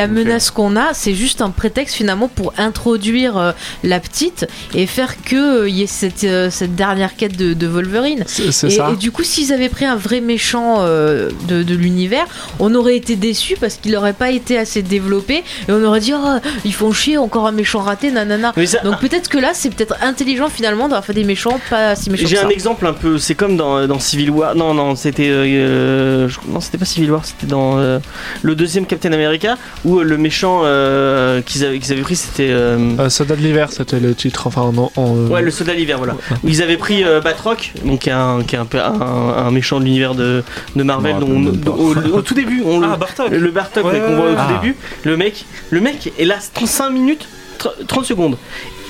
méchant. menace qu'on a, c'est juste un prétexte finalement pour introduire euh, la petite et faire que il y ait cette, euh, cette dernière quête de, de Wolverine. C'est c'est Et, ça. et du coup, s'ils avaient pris un vrai méchant euh, de, de l'univers, on aurait été déçus parce qu'il n'aurait pas été assez développé et on aurait dit oh, ils font chier, encore un méchant raté, nanana. Ça- Donc peut-être que là, c'est peut-être intelligent finalement d'avoir fait des méchants pas si méchants J'ai que ça. un exemple un peu, c'est comme dans, dans Civil War. Non, non, c'était. euh, je- non, c'était pas Civil War, c'était dans euh, le deuxième Captain America où euh, le méchant euh, qu'ils avaient, qu'ils avaient pris c'était. euh, Euh, Soldat de l'hiver, c'était le titre. Enfin, en. en, euh, Ouais, le soldat d'hiver, voilà. Où ils avaient pris euh, Batroc, donc qui est un, qui est un, peu- un, un méchant de l'univers de, de Marvel, dont on- au, au tout début, on le, Ah, Bartok. le Bartok Ouais, ouais, qu'on voit au ouais, tout début, le mec, le mec est là 35 minutes, tr- 30 secondes.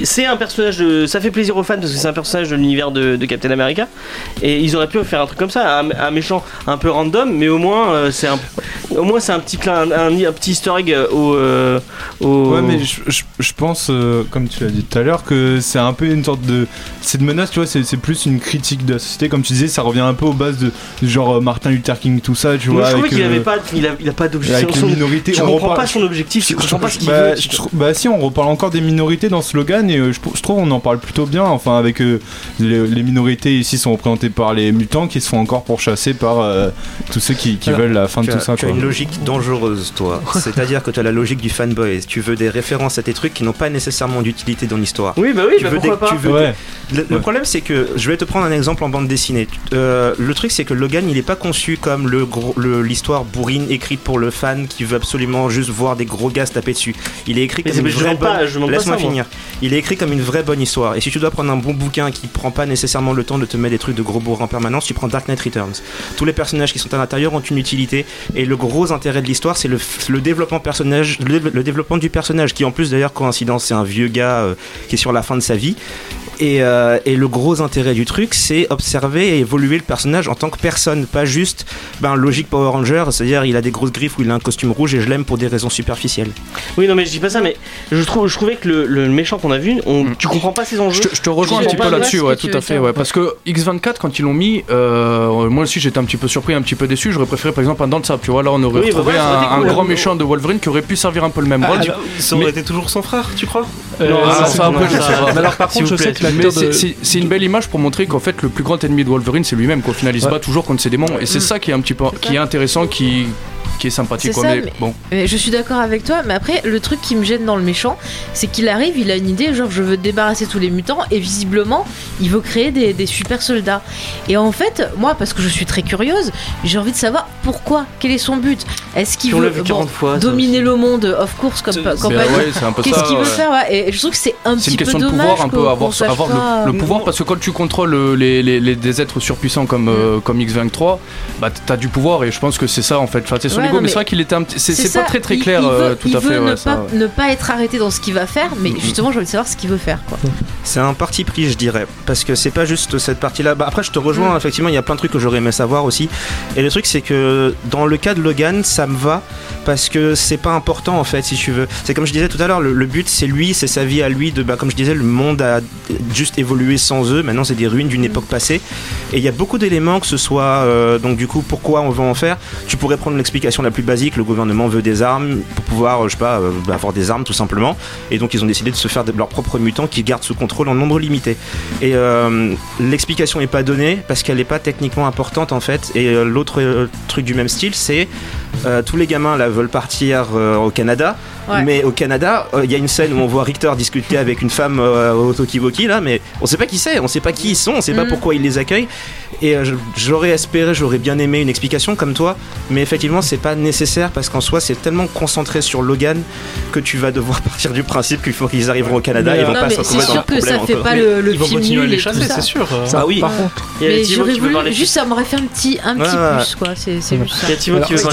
C'est un personnage de. Ça fait plaisir aux fans parce que c'est un personnage de l'univers de, de Captain America. Et ils auraient pu faire un truc comme ça, un, un méchant un peu random, mais au moins euh, c'est un. Au moins c'est un petit clin, un, un petit easter egg au. euh, au- Ouais, mais je, je- je pense, euh, comme tu l'as dit tout à l'heure, que c'est un peu une sorte de. Cette menace, tu vois, c'est c'est plus une critique de la société. Comme tu disais, ça revient un peu aux bases de, de genre Martin Luther King, tout ça, tu vois. je trouvais avec, qu'il avait pas, il a, il a pas d'objectif. on comprends reparle- pas son objectif, tu comprends pas ce qu'il bah, veut. je bah si, on reparle encore des minorités dans ce slogan et euh, je, je trouve on en parle plutôt bien. Enfin, avec euh, les, les minorités ici sont représentées par les mutants qui se font encore pourchasser par euh, tous ceux qui, qui Alors, veulent la fin de tout as, ça. tu as une logique dangereuse, toi. C'est-à-dire que tu as la logique du fanboy. Tu veux des références à tes trucs qui n'ont pas nécessairement d'utilité dans l'histoire. Oui, bah oui, Tu bah veux des- pourquoi pas. tu veux Ouais. Le, le Ouais. problème, c'est que je vais te prendre un exemple en bande dessinée. Euh, le truc, c'est que Logan, il est pas conçu comme le l'histoire bourrine écrite pour le fan qui veut absolument juste voir des gros gars se taper dessus. Il est écrit Mais comme c'est- une je vraie pas- bonne- Laisse-moi finir. Il écrit comme une vraie bonne histoire. Et si tu dois prendre un bon bouquin qui prend pas nécessairement le temps de te mettre des trucs de gros bourrin en permanence, tu prends Dark Knight Returns. Tous les personnages qui sont à l'intérieur ont une utilité. Et le gros intérêt de l'histoire, c'est le, développement personnage, le, le développement du personnage, qui en plus d'ailleurs coïncidence, c'est un vieux gars euh, qui est sur la fin de sa vie. Et, euh, et le gros intérêt du truc, c'est observer et évoluer le personnage en tant que personne, pas juste ben, logique Power Ranger, c'est-à-dire il a des grosses griffes ou il a un costume rouge et je l'aime pour des raisons superficielles. Oui, non, mais je dis pas ça, mais je, trouve, je trouvais que le, le méchant qu'on a vu, on, Mm. tu comprends pas ses Je enjeux. je te rejoins un petit peu là-dessus, ouais, tout à fait, ouais, parce que X24 quand ils l'ont mis, euh, moi aussi j'étais un petit peu surpris, un petit peu déçu. J'aurais préféré par exemple un dans le sable, tu vois. Là on aurait Oui, bah retrouvé un, grand méchant de Wolverine qui aurait pu servir un peu le même rôle. Ah, ça aurait Mais- été toujours son frère, tu crois? Euh, Non, Ah, c'est- alors, par contre, je sais que c'est- une belle image pour montrer qu'en fait le plus grand ennemi de Wolverine c'est lui-même qu'au final il se Ouais. bat toujours contre ses démons et c'est ça qui est un petit peu qui est intéressant qui qui est sympathique C'est quoi. ça, mais, mais- bon Mais je suis d'accord avec toi, mais après, le truc qui me gêne dans le méchant, c'est qu'il arrive, il a une idée, genre je veux débarrasser tous les mutants, et visiblement, il veut créer des, des super soldats. Et en fait, moi, parce que je suis très curieuse, j'ai envie de savoir pourquoi, quel est son but. Est-ce qu'il veut vu bon, 40 fois. ça dominer le monde, of course, comme, C'est- comme c'est pas dit. ouais, c'est peu Qu'est-ce qu'il veut ouais. faire ouais. Et je trouve que c'est un C'est petit une question peu de dommage pouvoir un peu avoir, sache avoir pas- le, le pouvoir parce que quand tu contrôles euh, les, les- les- des êtres surpuissants comme, euh, comme X23 bah t'as du pouvoir et je pense que c'est ça en fait enfin, c'est son Ouais, ego non, mais mais c'est vrai qu'il était un petit c'est pas très très clair il euh, veut- tout il à fait veut ouais, ne, ça, pas, ouais. ne pas être arrêté dans ce qu'il va faire, mais justement, j'ai envie de savoir ce qu'il veut faire. C'est un parti pris, je dirais, parce que c'est pas juste cette partie-là. Bah, après, je te rejoins, effectivement, il y a plein de trucs que j'aurais aimé savoir aussi. Et le truc, c'est que dans le cas de Logan, ça me va parce que c'est pas important en fait, si tu veux. C'est comme je disais tout à l'heure, le, le but c'est lui, c'est sa vie à lui. De, bah, comme je disais, le monde a juste évolué sans eux. Maintenant, c'est des ruines d'une époque passée. Et il y a beaucoup d'éléments, que ce soit euh, donc du coup, pourquoi on va en faire. Tu pourrais prendre l'explication la plus basique. Le gouvernement veut des armes pour pouvoir, euh, je sais pas, euh, bah, avoir des armes tout simplement. Et donc, ils ont décidé de se faire de leurs propres mutants qui gardent sous contrôle en nombre limité. Et euh, l'explication n'est pas donnée parce qu'elle n'est pas techniquement importante en fait. Et l'autre truc du même style, c'est euh, tous les gamins là veulent partir euh, au Canada. Ouais. Mais au Canada, euh, il y a une scène où on voit Richter discuter avec une femme euh, au Tokiwoki là, mais on sait pas qui c'est, on sait pas qui ils sont, on sait pas Mm. pourquoi ils les accueillent. Et euh, j'aurais espéré, j'aurais bien aimé une explication comme toi, mais effectivement c'est pas nécessaire parce qu'en soi c'est tellement concentré sur Logan que tu vas devoir partir du principe qu'il faut qu'ils arriveront au Canada, Mais, ils euh, vont Non, pas se retrouver dans sûr le que problème ça fait encore. pas le, le Ils vont film continuer à les et chasser, ça. c'est sûr. euh. Ah oui, Euh, Il y a Mais Thibaut j'aurais qui veut voulu parler. juste ça m'aurait fait un petit un petit plus quoi. C'est c'est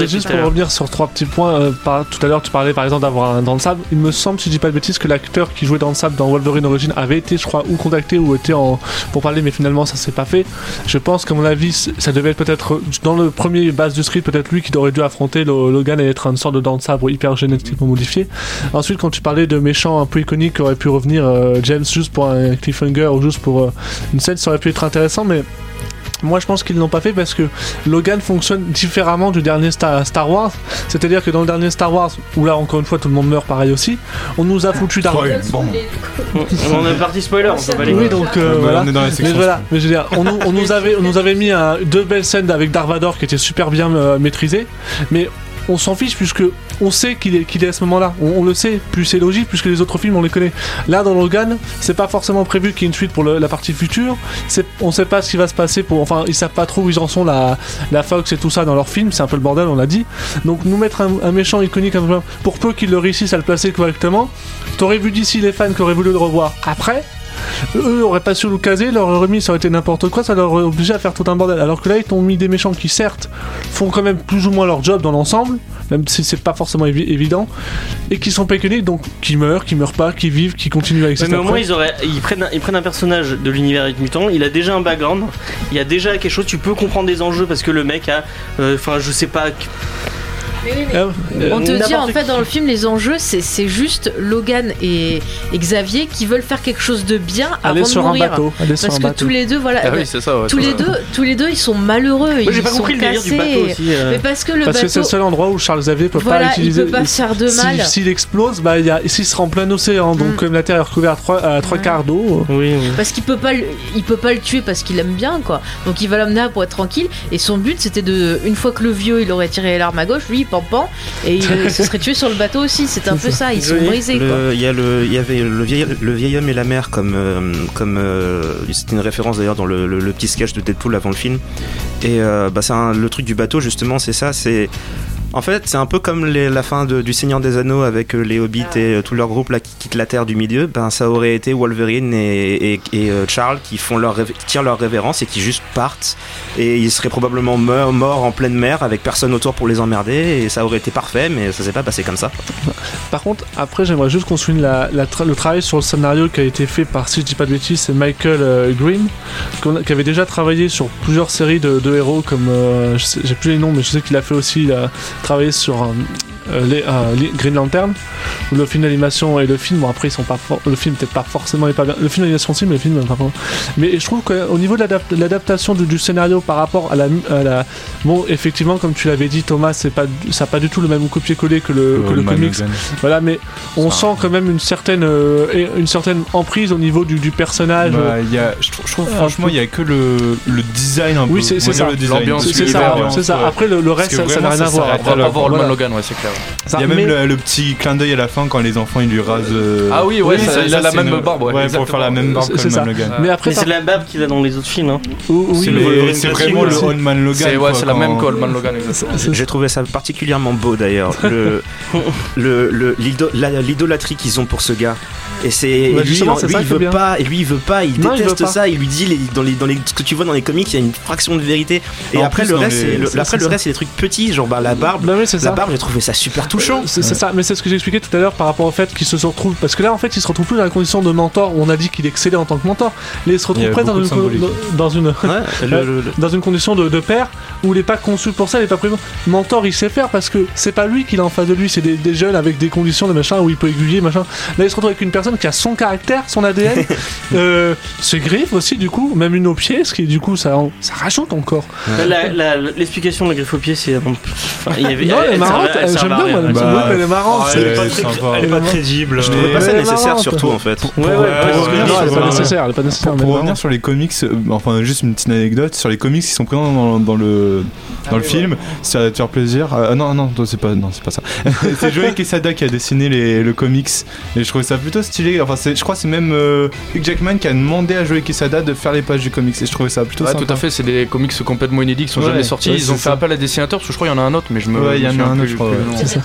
juste ça. Pour revenir sur trois petits points. euh, par- tout à l'heure, tu parlais par exemple d'avoir un dans le sable. Il me semble, si je dis pas de bêtises, que l'acteur qui jouait dans le sable dans Wolverine Origin avait été, je crois, ou contacté ou était en pour parler, mais finalement ça s'est pas fait. Je pense qu'à mon avis, ça devait être peut-être dans le premier base du street, peut-être lui qui aurait dû affronter le- Logan et être une sorte de dent de sabre hyper génétiquement modifié. Ensuite, quand tu parlais de méchants un peu iconiques qui auraient pu revenir, euh, James juste pour un cliffhanger ou juste pour euh, une scène, ça aurait pu être intéressant, mais moi, je pense qu'ils l'ont pas fait parce que Logan fonctionne différemment du dernier Star, Star Wars. C'est-à-dire que dans le dernier Star Wars, où là encore une fois tout le monde meurt pareil aussi, on nous a foutu d'argent. bon. On est parti spoiler, on Oui, donc euh, voilà. on est dans la Mais voilà, mais je veux dire, on nous, on nous avait, on nous avait mis un- deux belles scènes avec Dark Vador qui étaient super bien euh, maîtrisées, mais on s'en fiche puisque on sait qu'il est, qu'il à ce moment-là. On, le sait, plus c'est logique, puisque les autres films on les connaît. Là, dans Logan, c'est pas forcément prévu qu'il y ait une suite pour la partie future. On sait pas ce qui va se passer pour. Enfin, ils savent pas trop où ils en sont, la, Fox et tout ça dans leurs films. C'est un peu le bordel, on l'a dit. Donc, nous mettre un, méchant iconique pour peu qu'ils le réussissent à le placer correctement, t'aurais vu d'ici les fans qui auraient voulu le revoir après. Eux auraient pas su le caser, leur aurait mis ça aurait été n'importe quoi, ça leur aurait obligé à faire tout un bordel. Alors que là, ils t'ont mis des méchants qui, certes, font quand même plus ou moins leur job dans l'ensemble, même si c'est pas forcément évi- évident, et qui sont pas iconiques, donc qui meurent, qui meurent pas, qui vivent, qui continuent à exister. mais au moins ils auraient ils prennent un, ils prennent un personnage de l'univers avec mutant, il a déjà un background, il y a déjà quelque chose, tu peux comprendre des enjeux parce que le mec a euh, enfin je sais pas Euh, On te dit en fait dans le film les enjeux c'est c'est juste Logan et, et Xavier qui veulent faire quelque chose de bien aller avant de sur un mourir. bateau, aller sur Parce un que bateau. tous les deux voilà Ah oui, c'est ça, ouais. tous les deux tous les deux ils sont malheureux Moi ils j'ai pas sont compris le délire du cassés. bateau aussi. euh. Mais parce que le Parce que c'est bateau le seul endroit où Charles Xavier peut voilà pas il utiliser. peut pas faire de mal. S'il explose, bah, il y a, s'il sera en plein océan, donc Mm. comme la Terre est recouverte à trois, à trois Ouais. quarts d'eau. euh, Oui, oui. Parce qu'il peut pas, le- il peut pas le tuer parce qu'il aime bien quoi. Donc il va l'emmener là pour être tranquille. Et son but c'était de, une fois que le vieux il aurait tiré l'arme à gauche, lui pan et il se serait tué sur le bateau aussi. C'est un peu ça. Ils sont brisés Il y, a le- il y avait le vieil, le vieil homme et la mer comme, euh, comme euh, c'était une référence d'ailleurs dans le, le- le petit sketch de Deadpool avant le film. Et euh, bah, un- le truc du bateau justement, c'est ça. C'est en fait c'est un peu comme les- la fin de- du Seigneur des Anneaux avec euh, les Hobbits et euh, tout leur groupe là qui quitte la Terre du milieu. Ben ça aurait été Wolverine et, et- et, euh, Charles qui font leur qui tirent leur révérence et qui juste partent et ils seraient probablement morts, morts en pleine mer avec personne autour pour les emmerder et ça aurait été parfait mais ça s'est pas passé comme ça. Par contre, après, j'aimerais juste qu'on souligne la, la tra- le travail sur le scénario qui a été fait par, si je dis pas de bêtises, c'est Michael euh, Green, a- qui avait déjà travaillé sur plusieurs séries de, de héros, comme, euh, j'ai plus les noms, mais je sais qu'il a fait aussi, a travaillé sur euh, euh, les, euh, les Green Lantern, où le film d'animation et le film, bon après, ils sont pas le film peut-être pas forcément est pas bien, le film d'animation aussi, mais le film, pas vraiment. Mais je trouve qu'au niveau de l'adap- l'adaptation du, du scénario par rapport à la, à la- bon, effectivement, comme tu l'avais dit, Thomas, c'est pas, ça pas du tout le même copier-coller que le, que le comics. Voilà, mais on Ça- sent quand même une certaine, euh, une certaine emprise au niveau du, du personnage. Bah, il y a, je, trouve, je trouve Un franchement, il y a que le, le design un peu. Oui, c'est- ça. le design. L'ambiance, c'est ça. Après, le, reste, ça n'a rien à voir. s'arrête On va Alors, pas voir le Logan, ouais, c'est clair. Ça, Il y a même mais- le, le petit clin d'œil à la fin quand les enfants ils lui rasent. euh, Ah oui, ouais, ça- il a la même une- barbe, ouais, pour faire la même barbe C'est- que Logan. Mais après, c'est la barbe qu'il a dans les autres films. Hein. oui, C'est vraiment le. Old Man Logan. C'est ouais, quoi, c'est la même que le Man Logan, J'ai trouvé ça particulièrement beau d'ailleurs, le, le, le- l'ido- la- l'idolâtrie qu'ils ont pour ce gars. Et c'est Bah, lui, il veut bien. pas, et lui il veut pas, il déteste ça. Il lui dit les, dans les dans les ce que tu vois dans les comics, il y a une fraction de vérité. Et après plus, le reste, après le ça. reste c'est des trucs petits, genre bah, la barbe. Bah oui, La ça. barbe, j'ai trouvé ça super touchant. C'est ça, mais c'est ce que j'expliquais tout à l'heure par rapport au fait qu'il se retrouvent. Parce que là, en fait, il se retrouve plus dans la condition de mentor où on a dit qu'il excellait en tant que mentor. Mais il se retrouve a presque dans dans une, Ouais, le- le- le- dans une condition de, de père où il n'est pas conçu pour ça, il n'est pas prévu. Mentor, il sait faire parce que c'est pas lui qui est en face de lui, c'est des, des jeunes avec des conditions de machin où il peut aiguiller, machin. Là, il se retrouve avec une personne qui a son caractère, son ADN. euh, ses griffes aussi, du coup, même une au pied, ce qui du coup ça, ça rajoute encore. La- la- L'explication de la griffe au pied, c'est. Enfin, il y avait- Non, elle elle elle rien. elle- Bah, elle est marrante. Ah, c'est- elle est pas, très- elle est crédible. Je trouvais pas ça nécessaire surtout en fait. Ouais, ouais, Non, elle est pas nécessaire, elle est pas nécessaire. Pour, revenir sur les comics, euh, enfin juste une petite anecdote sur les comics qui sont présents dans, dans le dans le film, ça va te faire plaisir. Ah non non, toi, c'est pas non c'est pas ça. c'est Joey Quesada qui a dessiné les, le comics et je trouvais ça plutôt stylé. Enfin je crois que c'est même euh, Hugh Jackman qui a demandé à Joey Quesada de faire les pages du comics et je trouvais ça plutôt Ouais, sympa. tout à fait, c'est des comics complètement inédits qui sont jamais sortis. Ils ont fait appel à des dessinateurs parce que je crois qu'il y en a un autre, mais je me. Ouais, il y en a un autre, C'est ça.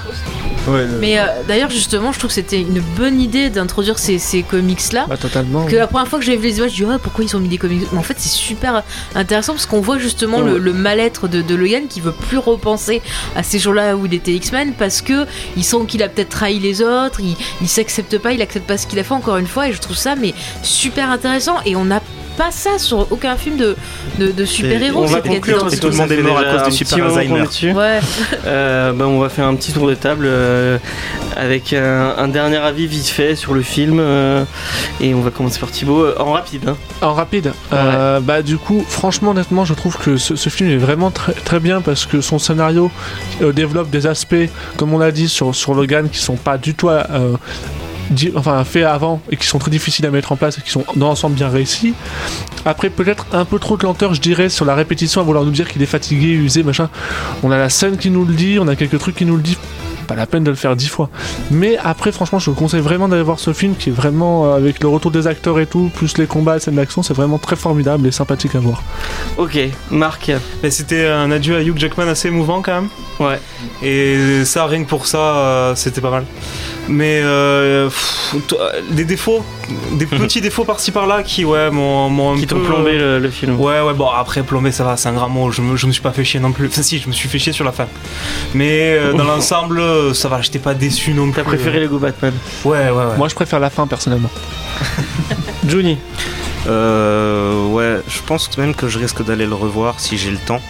Ouais, le- Mais euh, d'ailleurs, justement, je trouve que c'était une bonne idée d'introduire ces, ces comics-là. Bah, totalement. Que la première fois que j'ai vu les images, je dis ah, pourquoi ils ont mis des comics? Mais en fait, c'est super intéressant parce qu'on voit justement le, le mal-être de, de Logan qui veut plus repenser à ces jours-là où il était X-Men parce que il sent qu'il a peut-être trahi les autres, il, il s'accepte pas, il accepte pas ce qu'il a fait encore une fois et je trouve ça mais super intéressant et on n'a pas ça sur aucun film de, de, de super-héros. On va cette qualité conclure parce tout le monde est mort à cause du super Alzheimer. Ouais, Euh, bah, on va faire un petit tour de table euh, avec un, un dernier avis vite fait sur le film euh, et on va commencer par Thibaut euh, en rapide. hein. En rapide, euh, bah du coup, franchement, honnêtement, je trouve que ce, ce film est vraiment très, très bien parce que son scénario euh, développe des aspects, comme on l'a dit sur, sur Logan, qui sont pas du tout euh, enfin, faits avant et qui sont très difficiles à mettre en place et qui sont dans l'ensemble bien réussis. Après, peut-être un peu trop de lenteur, je dirais, sur la répétition à vouloir nous dire qu'il est fatigué, usé, machin. On a la scène qui nous le dit, on a quelques trucs qui nous le disent. Pas la peine de le faire dix fois. Mais après, franchement, je vous conseille vraiment d'aller voir ce film qui est vraiment, euh, avec le retour des acteurs et tout, plus les combats, les scènes d'action, c'est vraiment très formidable et sympathique à voir. Ok, Marc. Mais c'était un adieu à Hugh Jackman assez émouvant quand même. Ouais. Et ça, rien que pour ça, euh, c'était pas mal. Mais euh, pff, des défauts, des petits défauts par-ci par-là qui, ouais, m'ont m'ont un Qui t'ont plombé euh, le, le film. Ouais, ouais, bon, après, plomber, ça va, c'est un grand mot. Je me, je me suis pas fait chier non plus. Enfin, si, je me suis fait chier sur la fin. Mais euh, dans l'ensemble, euh, ça va, j'étais pas déçu non plus. T'as préféré Lego Batman Ouais, ouais, ouais. Moi, je préfère la fin personnellement. Juni. Euh, ouais, je pense même que je risque d'aller le revoir si j'ai le temps.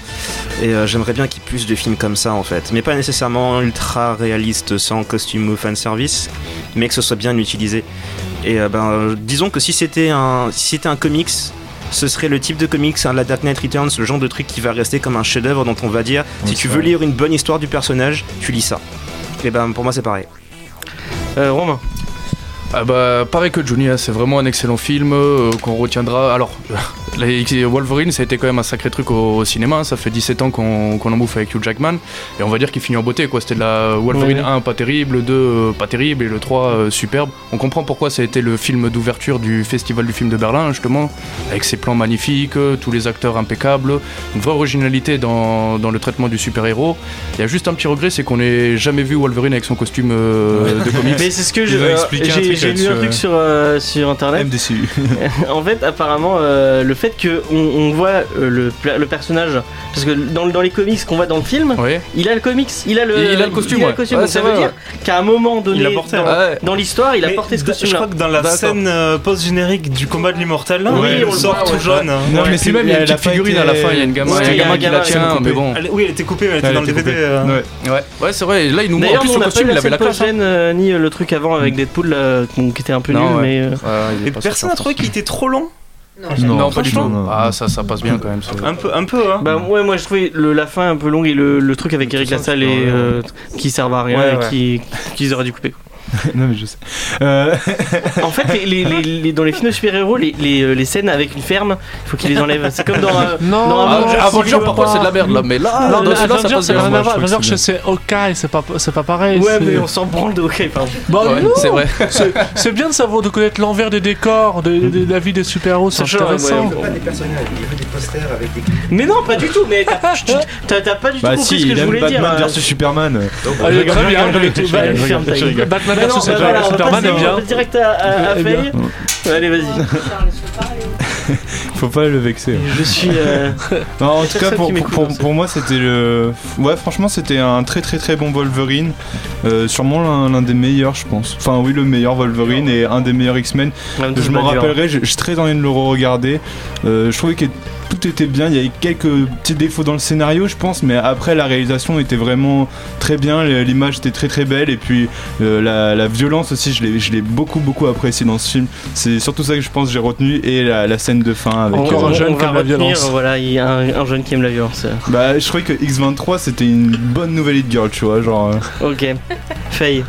Et euh, j'aimerais bien qu'il y ait plus de films comme ça en fait. Mais pas nécessairement ultra réaliste sans costume ou fanservice, mais que ce soit bien utilisé. Et euh, ben, euh, disons que si c'était un, si c'était un comics, ce serait le type de comics, hein, la Dark Knight Returns, le genre de truc qui va rester comme un chef-d'œuvre dont on va dire si tu veux lire une bonne histoire du personnage, tu lis ça. Et ben pour moi c'est pareil. Euh, Romain. Ah bah, pareil que Johnny, hein, c'est vraiment un excellent film euh, qu'on retiendra. Alors, les Wolverine, ça a été quand même un sacré truc au, au cinéma. Ça fait 17 ans qu'on qu'on en bouffe avec Hugh Jackman. Et on va dire qu'il finit en beauté. quoi. C'était de la Wolverine Ouais. 1 pas terrible, le 2 euh, pas terrible et le 3 euh, superbe. On comprend pourquoi ça a été le film d'ouverture du Festival du film de Berlin, justement, avec ses plans magnifiques, euh, tous les acteurs impeccables, une vraie originalité dans, dans le traitement du super-héros. Il y a juste un petit regret, c'est qu'on n'ait jamais vu Wolverine avec son costume euh, de comics. Mais c'est ce que euh, J'ai lu un truc sur, euh, sur internet. MDCU. en fait, apparemment, euh, le fait que on, on voit euh, le, le personnage, parce que dans, dans les comics qu'on voit dans le film, Ouais. il a le comics, il a le, Il a le costume, il a le costume. Ouais, Donc ça veut vrai, dire qu'à un moment donné, Il porté, dans, ouais. dans l'histoire, il a Mais porté ce costume. Je crois que dans la scène euh, post-générique du combat de l'immortel, là, Oui, il on le sort tout jaune. Non, mais c'est même, il y a une figurine à la fin, il y a une gamin, il il qui la tient, mais bon. Oui, elle était coupée, elle était dans le DVD. euh. Ouais. Ouais, ouais c'est vrai. Là, il nous montre son costume, il la avait la scène classe. hein. ni le truc avant avec Deadpool qui était un peu nul, mais. il personne n'a trouvé qu'il était trop long Non, pas du tout. non. Ah, ça, ça passe bien quand même. Un peu, un peu, hein. Bah ouais moi je trouvais le, la fin un peu longue et le, le truc avec Eric Lassalle et euh, qui servent à rien Ouais, et ouais. qui qu'ils auraient dû couper. non, mais je sais. Euh, En fait les, les- les- les- dans les films de super-héros les, les, euh, les scènes avec une ferme, il faut qu'ils les enlèvent. C'est comme dans euh, Non, dans Avengers, Avengers, parfois c'est de la merde là, mais là, non, dans celui-là, ça passe c'est bien. Avengers, c'est Hawkeye, c'est pas, c'est pas pareil. Ouais mais on s'en branle de ok pardon. Bah, Ouais, non, c'est vrai. c'est- bien de savoir, de connaître l'envers des décors, de, de- de la vie des super-héros, c'est intéressant. ouais, des personnages, il veut des posters avec des Mais non pas du tout mais t'as pas du tout bah compris si, ce que je voulais dire. Batman euh. versus Superman. Allez, je je je je je. Batman versus Superman est bien. direct à, à, à Eh bien. Faye. Allez vas-y. Faut pas le vexer. Je suis. euh, Non, en tout cas, pour, hein, pour moi, c'était le. Ouais, franchement, c'était un très très très bon Wolverine. Euh, sûrement l'un des meilleurs, je pense. Enfin, oui, le meilleur Wolverine et un des meilleurs X-Men. Je m'en rappellerai, j'ai j'ai très envie de le re-regarder. Euh, je trouvais qu'il tout était bien. Il y avait quelques petits défauts dans le scénario, je pense, mais après la réalisation était vraiment très bien. L'image était très très belle et puis euh, la, la violence aussi, je l'ai je l'ai beaucoup beaucoup apprécié dans ce film. C'est surtout ça que je pense que j'ai retenu et la, la scène de fin avec. Encore un jeune on qui aime la violence. Voilà, il y a un, un jeune qui aime la violence. Bah, je trouvais que X23 c'était une bonne nouvelle hit girl, tu vois, genre. euh, Ok. Faye.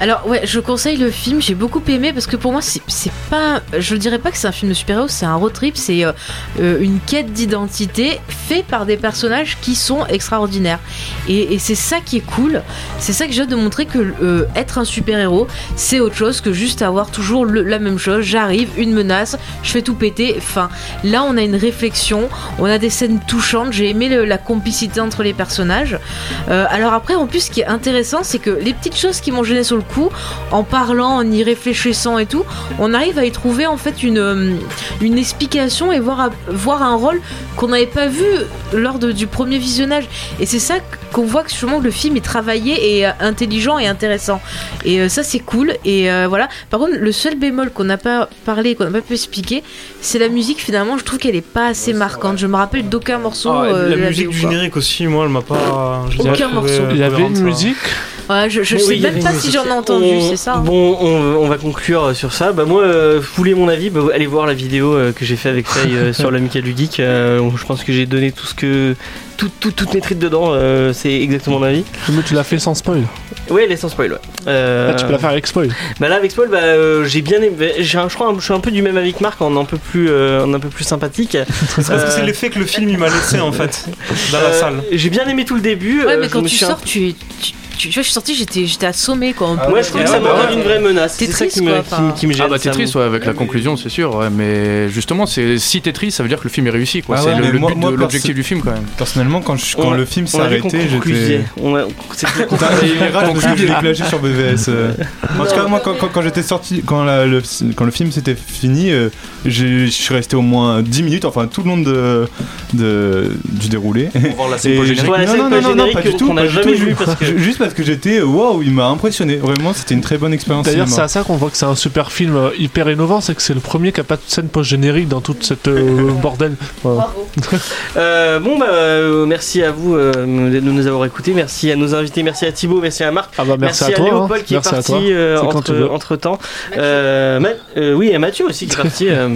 Alors ouais, je conseille le film, j'ai beaucoup aimé parce que pour moi c'est pas, je dirais pas que c'est un film de super-héros, c'est un road trip, c'est euh, euh, une quête d'identité fait par des personnages qui sont extraordinaires. Et, c'est ça qui est cool, c'est ça que j'ai hâte de montrer que euh, être un super-héros, c'est autre chose que juste avoir toujours la même chose, j'arrive, une menace, je fais tout péter, enfin là on a une réflexion, on a des scènes touchantes, j'ai aimé la complicité entre les personnages. Alors après, en plus, ce qui est intéressant, c'est que les petites choses qui m'ont gêné sur le coup, en parlant, en y réfléchissant et tout, on arrive à y trouver en fait une, euh, une explication et voir, voir un rôle qu'on n'avait pas vu lors de- du premier visionnage. Et c'est ça qu'on voit que justement le film est travaillé et euh, intelligent et intéressant. Et euh, ça, c'est cool. Et euh, voilà. Par contre, le seul bémol qu'on n'a pas parlé, qu'on n'a pas pu expliquer, c'est la musique. Finalement, je trouve qu'elle est pas assez marquante. Je me rappelle d'aucun morceau. Ah, euh, la musique du générique aussi, moi, elle m'a pas. je Aucun morceau. Il y avait une ça. musique. Ouais, je, je sais oui, même pas si j'en ai entendu, On- c'est ça. hein. Bon, on, on va conclure sur ça. Bah moi, euh, vous voulez mon avis, bah, allez voir la vidéo euh, que j'ai fait avec Faye euh, sur l'amical du geek. Euh, je pense que j'ai donné tout ce que, tout, tout- toutes mes tripes dedans. euh, c'est exactement mon avis. Mais tu l'as fait sans spoil. Ouais, elle est sans spoil. Ouais. Euh, Là, tu peux la faire avec spoil. Bah là avec spoil, bah, euh, j'ai bien aimé. j'ai un- Je crois, je suis un peu du même avis que Marc, en un peu plus, euh, en un peu plus sympathique. C'est parce que c'est Euh, l'effet que le film il m'a laissé en fait dans la Euh, salle. J'ai bien aimé tout le début. Ouais, euh, mais quand tu sors, tu, tu vois, je suis sortie, j'étais, j'étais assommée quoi. un peu. Moi, je trouve que ça Ah, ouais. d'une vraie menace. T'es C'est ça qui me, qui, me gêne. Ah bah Tetris, ouais, avec la conclusion, c'est sûr, ouais, mais justement, c'est si Tetris, ça veut dire que le film est réussi, quoi. Ah c'est ouais, le, but moi, de l'objectif du film, quand même. Personnellement, quand, je- quand On- le film s'est vu qu'on arrêté, j'étais. Il est plagé sur BVS. euh. En tout cas, moi, quand, j'étais sorti, quand, le, quand le film s'était fini, euh, je suis resté au moins 10 minutes, enfin tout le long de, de- du déroulé. Pour voir la scène Ouais, la non, non, non, pas du qu'on tout, n'a pas du jamais parce que- ju- Juste parce que j'étais, waouh, il m'a impressionné. Vraiment, c'était une très bonne expérience. D'ailleurs, c'est à ça qu'on voit que c'est un super film euh, hyper innovant, c'est que c'est le premier qui a pas de scène post-générique dans toute cette euh, bordel. Euh, bon, bah, euh, merci à vous euh, de nous avoir écoutés. Merci à nos invités. Merci à Thibaut. Merci à Marc. Ah bah merci, à toi. hein. Léopold qui Merci est à toi. parti euh, C'est quand tu entre, veux. entre temps. Euh, Ma- euh, oui, et Mathieu aussi qui est parti. euh,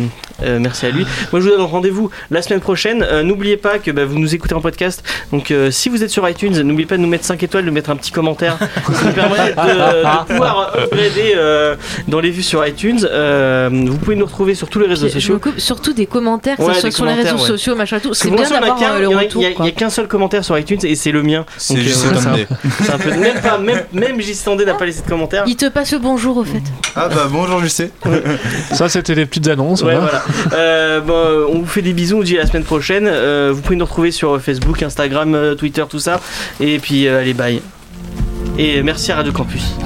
euh, merci à lui. Moi, je vous donne rendez-vous la semaine prochaine. Euh, n'oubliez pas que bah, vous nous écoutez en podcast. Donc, euh, si vous êtes sur iTunes, n'oubliez pas de nous mettre 5 étoiles, de mettre un petit commentaire. Ça nous permet de, de pouvoir upgrader euh, dans les vues sur iTunes. Euh, vous pouvez nous retrouver sur tous les réseaux sociaux. surtout des commentaires, que Ouais, ce soit des sur les réseaux commentaires, ouais. sociaux, machin tout. C'est bien d'avoir qu'un- euh, il le y en a- retour. Il qu'un seul commentaire sur iTunes et c'est le mien. C'est euh, un un- peu même pas même même Gistandé n'a pas laissé de commentaire. Il te passe le bonjour au fait. Ah bah bonjour, sais. Ça, c'était les petites annonces. Ouais, voilà. voilà. Euh, bon, on vous fait des bisous, on vous dit à la semaine prochaine. Euh, vous pouvez nous retrouver sur Facebook, Instagram, Twitter, tout ça. Et puis, euh, allez, bye. Et merci à Radio Campus.